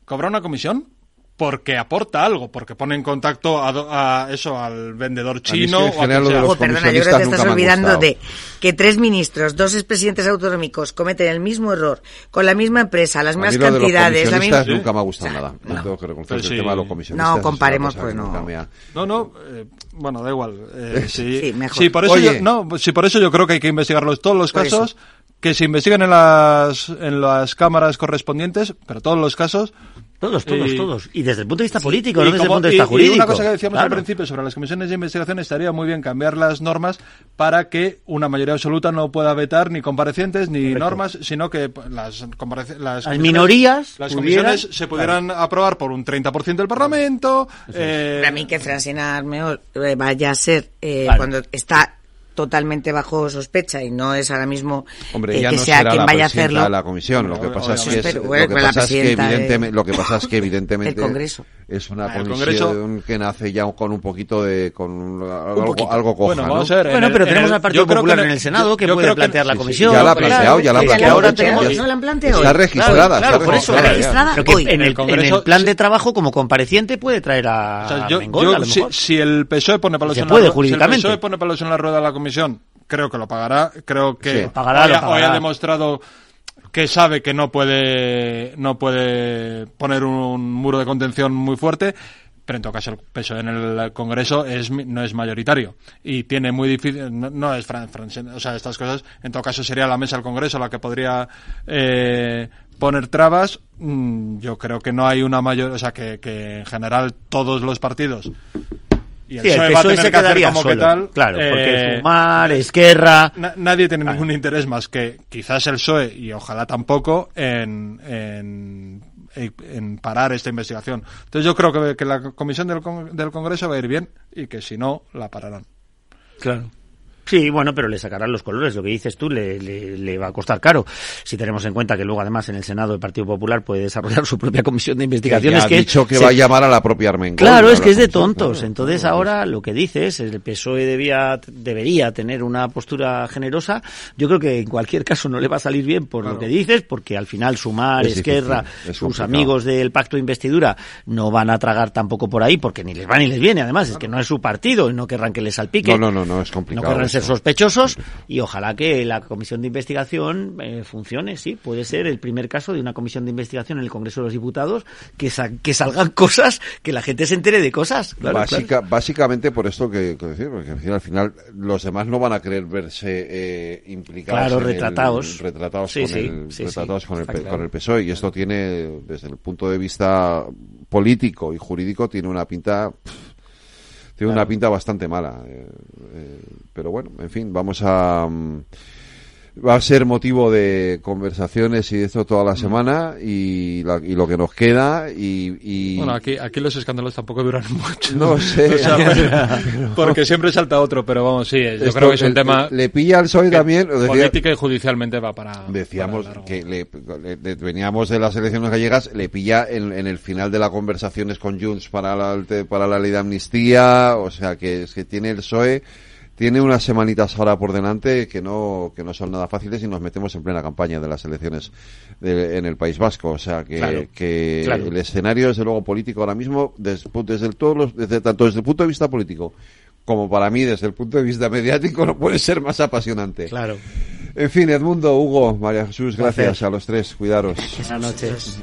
cobra una comisión porque aporta algo, porque pone en contacto a, do- a eso al vendedor mí es chino que en o a lo de los Oh, perdona, yo creo que te estás olvidando de que tres ministros, dos expresidentes autonómicos cometen el mismo error con la misma empresa, las A mí mismas de los cantidades, la misma... nunca me ha gustado nada. No tengo que reconocer sí. el tema de los comisionistas. No, comparemos, pues no. nunca me ha- No, no, eh, bueno, da igual. Eh, *laughs* sí, Sí, mejor. sí, por eso Oye. yo, no, sí, por eso yo creo que hay que investigarlos todos los Por casos, eso. que se investiguen en las en las cámaras correspondientes, pero todos los casos. Todos, todos, Y- todos. Y desde el punto de vista político, y no desde el punto de vista y jurídico. una cosa que decíamos al principio sobre las comisiones de investigación, estaría muy bien cambiar las normas para que una mayoría absoluta no pueda vetar ni comparecientes ni normas, sino que las, las, comisiones- minorías las pudieran- comisiones se pudieran aprobar por un 30% del Parlamento. eh, Para mí que Francina Armeol eh, vaya a ser, eh, Claro. cuando está totalmente bajo sospecha y no es ahora mismo Hombre, eh, que no sea será quien vaya a hacerlo. de la comisión. Lo que pasa es que, evidentemente, lo que pasa es que *laughs* evidentemente El Congreso. es una Ah, comisión Congreso- que nace ya con un poquito de con un- algo, algo coja, Bueno, ¿no? vamos a ver. en Bueno, el- pero en tenemos al Partido que Popular en el- Senado yo- que yo puede que- plantear la sí, sí, comisión. ya la ha planteado, ya la ha planteado. ahora Ya tenemos- la- no la han planteado. Está registrada, Claro, está por eso, registrada. hoy. en el, plan de trabajo, como compareciente, puede traer a, lo si, mejor. si el PSOE pone palos Se en la rueda, jurídicamente. si el PSOE pone palos en la la comisión, creo que lo pagará. Creo que Sí. Pagará, hoy, ha- hoy ha pagará. demostrado que sabe que no puede no puede poner un muro de contención muy fuerte. Pero en todo caso el PSOE en el Congreso es, mi- no es mayoritario y tiene muy difícil, no, no es Fran, Fran- o sea, estas cosas, en todo caso sería la mesa del Congreso la que podría eh, poner trabas. Mm, Yo creo que no hay una mayor, o sea, que, que en general todos los partidos y el Sí, el PSOE va a PSOE tener se que hacer quedaría como que tal. Claro, porque eh, Fumar, Esquerra... na- nadie tiene ningún interés más que quizás el PSOE y ojalá tampoco en, en, en parar esta investigación. Entonces yo creo que, que la comisión del, Con- del Congreso va a ir bien y que si no, la pararán. Claro. Sí, bueno, pero le sacarán los colores. Lo que dices tú le, le, va a costar caro. Si tenemos en cuenta que luego, además, en el Senado el Partido Popular puede desarrollar su propia comisión de investigación. Que ha dicho que va a llamar a la propia Armengol. Claro, es que es de tontos. Entonces, ahora lo que dices, el PSOE debía, debería tener una postura generosa. Yo creo que en cualquier caso no le va a salir bien por lo que dices, porque al final Sumar, Esquerra, sus amigos del pacto de investidura no van a tragar tampoco por ahí, porque ni les va ni les viene. Además, es que no es su partido y no querrán que les salpique. No, no, no, no es complicado sospechosos y ojalá que la comisión de investigación eh, funcione, sí, puede ser el primer caso de una comisión de investigación en el Congreso de los Diputados que, que salgan *laughs* cosas, que la gente se entere de cosas. Básicamente por esto que, decir, porque al final los demás no van a querer verse eh, implicados. Claro, retratados. retratados, con, el, retratados con, el, con el PSOE y esto tiene, desde el punto de vista político y jurídico, tiene una pinta... Tiene una pinta bastante mala. Eh, eh, pero bueno, en fin, vamos a... Va a ser motivo de conversaciones y de esto toda la mm. semana y, y lo que nos queda y, Bueno, aquí, aquí los escándalos tampoco duran *laughs* mucho. No sé. *laughs* porque siempre salta otro, pero vamos, sí, yo creo que es un tema... Le, pilla al PSOE también... política y judicialmente va para... Decíamos que le, veníamos de las elecciones gallegas, le pilla en, en, el final de las conversaciones con Junts para la, para la ley de amnistía, o sea que es que tiene el PSOE tiene unas semanitas ahora por delante que no, que no son nada fáciles y nos metemos en plena campaña de las elecciones en el País Vasco. O sea que, que el escenario, desde luego, político ahora mismo, desde, desde, todos los, desde, tanto desde el punto de vista político como para mí desde el punto de vista *laughs* mediático, no puede ser más apasionante. Claro. En fin, Edmundo, Hugo, María Jesús, gracias, a los tres. Cuidaros. Buenas noches.